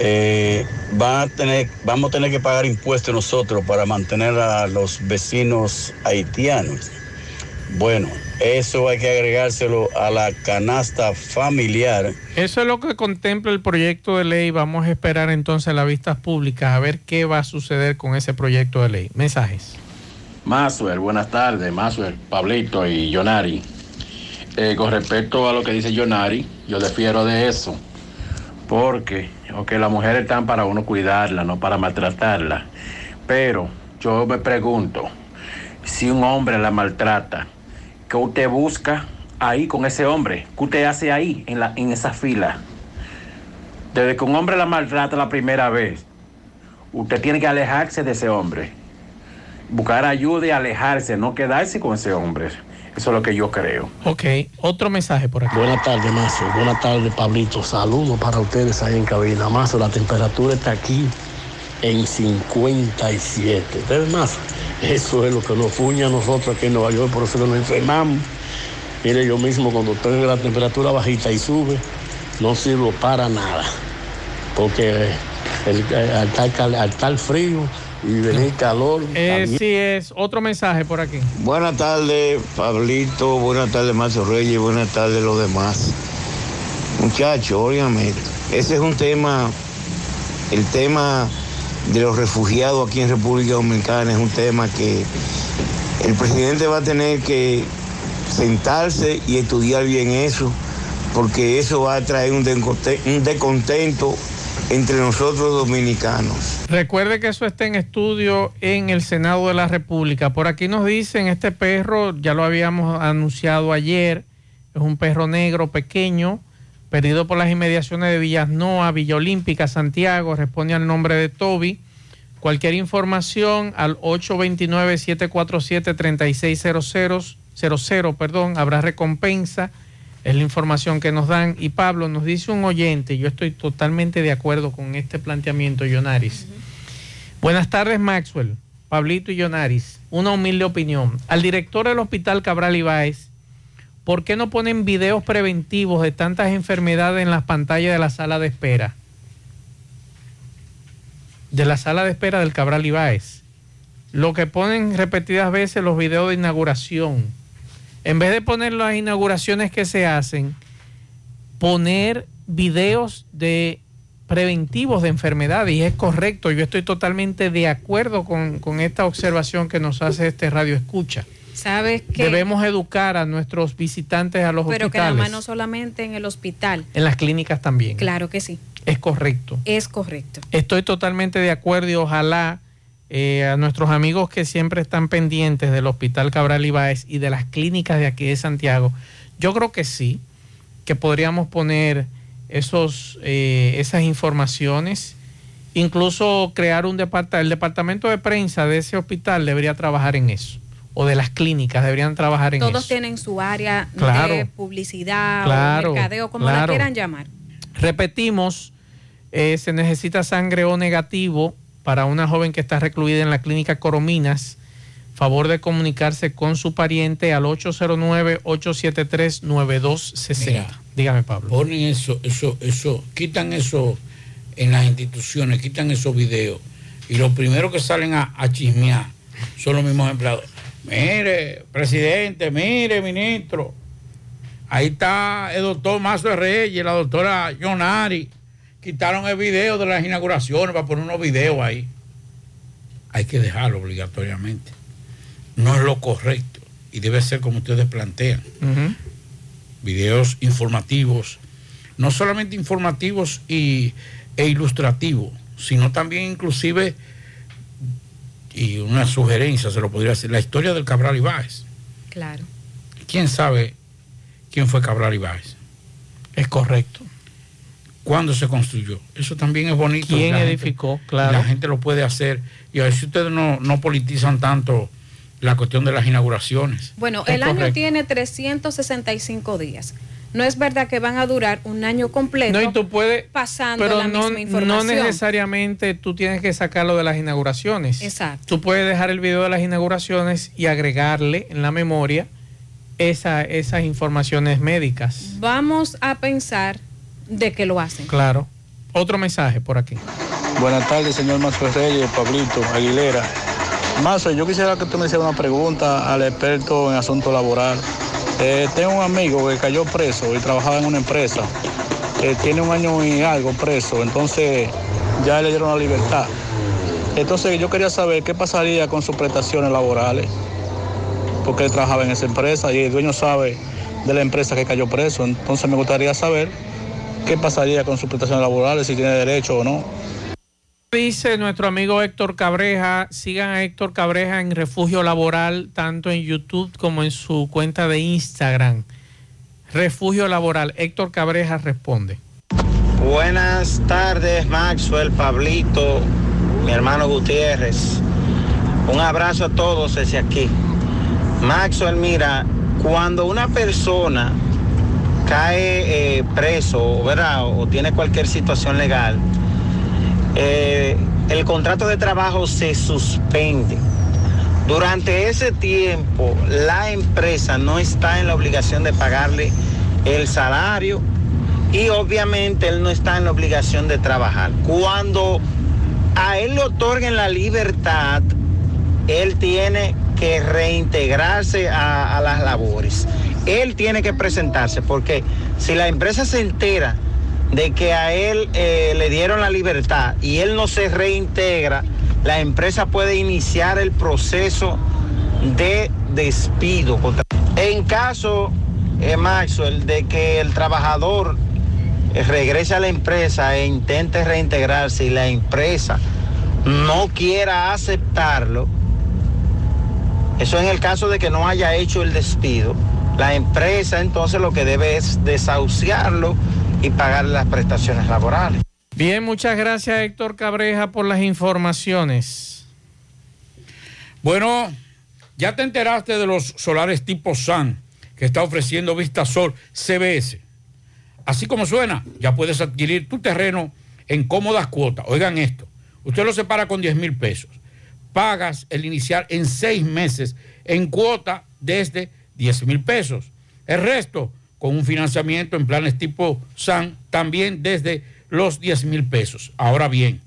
S49: eh, va a tener, vamos a tener que pagar impuestos nosotros para mantener a los vecinos haitianos. Bueno, eso hay que agregárselo a la canasta familiar.
S6: Eso es lo que contempla el proyecto de ley. Vamos a esperar entonces las vistas públicas a ver qué va a suceder con ese proyecto de ley. Mensajes.
S50: Masuel, buenas tardes, Masuel, Pablito y Yonari. Eh, con respecto a lo que dice Yonari, yo difiero de eso. Porque, ok, las mujeres están para uno cuidarla, no para maltratarla. Pero yo me pregunto, si un hombre la maltrata, ¿qué usted busca ahí con ese hombre? ¿Qué usted hace ahí, en, la, en esa fila?
S51: Desde que un hombre la maltrata la primera vez, usted tiene que alejarse de ese hombre. Buscar ayuda y alejarse, no quedarse con ese hombre. Eso es lo que yo creo.
S6: Ok, otro mensaje por aquí.
S52: Buenas tardes, Mazo. Buenas tardes, Pablito. Saludos para ustedes ahí en cabina. Mazo, la temperatura está aquí en 57. ¿Ustedes, Mazo? Eso es lo que nos fuña a nosotros aquí en Nueva York, por eso que nos enfermamos. Mire, yo mismo cuando tengo la temperatura bajita y sube, no sirvo para nada. Porque el, eh, al, tal, cal- al tal frío y venir calor.
S6: Eh, sí, es otro mensaje por aquí.
S49: Buenas tardes, Pablito. Buenas tardes, Mazo Reyes. Buenas tardes, los demás. Muchachos, óigame, ese es un tema, el tema de los refugiados aquí en República Dominicana es un tema que el presidente va a tener que sentarse y estudiar bien eso, porque eso va a traer un desconte- un descontento entre nosotros dominicanos.
S6: Recuerde que eso está en estudio en el Senado de la República. Por aquí nos dicen, este perro, ya lo habíamos anunciado ayer, es un perro negro pequeño, perdido por las inmediaciones de Villasnoa, Villa Olímpica, Santiago, responde al nombre de Toby. Cualquier información al 829-747-3600, perdón, habrá recompensa. Es la información que nos dan. Y Pablo nos dice un oyente, yo estoy totalmente de acuerdo con este planteamiento, Yonaris. Buenas tardes, Maxwell, Pablito y Yonaris. Una humilde opinión. Al director del Hospital Cabral Ibáez, ¿por qué no ponen videos preventivos de tantas enfermedades en las pantallas de la sala de espera? De la sala de espera del Cabral Ibáez. Lo que ponen repetidas veces los videos de inauguración. En vez de poner las inauguraciones que se hacen, poner videos de preventivos de enfermedades. Y es correcto, yo estoy totalmente de acuerdo con, con esta observación que nos hace este radio escucha.
S8: ¿Sabes qué?
S6: Debemos educar a nuestros visitantes a los
S8: Pero que nada
S6: hospitales.
S8: más no solamente en el hospital.
S6: En las clínicas también.
S8: Claro que sí,
S6: Es correcto.
S8: es correcto.
S6: Estoy totalmente de acuerdo y ojalá eh, a nuestros amigos que siempre están pendientes del Hospital Cabral Ibáez y de las clínicas de aquí de Santiago, yo creo que sí, que podríamos poner esos, eh, esas informaciones, incluso crear un departamento, el departamento de prensa de ese hospital debería trabajar en eso, o de las clínicas deberían trabajar en
S8: Todos
S6: eso.
S8: tienen su área
S6: Claro.
S8: de publicidad
S6: Claro,
S8: o mercadeo, como la quieran llamar.
S6: Repetimos, eh, se necesita sangre O negativo para una joven que está recluida en la clínica Corominas. Favor de comunicarse con su pariente al 809-873-9260.
S7: Mira.
S6: Dígame, Pablo.
S7: Ponen eso, eso, eso, quitan eso en las instituciones, quitan esos videos. Y los primeros que salen a, a chismear son los mismos empleados. Mire, presidente, mire, ministro. Ahí está el doctor Mazo Reyes la doctora Yonari. Quitaron el video de las inauguraciones para poner unos videos ahí. Hay que dejarlo obligatoriamente. No es lo correcto. Y debe ser como ustedes plantean videos informativos, no solamente informativos y, e ilustrativos, sino también inclusive, y una sugerencia se lo podría hacer, la historia del Cabral Ibáez.
S8: Claro.
S7: ¿Quién sabe quién fue Cabral Ibáez?
S6: Es correcto.
S7: ¿Cuándo se construyó? Eso también es bonito.
S6: ¿Quién
S7: La gente-
S6: edificó? Claro.
S7: La gente lo puede hacer. Y a ver si ustedes no, no politizan tanto la cuestión de las inauguraciones.
S8: Bueno,
S7: Es
S8: el año tiene 365 días. No es verdad que van a durar un año completo
S6: No, y tú puedes,
S8: pasando
S6: pero
S8: la
S6: no,
S8: misma información.
S6: no necesariamente tú tienes que sacarlo de las inauguraciones.
S8: Exacto.
S6: Tú puedes dejar el video de las inauguraciones y agregarle en la memoria esa- esas informaciones médicas.
S8: Vamos a pensar de que lo hacen.
S6: Claro. Otro mensaje por aquí.
S53: Buenas tardes, señor Mazo Reyes, Pablito, Aguilera. Mazo, yo quisiera que usted me hiciera una pregunta al experto en asunto laboral. Eh, tengo un amigo que cayó preso y trabajaba en una empresa. Eh, tiene un año y algo preso, entonces ya le dieron la libertad. Entonces yo quería saber qué pasaría con sus prestaciones laborales, porque él trabajaba en esa empresa y el dueño sabe de la empresa que cayó preso. Entonces me gustaría saber qué pasaría con sus prestaciones laborales, si tiene derecho o no.
S6: Dice nuestro amigo Héctor Cabreja, sigan a Héctor Cabreja en Refugio Laboral, tanto en YouTube como en su cuenta de Instagram. Refugio Laboral, Héctor Cabreja responde.
S36: Buenas tardes, Maxwell, Pablito, mi hermano Gutiérrez. Un abrazo a todos desde aquí. Maxwell, mira, cuando una persona cae eh, preso, ¿verdad? O tiene cualquier situación legal, eh, el contrato de trabajo se suspende. Durante ese tiempo, la empresa no está en la obligación de pagarle el salario y obviamente él no está en la obligación de trabajar. Cuando a él le otorguen la libertad, él tiene que reintegrarse a, a las labores. Él tiene que presentarse porque si la empresa se entera de que a él eh, le dieron la libertad y él no se reintegra, la empresa puede iniciar el proceso de despido. En caso, eh, Maxwell, de que el trabajador eh, regrese a la empresa e intente reintegrarse y la empresa no quiera aceptarlo, eso en el caso de que no haya hecho el despido, la empresa entonces lo que debe es desahuciarlo y pagarle las prestaciones laborales.
S6: Bien, muchas gracias Héctor Cabreja por las informaciones.
S7: Bueno, ya te enteraste de los solares tipo SAN que está ofreciendo Vistasol CBS. Así como suena, ya puedes adquirir tu terreno en cómodas cuotas. Oigan esto, usted lo separa con 10 mil pesos. Pagas el inicial en seis meses en cuota desde 10 mil pesos. El resto con un financiamiento en planes tipo SAN también desde los 10 mil pesos. Ahora bien,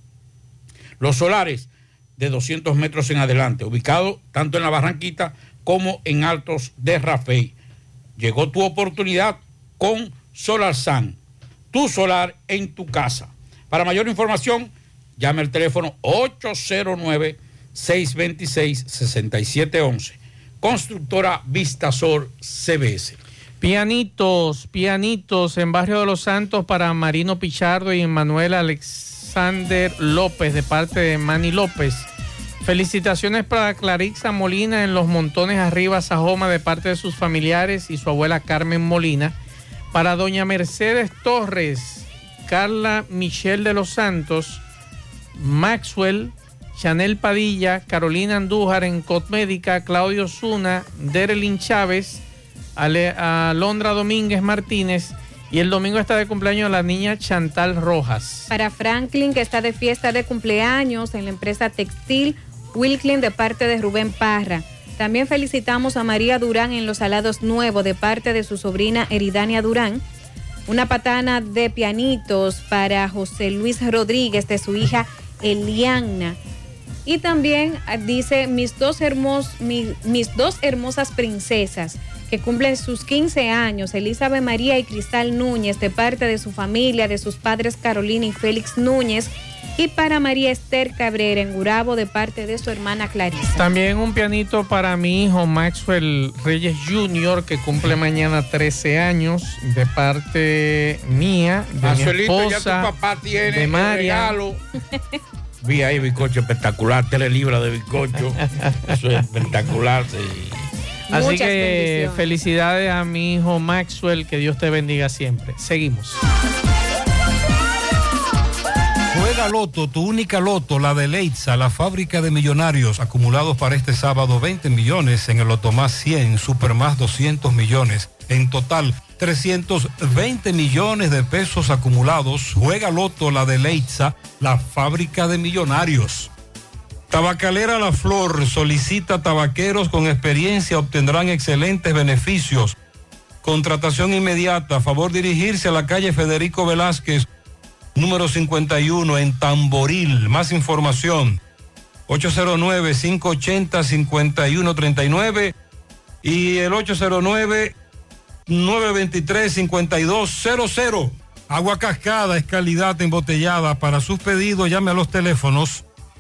S7: los solares de 200 metros en adelante, ubicados tanto en la Barranquita como en Altos de Rafey. Llegó tu oportunidad con Solar San, tu solar en tu casa. Para mayor información, llame al teléfono 809-626-6711. Constructora Vistasol CBS.
S6: Pianitos, pianitos en Barrio de los Santos para Marino Pichardo y Manuel Alexander López de parte de Manny López. Felicitaciones para Clarixa Molina en Los Montones Arriba, Sajoma, de parte de sus familiares y su abuela Carmen Molina. Para doña Mercedes Torres, Carla Michelle de los Santos, Maxwell, Chanel Padilla, Carolina Andújar en Cosmédica, Claudio Zuna, Derelin Chávez, Ale- Alondra Domínguez Martínez y el domingo está de cumpleaños la niña Chantal Rojas.
S8: Para Franklin, que está de fiesta de cumpleaños en la empresa textil Wilklin de parte de Rubén Parra. También felicitamos a María Durán en Los Salados Nuevos de parte de su sobrina Eridania Durán. Una patana de pianitos para José Luis Rodríguez de su hija Eliana. Y también ah, dice mis dos, hermos, mi- mis dos hermosas princesas que cumplen sus 15 años, Elizabeth María y Cristal Núñez, de parte de su familia, de sus padres Carolina y Félix Núñez. Y para María Esther Cabrera en Gurabo, de parte de su hermana Clarisa.
S6: También un pianito para mi hijo Maxwell Reyes Jr., que cumple mañana 13 años, de parte mía, de mi
S7: Marcelito, ya tu
S6: esposa,
S7: papá tiene
S6: de María.
S7: regalo. Vi ahí bizcocho espectacular, tres libras de bizcocho. Eso es espectacular. sí.
S6: Así
S8: Muchas
S6: que felicidades a mi hijo Maxwell, que Dios te bendiga siempre. Seguimos.
S16: Juega Loto, tu única Loto, la de Leitza, la fábrica de millonarios, acumulados para este sábado 20 millones, en el Loto más 100, Super más 200 millones. En total, 320 millones de pesos acumulados. Juega Loto, la de Leitza, la fábrica de millonarios. Tabacalera La Flor solicita tabaqueros con experiencia, obtendrán excelentes beneficios. Contratación inmediata, favor dirigirse a la calle Federico Velázquez, número 51 en Tamboril. Más información, 809-580-5139 y el 809-923-5200. Agua cascada es calidad embotellada. Para sus pedidos llame a los teléfonos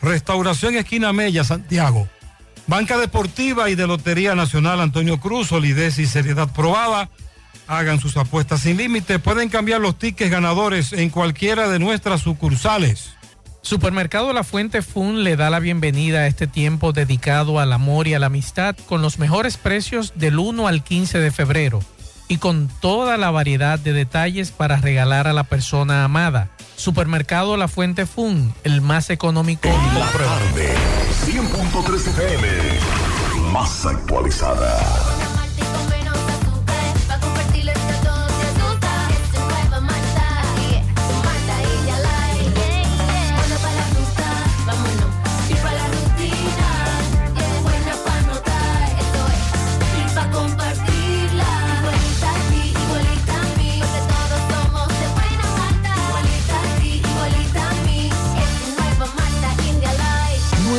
S16: Restauración Esquina Mella, Santiago. Banca Deportiva y de Lotería Nacional Antonio Cruz, solidez y seriedad probada. Hagan sus apuestas sin límite. Pueden cambiar los tickets ganadores en cualquiera de nuestras sucursales.
S37: Supermercado La Fuente Fun le da la bienvenida a este tiempo dedicado al amor y a la amistad con los mejores precios del 1 al 15 de febrero y con toda la variedad de detalles para regalar a la persona amada. Supermercado La Fuente Fun, el más económico.
S9: En la tarde, 100.3 FM, más actualizada.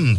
S54: Encanto.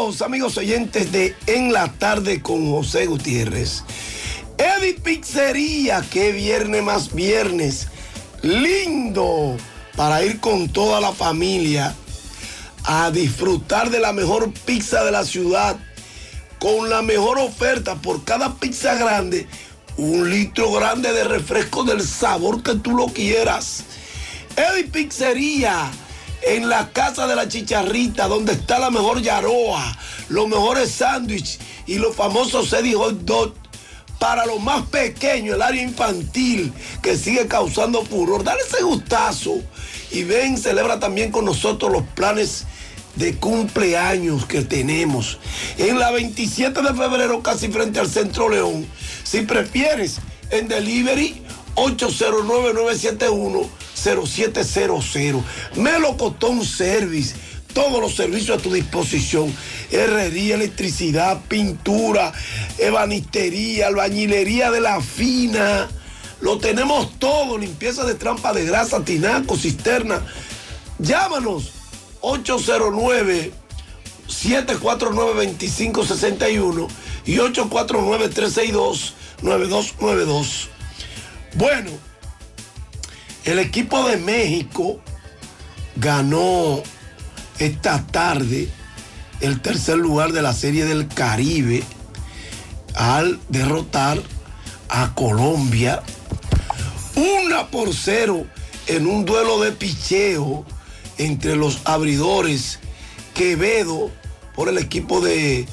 S19: amigos oyentes de En la tarde con José Gutiérrez. Eddie Pizzería, qué viernes más viernes. Lindo para ir con toda la familia a disfrutar de la mejor pizza de la ciudad. Con la mejor oferta por cada pizza grande, un litro grande de refresco del sabor que tú lo quieras. Eddie Pizzería, en la casa de la chicharrita, donde está la mejor yaroa, los mejores sándwiches y los famosos Eddie Hot Dog. Para los más pequeños, el área infantil que sigue causando furor. Dale ese gustazo y ven, celebra también con nosotros los planes de cumpleaños que tenemos. En la 27 de febrero, casi frente al Centro León. Si prefieres, en delivery 809-971-0700. Melocotón Service. Todos los servicios a tu disposición. Herrería, electricidad, pintura, ebanistería, albañilería de la fina. Lo tenemos todo. Limpieza de trampa de grasa, tinaco, cisterna. Llámanos 809 749-2561 y 849-362-9292. Bueno, el equipo de México ganó esta tarde el tercer lugar de la Serie del Caribe al derrotar a Colombia. Una por cero en un duelo de picheo entre los abridores Quevedo por el equipo de,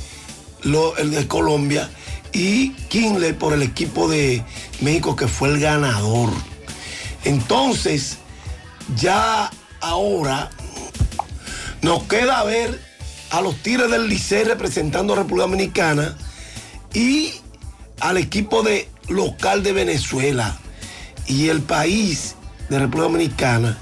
S19: el de Colombia y Kinley por el equipo de México que fue el ganador. Entonces, ya ahora nos queda ver a los Tigres del Licey representando a República Dominicana y al equipo de local de Venezuela y el país de República Dominicana,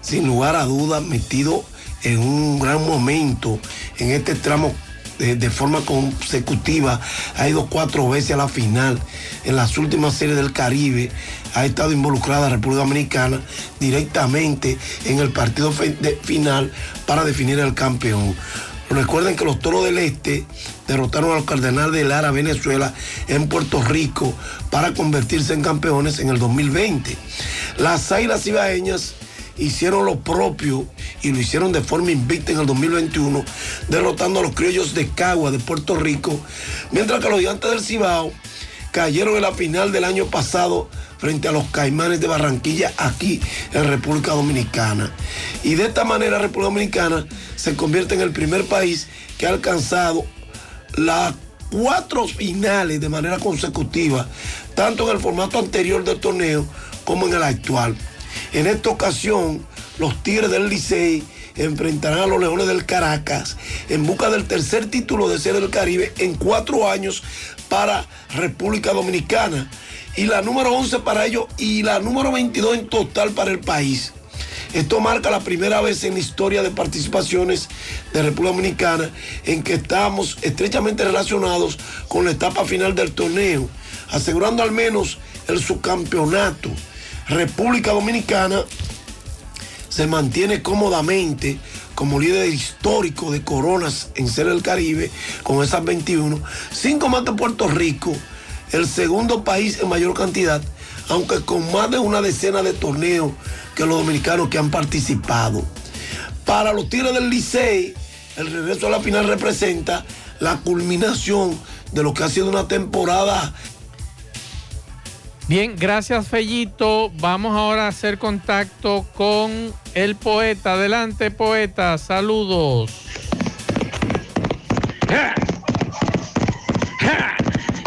S19: sin lugar a dudas, metido en un gran momento en este tramo de, forma consecutiva, ha ido cuatro veces a la final. En las últimas series del Caribe ha estado involucrada República Dominicana directamente en el partido final para definir el campeón. Recuerden que los Toros del Este derrotaron a los Cardenales de Lara, Venezuela, en Puerto Rico para convertirse en campeones en el 2020. Las Águilas Ibaeñas hicieron lo propio y lo hicieron de forma invicta en el 2021, derrotando a los criollos de Cagua de Puerto Rico, mientras que los gigantes del Cibao cayeron en la final del año pasado frente a los Caimanes de Barranquilla aquí en República Dominicana. Y de esta manera República Dominicana se convierte en el primer país que ha alcanzado las cuatro finales de manera consecutiva, tanto en el formato anterior del torneo como en el actual. En esta ocasión, los Tigres del Licey enfrentarán a los Leones del Caracas en busca del tercer título de Serie del Caribe en cuatro años para República Dominicana. Y la número 11 para ellos y la número 22 en total para el país. Esto marca la primera vez en la historia de participaciones de República Dominicana en que estamos estrechamente relacionados con la etapa final del torneo, asegurando al menos el subcampeonato. República Dominicana se mantiene cómodamente como líder histórico de coronas en Serie del Caribe con esas 21, cinco más de Puerto Rico, el segundo país en mayor cantidad, aunque con más de una decena de torneos que los dominicanos que han participado. Para los Tigres del Licey, el regreso a la final representa la culminación de lo que ha sido una temporada
S37: Bien, gracias Fellito. Vamos ahora a hacer contacto con el poeta. Adelante, poeta. Saludos.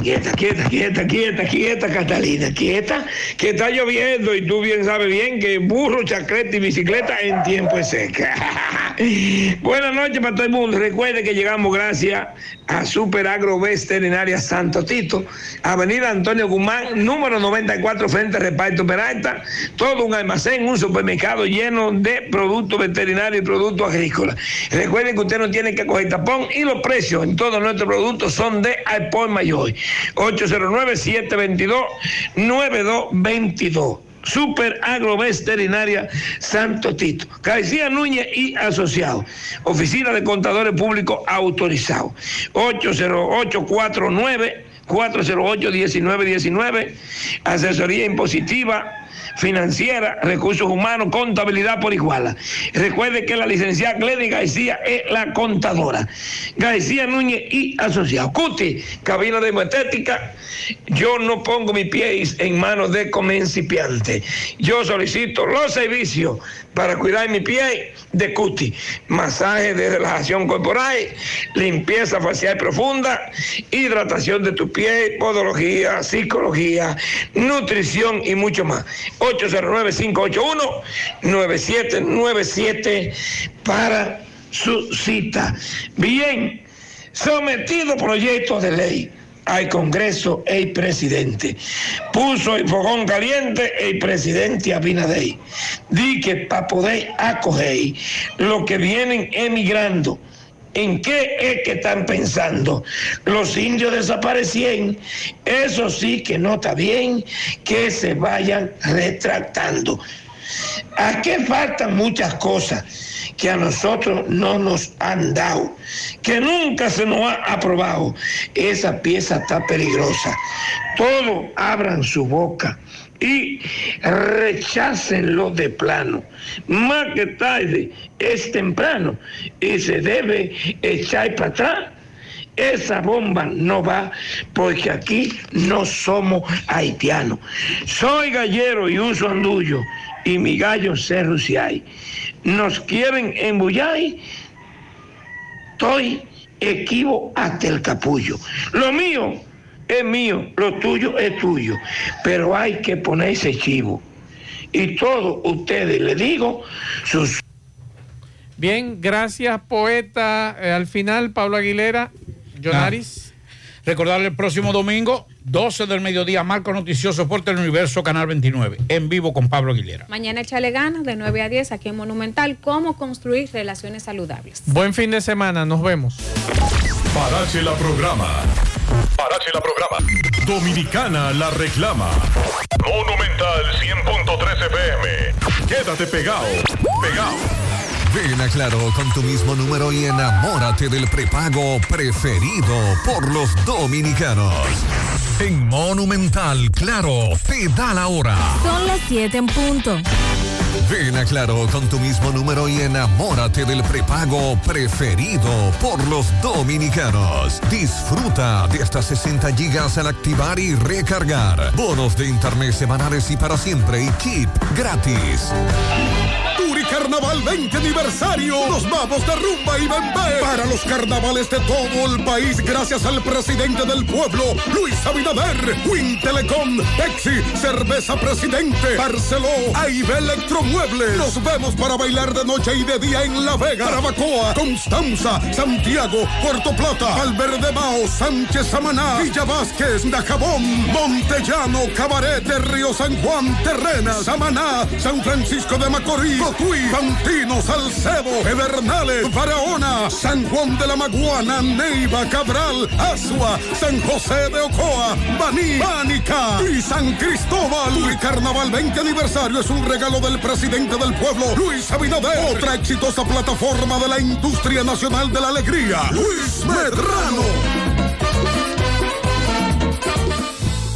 S55: Quieta, quieta, quieta, quieta, quieta, Catalina, quieta, que está lloviendo y tú bien sabes bien que burro, chacleta y bicicleta en tiempo es seca. Buenas noches para todo el mundo. Recuerde que llegamos gracias a Super Agro Veterinaria Santo Tito, Avenida Antonio Guzmán, número 94, frente a Reparto Peralta. Todo un almacén, un supermercado lleno de productos veterinarios y productos agrícolas. Recuerden que usted no tiene que coger tapón y los precios en todos nuestros productos son de al mayor. 809-722-9222. Super Agro Veterinaria Santo Tito. García Núñez y Asociados. Oficina de Contadores Públicos autorizado. 80849 408-1919, asesoría impositiva, financiera, recursos humanos, contabilidad por iguala. Recuerde que la licenciada Glenny García es la contadora. García Núñez y Asociados. Cuti, cabina de hemoestética. Yo no pongo mis pies en manos de comencipiante. Yo solicito los servicios para cuidar mi pie de Cuti. Masaje de relajación corporal, limpieza facial profunda, hidratación de tu pie, podología, psicología, nutrición y mucho más. 809-581-9797 para su cita. Bien, sometido proyecto de ley al Congreso el presidente. Puso el fogón caliente el presidente Abinader. Di que para poder acoger lo que vienen emigrando. ¿En qué es que están pensando? Los indios desaparecieron. Eso sí que no está bien que se vayan retractando. ¿A qué faltan muchas cosas que a nosotros no nos han dado? Que nunca se nos ha aprobado. Esa pieza está peligrosa. Todos abran su boca y rechácenlo de plano. Más que tarde es temprano y se debe echar para atrás. Esa bomba no va porque aquí no somos haitianos. Soy gallero y uso andullo y mi gallo se ruciay. Nos quieren embullar, estoy equivo hasta el capullo. Lo mío es mío, lo tuyo es tuyo, pero hay que ponerse chivo. Y todos ustedes, le digo, sus...
S37: Bien, gracias, poeta. Eh, al final, Pablo Aguilera, Jonaris.
S56: Recordarle el próximo domingo
S7: 12 del mediodía, Marco Noticioso por Universo, Canal 29, en vivo con Pablo Aguilera.
S8: Mañana échale ganas de 9 a 10 aquí en Monumental, cómo construir relaciones saludables.
S6: Buen fin de semana, nos vemos.
S57: Parache la programa. Parache la programa. Dominicana la reclama. Monumental 100.13 FM. Quédate pegado. Pegado.
S9: Ven a Claro con tu mismo número y enamórate del prepago preferido por los dominicanos. En Monumental, Claro, te da la hora.
S58: Son las 7 en punto.
S9: Ven a Claro con tu mismo número y enamórate del prepago preferido por los dominicanos. Disfruta de hasta 60 gigas al activar y recargar. Bonos de internet semanales y para siempre y keep gratis.
S59: Carnaval 20 aniversario. Nos vamos de rumba y bembé para los carnavales de todo el país gracias al presidente del pueblo, Luis Abinader, Win Telecom, Cerveza Presidente, Barceló, AIB Electromuebles. Nos vemos para bailar de noche y de día en La Vega, Carabacoa, Constanza, Santiago, Puerto Plata, Valverde Sánchez Samaná, Villa Vázquez, Dajabón, Montellano, Cabaret de Río San Juan, Terrenas, Samaná, San Francisco de Macorís, Cotuí, Fantino, Salcedo, Pedernales, Barahona, San Juan de la Maguana, Neiva, Cabral, Asua, San José de Ocoa, Baní, Bánica y San Cristóbal. Y Carnaval 20 aniversario es un regalo del presidente del pueblo, Luis Abinader. Otra exitosa plataforma de la industria nacional de la alegría, Luis Medrano.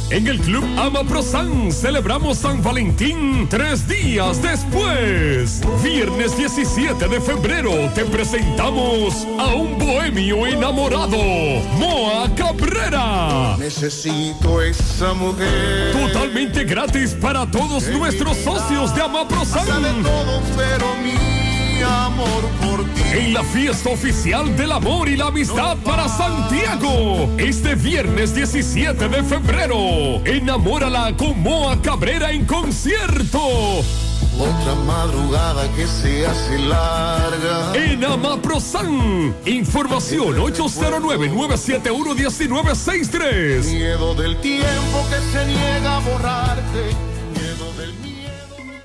S60: En el Club Amaprosan celebramos San Valentín tres días después. Viernes 17 de febrero te presentamos a un bohemio enamorado, Moa Cabrera.
S54: Necesito esa mujer.
S60: Totalmente gratis para todos nuestros socios de
S54: de todo, pero mi amor por.
S60: En la fiesta oficial del amor y la amistad para Santiago. Este viernes 17 de febrero. Enamórala con Moa Cabrera en concierto.
S54: Otra madrugada que se hace larga.
S60: En Amaprosan. Información 809-971-1963.
S54: Miedo del tiempo que se niega a borrarte. Miedo del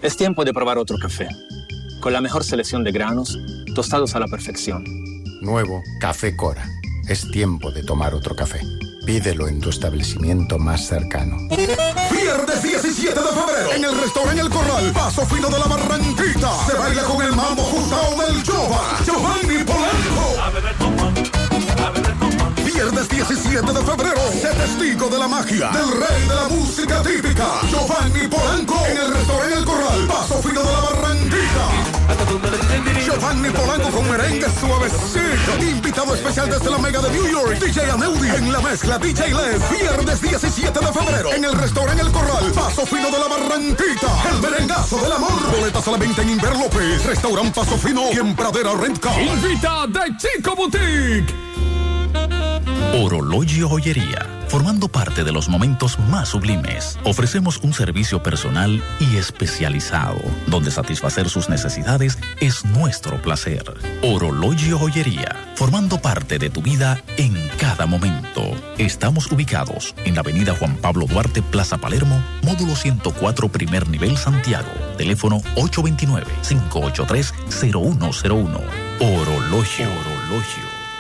S61: Es tiempo de probar otro café. Con la mejor selección de granos, tostados a la perfección.
S62: Nuevo Café Cora. Es tiempo de tomar otro café. Pídelo en tu establecimiento más cercano.
S59: Viernes 17 de febrero en el restaurante El Corral, Paso Fino de la Barranquita. Se baila con el mambo Gustavo del Jova, Giovanni Polanco. Viernes 17 de febrero, sé testigo de la magia del rey de la música típica, Giovanni Polanco, en el restaurante El Corral, Paso Fino de la Barranquita. Giovanni Polanco con merengue suavecito. Invitado especial desde la Mega de New York, DJ Aneudi. En la mezcla, DJ Les. Viernes 17 de febrero, en el restaurante El Corral, Paso Fino de la Barranquita. El merengazo del amor. Boletas a la venta en Inver López, Restaurant Paso Fino y en Pradera Rent Car.
S60: Invita de Chico Boutique.
S47: Orologio Joyería. Formando parte de los momentos más sublimes, ofrecemos un servicio personal y especializado, donde satisfacer sus necesidades es nuestro placer. Orologio Joyería. Formando parte de tu vida en cada momento. Estamos ubicados en la avenida Juan Pablo Duarte, Plaza Palermo, módulo 104, primer nivel, Santiago. Teléfono 829-583-0101. Orologio. Orologio.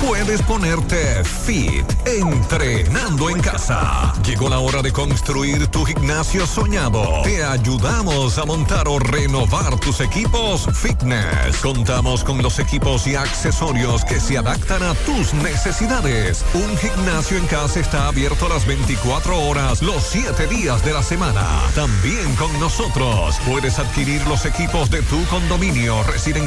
S9: puedes ponerte fit entrenando en casa. Llegó la hora de construir tu gimnasio soñado. Te ayudamos a montar o renovar tus equipos fitness. Contamos con los equipos y accesorios que se adaptan a tus necesidades. Un gimnasio en casa está abierto las 24 horas, los 7 días de la semana. También con nosotros puedes adquirir los equipos de tu condominio residencial